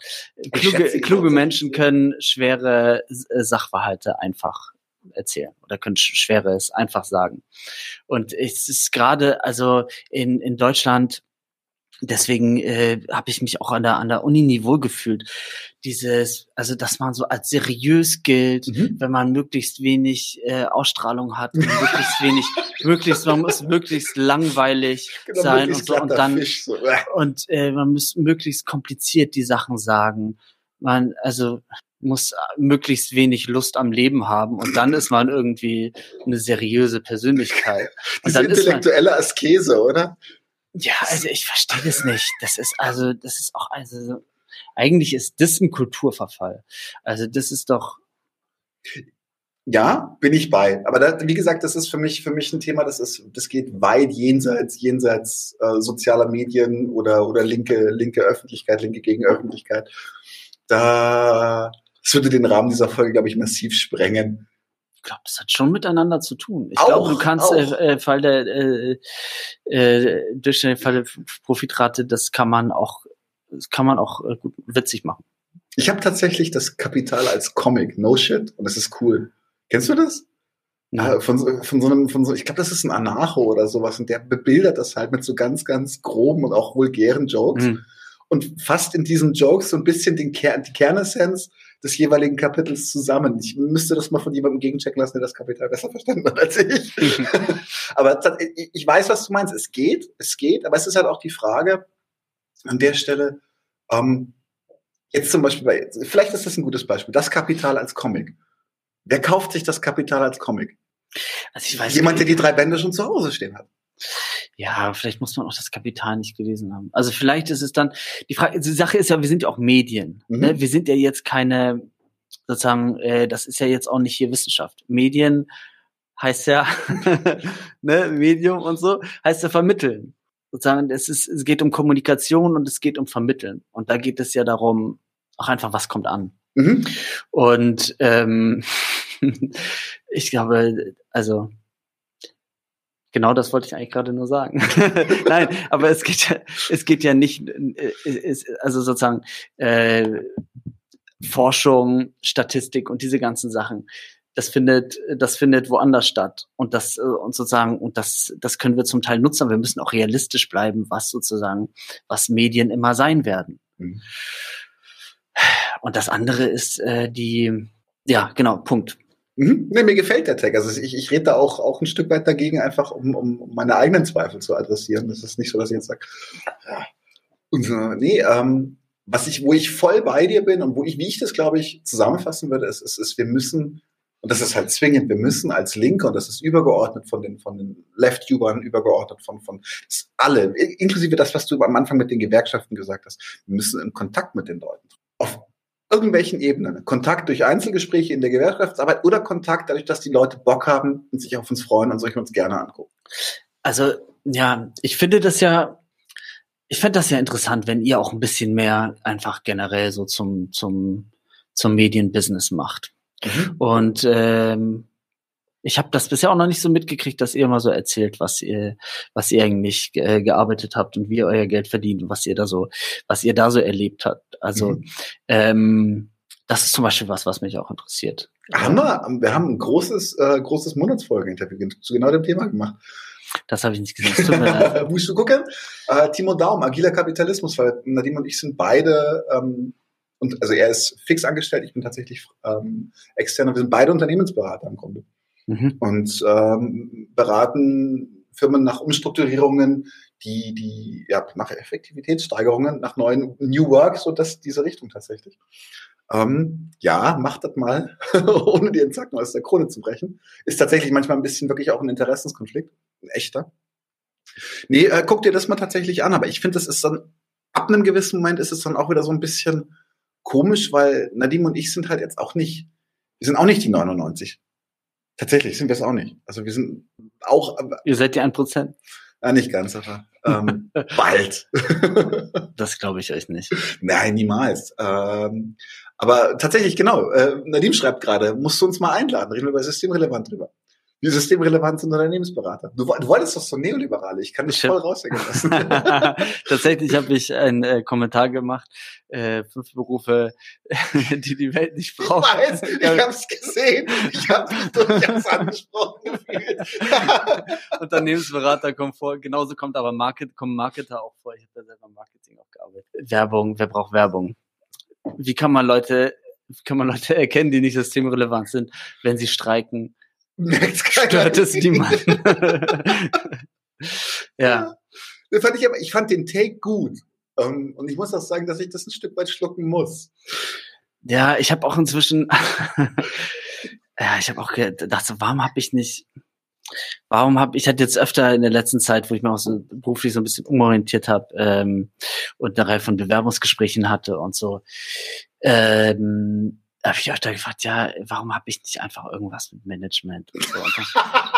Kluge, kluge Menschen können schwere äh, Sachverhalte einfach erzählen oder können Schweres einfach sagen. Und es ist gerade, also in, in Deutschland, deswegen äh, habe ich mich auch an der an der Uni Niveau gefühlt. Dieses, also dass man so als seriös gilt, mhm. wenn man möglichst wenig äh, Ausstrahlung hat, möglichst wenig, möglichst man muss möglichst langweilig genau, sein und so und dann Fisch, so. und äh, man muss möglichst kompliziert die Sachen sagen man, also muss möglichst wenig Lust am Leben haben und dann ist man irgendwie eine seriöse Persönlichkeit. Und Diese ist man, intellektuelle Askese, oder? ja, also ich verstehe das nicht. Das ist also, das ist auch, also so- eigentlich ist das ein Kulturverfall. Also das ist doch, Ja, bin ich bei. Aber da, wie gesagt, das ist für mich für mich ein Thema, das ist, das geht weit jenseits jenseits äh, sozialer Medien oder oder linke linke Öffentlichkeit, linke Gegenöffentlichkeit. Da das würde den Rahmen dieser Folge, glaube ich, massiv sprengen. ich glaube, das hat schon miteinander zu tun. Ich glaube, du kannst äh, äh, Fall der äh, äh, durchschnittliche Fall der Profitrate, das kann man auch, das kann man auch äh, gut witzig machen. Ich habe tatsächlich das Kapital als Comic, no shit, und das ist cool. Kennst du das? Ja. Äh, Von, so- von so einem, von so, ich glaube, das ist ein Anarcho oder sowas, und der bebildert das halt mit so ganz, ganz groben und auch vulgären Jokes. Mhm. und fasst in diesen Jokes so ein bisschen den Kern, die Kernessenz des jeweiligen Kapitels zusammen. Ich müsste das mal von jemandem gegenchecken lassen, der das Kapital besser verstanden hat als ich. aber tats- ich ich weiß, was du meinst. Es geht, es geht, aber es ist halt auch die Frage an der Stelle, ähm, jetzt zum Beispiel bei, vielleicht ist das ein gutes Beispiel, das Kapital als Comic. Wer kauft sich das Kapital als Comic? Also ich weiß Jemand, der die drei Bände schon zu Hause stehen hat. Ja, vielleicht muss man auch das Kapital nicht gelesen haben. Also vielleicht ist es dann, die Frage, die Sache ist ja, wir sind ja auch Medien. Mhm. Ne? Wir sind ja jetzt keine, sozusagen, äh, das ist ja jetzt auch nicht hier Wissenschaft. Medien heißt ja, ne, Medium und so, heißt ja vermitteln. Sozusagen, es ist, es geht um Kommunikation und es geht um Vermitteln. Und da geht es ja darum, auch einfach, was kommt an. Mhm. Und ähm, ich glaube, also genau das wollte ich eigentlich gerade nur sagen. Nein, aber es geht ja, es geht ja nicht, äh, es, also sozusagen äh, Forschung, Statistik und diese ganzen Sachen. Das findet, das findet woanders statt. Und das, äh, und sozusagen, und das, das können wir zum Teil nutzen. aber Wir müssen auch realistisch bleiben, was sozusagen, was Medien immer sein werden. Mhm. Und das andere ist äh, die, ja, genau, Punkt. Mhm. Nee, mir gefällt der Tag. Also ich, ich rede da auch, auch ein Stück weit dagegen, einfach um, um meine eigenen Zweifel zu adressieren. Das ist nicht so, dass ich jetzt sage, ja. Und, nee, ähm, was ich, wo ich voll bei dir bin und wo ich, wie ich das, glaube ich, zusammenfassen würde, ist, ist, ist, wir müssen, und das ist halt zwingend, wir müssen als Linke, und das ist übergeordnet von den, von den Left-Ubern, übergeordnet von, von alle, inklusive das, was du am Anfang mit den Gewerkschaften gesagt hast, wir müssen in Kontakt mit den Leuten. Auf irgendwelchen Ebenen. Kontakt durch Einzelgespräche in der Gewerkschaftsarbeit oder Kontakt dadurch, dass die Leute Bock haben und sich auf uns freuen und solche uns gerne angucken. Also, ja, ich finde das ja, ich fände das ja interessant, wenn ihr auch ein bisschen mehr einfach generell so zum, zum, zum Medienbusiness macht. Und ähm, ich habe das bisher auch noch nicht so mitgekriegt, dass ihr mal so erzählt, was ihr, was ihr eigentlich äh, gearbeitet habt und wie ihr euer Geld verdient und was ihr da so, was ihr da so erlebt habt. Also Mhm. ähm, das ist zum Beispiel was, was mich auch interessiert. Haben wir, wir haben ein großes, äh, großes Monatsfolge-Interview zu genau dem Thema gemacht. Das habe ich nicht gesehen. Musst du gucken? Äh, Timo Daum, agiler Kapitalismus, weil Nadim und ich sind beide, ähm, und also er ist fix angestellt, ich bin tatsächlich ähm, externer, wir sind beide Unternehmensberater im Grunde. Mhm. und ähm, beraten Firmen nach Umstrukturierungen, die, die, ja, nach Effektivitätssteigerungen, nach neuen New Work, so dass diese Richtung tatsächlich. Ähm, ja, macht das mal, ohne den Zacken aus der Krone zu brechen. Ist tatsächlich manchmal ein bisschen wirklich auch ein Interessenskonflikt, ein echter. Nee, äh, guck dir das mal tatsächlich an, aber ich finde, das ist dann, ab einem gewissen Moment ist es dann auch wieder so ein bisschen komisch, weil Nadim und ich sind halt jetzt auch nicht, wir sind auch nicht die 99. Tatsächlich sind wir es auch nicht. Also wir sind auch, Ihr seid die ein Prozent. äh, nicht ganz, aber ähm, bald. Das glaube ich euch nicht. Nein, niemals. Ähm, aber tatsächlich, genau. Äh, Nadim schreibt gerade, musst du uns mal einladen, reden wir bei Systemrelevant drüber. Wie systemrelevant sind Unternehmensberater? Du, du wolltest doch so Neoliberale, ich kann dich Ich voll raushängen lassen. Tatsächlich habe ich einen äh, Kommentar gemacht, äh, fünf Berufe, die die Welt nicht Ich braucht. weiß, ich hab's gesehen. Ich habe mich durchaus angesprochen. Unternehmensberater kommt vor, genauso kommt aber Market, kommen Marketer auch vor. Ich habe da selber im Marketing auch gearbeitet. Werbung, wer braucht Werbung? Wie kann man Leute, wie kann man Leute erkennen, die nicht systemrelevant sind, wenn sie streiken? Merkt's keiner. Stört es niemanden? ja. Das fand ich, aber, ich fand den Take gut. Ähm, und ich muss auch sagen, dass ich das ein Stück weit schlucken muss. Ja, ich habe auch inzwischen, ja, ich habe auch gedacht, warum habe ich nicht, warum habe ich hatte jetzt öfter in der letzten Zeit, wo ich mich auch so beruflich so ein bisschen umorientiert habe ähm, und eine Reihe von Bewerbungsgesprächen hatte und so, ähm, habe ich öfter gefragt, ja, warum habe ich nicht einfach irgendwas mit Management und so. Und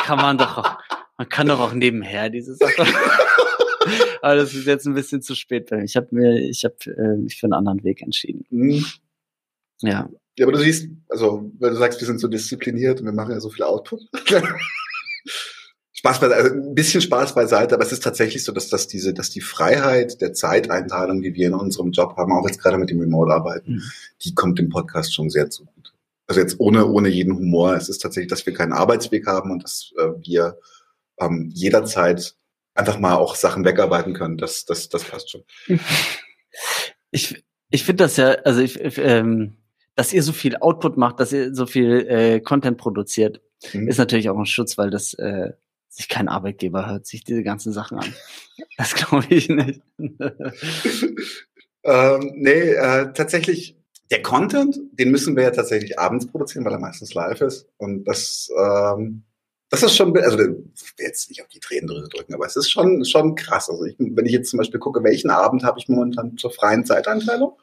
kann man doch auch, man kann doch auch nebenher diese Sache. Aber das ist jetzt ein bisschen zu spät bei mir. Ich habe mir, ich habe äh, mich für einen anderen Weg entschieden. Mhm. Ja. Ja, aber du siehst, also, weil du sagst, wir sind so diszipliniert und wir machen ja so viel Output. Spaß beiseite, also ein bisschen Spaß beiseite, aber es ist tatsächlich so, dass das diese, dass die Freiheit der Zeiteinteilung, die wir in unserem Job haben, auch jetzt gerade mit dem Remote-Arbeiten, mhm. die kommt dem Podcast schon sehr zu gut. Also jetzt ohne, ohne jeden Humor. Es ist tatsächlich, dass wir keinen Arbeitsweg haben und dass äh, wir ähm, jederzeit einfach mal auch Sachen wegarbeiten können. Das, das, das passt schon. Ich, ich finde das ja, also ich, ähm, dass ihr so viel Output macht, dass ihr so viel äh, Content produziert, mhm. ist natürlich auch ein Schutz, weil das äh, sich kein Arbeitgeber hört sich diese ganzen Sachen an. Das glaube ich nicht. ähm, nee, äh, tatsächlich, der Content, den müssen wir ja tatsächlich abends produzieren, weil er meistens live ist. Und das, ähm, das ist schon, also jetzt nicht auf die Tränendrüse drücken, aber es ist schon, schon krass. Also ich, wenn ich jetzt zum Beispiel gucke, welchen Abend habe ich momentan zur freien Zeiteinteilung,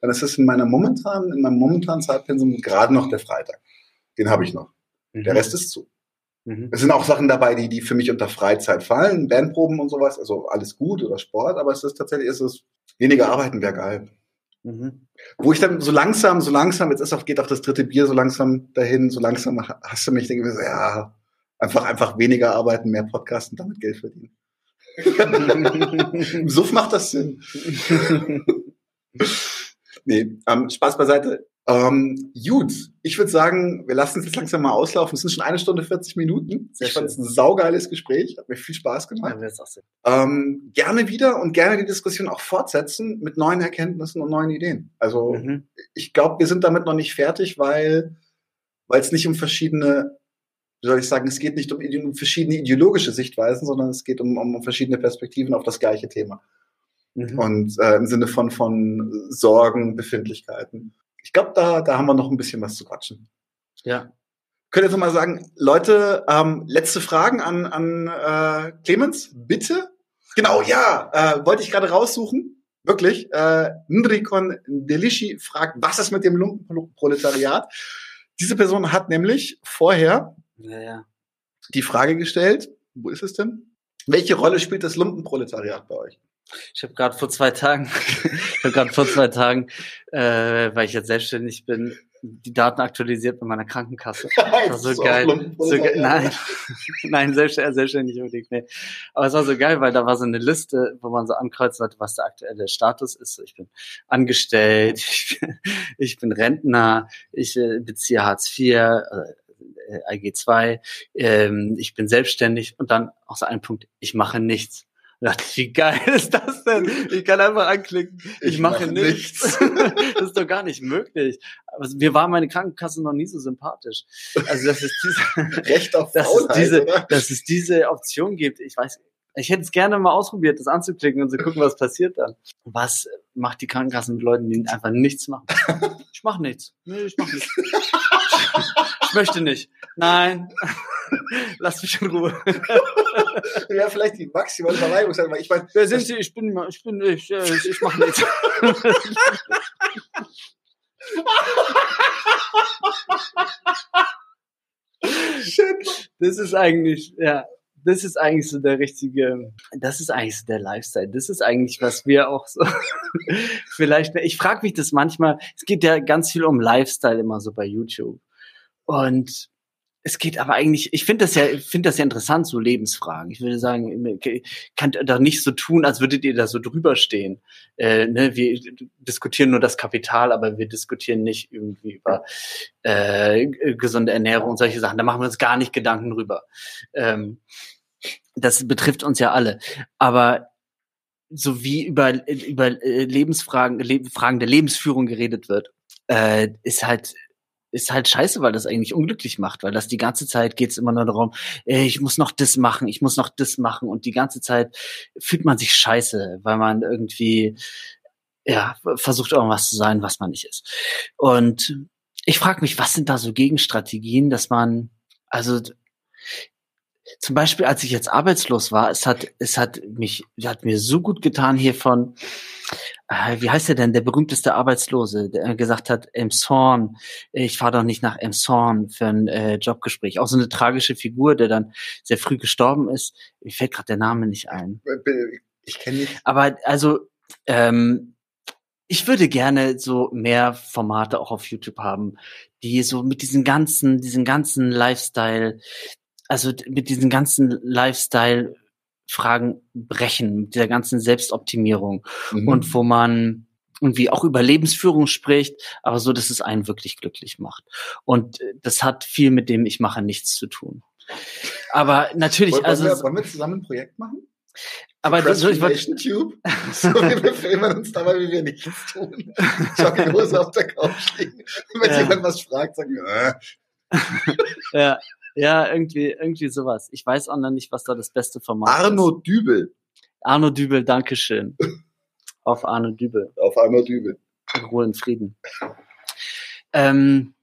dann ist es in meiner momentanen, in meinem momentanen Zeitpensum gerade noch der Freitag. Den habe ich noch. Mhm. Der Rest ist zu. Mhm. Es sind auch Sachen dabei, die, die für mich unter Freizeit fallen, Bandproben und sowas, also alles gut oder Sport, aber es ist tatsächlich, ist es weniger arbeiten wäre geil. Mhm. Wo ich dann so langsam, so langsam, jetzt ist auch, geht auch das dritte Bier so langsam dahin, so langsam hast du mich, denke ich mir so, ja, einfach, einfach weniger arbeiten, mehr Podcasten, damit Geld verdienen. Im Suff macht das Sinn. nee, ähm, Spaß beiseite. Ähm, gut, ich würde sagen, wir lassen es jetzt langsam mal auslaufen. Es sind schon eine Stunde 40 Minuten. Sehr ich fand es ein saugeiles Gespräch, hat mir viel Spaß gemacht. Ja, ähm, gerne wieder und gerne die Diskussion auch fortsetzen mit neuen Erkenntnissen und neuen Ideen. Also mhm. ich glaube, wir sind damit noch nicht fertig, weil weil es nicht um verschiedene, wie soll ich sagen, es geht nicht um, um verschiedene ideologische Sichtweisen, sondern es geht um, um verschiedene Perspektiven auf das gleiche Thema. Mhm. Und äh, im Sinne von, von Sorgen, Befindlichkeiten. Ich glaube, da, da haben wir noch ein bisschen was zu quatschen. Ja. Könnt ihr so mal sagen, Leute, ähm, letzte Fragen an, an äh, Clemens, bitte? Genau, ja, äh, wollte ich gerade raussuchen. Wirklich. Äh, Ndrikon Delishi fragt, was ist mit dem Lumpenproletariat? Diese Person hat nämlich vorher ja, ja. die Frage gestellt, wo ist es denn? Welche Rolle spielt das Lumpenproletariat bei euch? Ich habe gerade vor zwei Tagen, ich habe gerade vor zwei Tagen, äh, weil ich jetzt selbstständig bin, die Daten aktualisiert mit meiner Krankenkasse. Das war so geil. So ge nein, nein, selbstständig, selbstständig unbedingt, nee. Aber es war so geil, weil da war so eine Liste, wo man so ankreuzen sollte, was der aktuelle Status ist. Ich bin angestellt, ich bin, ich bin Rentner, ich äh, beziehe Hartz IV, äh, IG2, ähm, ich bin selbstständig und dann auch so ein Punkt, ich mache nichts dachte ich, wie geil ist das denn? Ich kann einfach anklicken, ich, ich mache, mache nichts. nichts. das ist doch gar nicht möglich. Aber mir war meine Krankenkasse noch nie so sympathisch. Also, dass es diese, Recht auf dass Faulheit, es diese, oder? dass es diese Option gibt. Ich weiß, ich hätte es gerne mal ausprobiert, das anzuklicken und zu gucken, was passiert dann. Was macht die Krankenkasse mit Leuten, die einfach nichts machen? Ich mache nichts. Nee, ich mache nichts. Ich möchte nicht. Nein. Lass mich in Ruhe. ja, vielleicht die maximale Verweigerung, weil ich meine. Wer sind Sie? Ich bin, ich bin, ich, äh, ich, ich mache nichts. Shit. Das ist eigentlich, ja, das ist eigentlich so der richtige, das ist eigentlich so der Lifestyle. Das ist eigentlich, was wir auch so vielleicht, ich frage mich das manchmal, es geht ja ganz viel um Lifestyle immer so bei YouTube. Und es geht aber eigentlich, ich finde das ja, finde das ja interessant, so Lebensfragen. Ich würde sagen, kann doch nicht so tun, als würdet ihr da so drüber stehen. Äh, ne, wir diskutieren nur das Kapital, aber wir diskutieren nicht irgendwie über äh, gesunde Ernährung und solche Sachen. Da machen wir uns gar nicht Gedanken drüber. Ähm, das betrifft uns ja alle. Aber so wie über, über äh, Lebensfragen, Fragen der Lebensführung geredet wird, äh, ist halt ist halt scheiße, weil das eigentlich unglücklich macht, weil das die ganze Zeit geht es immer nur darum, ey, ich muss noch das machen, ich muss noch das machen und die ganze Zeit fühlt man sich scheiße, weil man irgendwie ja, versucht irgendwas zu sein, was man nicht ist. Und ich frage mich, was sind da so Gegenstrategien, dass man, also zum Beispiel, als ich jetzt arbeitslos war, es hat, es hat mich, hat mir so gut getan hier von, äh, wie heißt der denn, der berühmteste Arbeitslose, der gesagt hat, Emshorn, ich fahre doch nicht nach Emshorn für ein äh, Jobgespräch. Auch so eine tragische Figur, der dann sehr früh gestorben ist. Mir fällt gerade der Name nicht ein. Ich kenne nicht. Aber also, ähm, ich würde gerne so mehr Formate auch auf YouTube haben, die so mit diesen ganzen, diesen ganzen Lifestyle, also mit diesen ganzen Lifestyle Fragen brechen, mit dieser ganzen Selbstoptimierung mhm. und wo man irgendwie auch über Lebensführung spricht, aber so, dass es einen wirklich glücklich macht. Und äh, das hat viel mit dem Ich mache nichts zu tun. Aber natürlich, wollen, also. Wir, wollen wir zusammen ein Projekt machen? Aber das, ich wollte, Tube, so wir filmen uns dabei, wie wir nichts tun. Jogginghose auf der Couch liegen. Und wenn ja. jemand was fragt, sagen wir, äh. ja. Ja, irgendwie, irgendwie sowas. Ich weiß auch noch nicht, was da das beste Format Arno ist. Dübel. Arno Dübel, Dankeschön. Auf Arno Dübel. Auf Arno Dübel. Ruhe und Frieden. Ähm,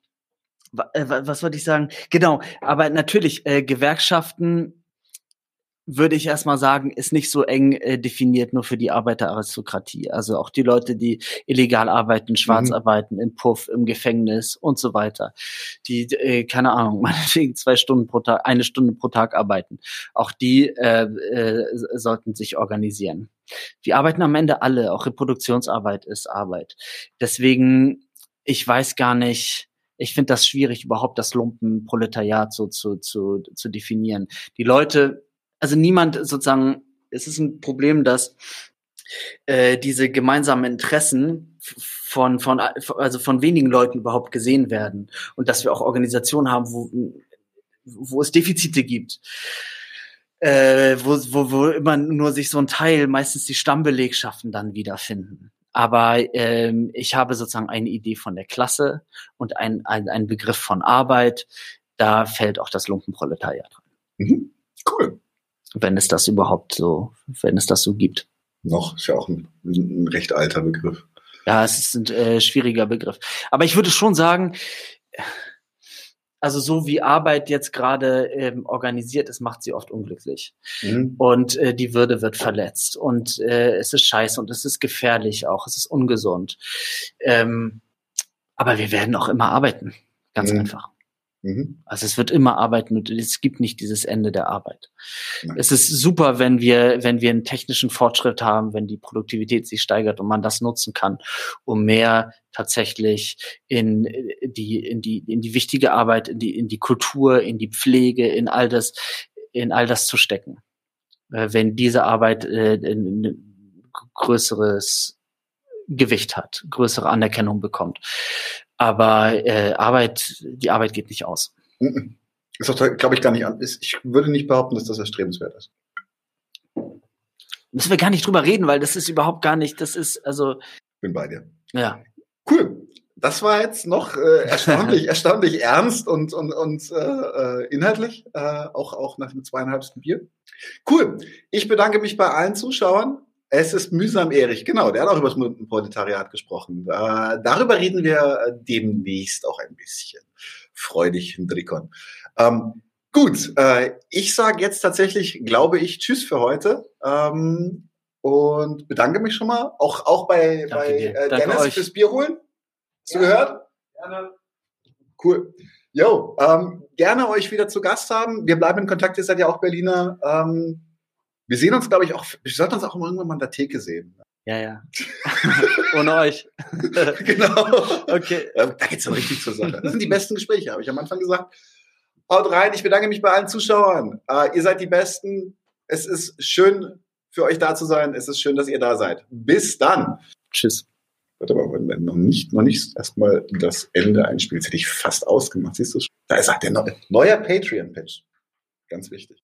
äh, was wollte ich sagen? Genau, aber natürlich, äh, Gewerkschaften würde ich erstmal sagen, ist nicht so eng äh, definiert nur für die Arbeiteraristokratie. Also auch die Leute, die illegal arbeiten, schwarz mhm. arbeiten, im Puff, im Gefängnis und so weiter. Die, äh, keine Ahnung, meinetwegen zwei Stunden pro Tag, eine Stunde pro Tag arbeiten. Auch die äh, äh, sollten sich organisieren. Wir arbeiten am Ende alle, auch Reproduktionsarbeit ist Arbeit. Deswegen, ich weiß gar nicht, ich finde das schwierig, überhaupt das Lumpenproletariat so zu, zu, zu definieren. Die Leute also niemand sozusagen, es ist ein Problem, dass äh, diese gemeinsamen Interessen von, von, also von wenigen Leuten überhaupt gesehen werden und dass wir auch Organisationen haben, wo, wo es Defizite gibt. Äh, wo, wo, wo immer nur sich so ein Teil, meistens die Stammbelegschaften dann wiederfinden. Aber ähm, ich habe sozusagen eine Idee von der Klasse und ein, ein, ein Begriff von Arbeit. Da fällt auch das Lumpenproletariat rein. Mhm. Cool wenn es das überhaupt so, wenn es das so gibt. Noch ist ja auch ein, ein recht alter Begriff. Ja, es ist ein äh, schwieriger Begriff. Aber ich würde schon sagen, also so wie Arbeit jetzt gerade ähm, organisiert ist, macht sie oft unglücklich. Mhm. Und äh, die Würde wird verletzt. Und äh, es ist scheiße und es ist gefährlich auch. Es ist ungesund. Ähm, aber wir werden auch immer arbeiten. Ganz mhm. einfach. Mhm. Also es wird immer arbeiten und es gibt nicht dieses Ende der Arbeit. Nein. Es ist super, wenn wir, wenn wir einen technischen Fortschritt haben, wenn die Produktivität sich steigert und man das nutzen kann, um mehr tatsächlich in die, in die, in die wichtige Arbeit, in die, in die Kultur, in die Pflege, in all das, in all das zu stecken. Äh, wenn diese Arbeit äh, ein größeres Gewicht hat, größere Anerkennung bekommt. Aber äh, Arbeit, die Arbeit geht nicht aus. Ist doch, glaube ich, gar nicht an. Ich würde nicht behaupten, dass das erstrebenswert ist. Müssen wir gar nicht drüber reden, weil das ist überhaupt gar nicht, das ist, also. Bin bei dir. Ja. Cool. Das war jetzt noch äh, erstaunlich, erstaunlich ernst und, und, und äh, äh, inhaltlich, äh, auch, auch nach dem zweieinhalbsten Bier. Cool. Ich bedanke mich bei allen Zuschauern. Es ist mühsam, Erich. Genau, der hat auch über das Proletariat gesprochen. Äh, darüber reden wir demnächst auch ein bisschen. Freudig, Hendrikon. Ähm, gut, äh, ich sage jetzt tatsächlich, glaube ich, Tschüss für heute. Ähm, und bedanke mich schon mal. Auch, auch bei, bei äh, Dennis euch. fürs Bier holen. Hast du gehört? Gerne. Cool. Jo, ähm, gerne euch wieder zu Gast haben. Wir bleiben in Kontakt, ihr seid ja auch Berliner. Ähm, wir sehen uns, glaube ich, auch, wir sollten uns auch irgendwann mal in der Theke sehen. Ja, ja. Ohne euch. genau. Okay. Da geht's so richtig zur Sache. Das sind die besten Gespräche, habe ich am Anfang gesagt. Haut rein. Ich bedanke mich bei allen Zuschauern. Uh, ihr seid die Besten. Es ist schön für euch da zu sein. Es ist schön, dass ihr da seid. Bis dann. Tschüss. Warte mal, wenn noch nicht, noch nicht erstmal das Ende einspielt, hätte ich fast ausgemacht. Siehst du? Da ist der neue, neuer Patreon-Pitch. Ganz wichtig.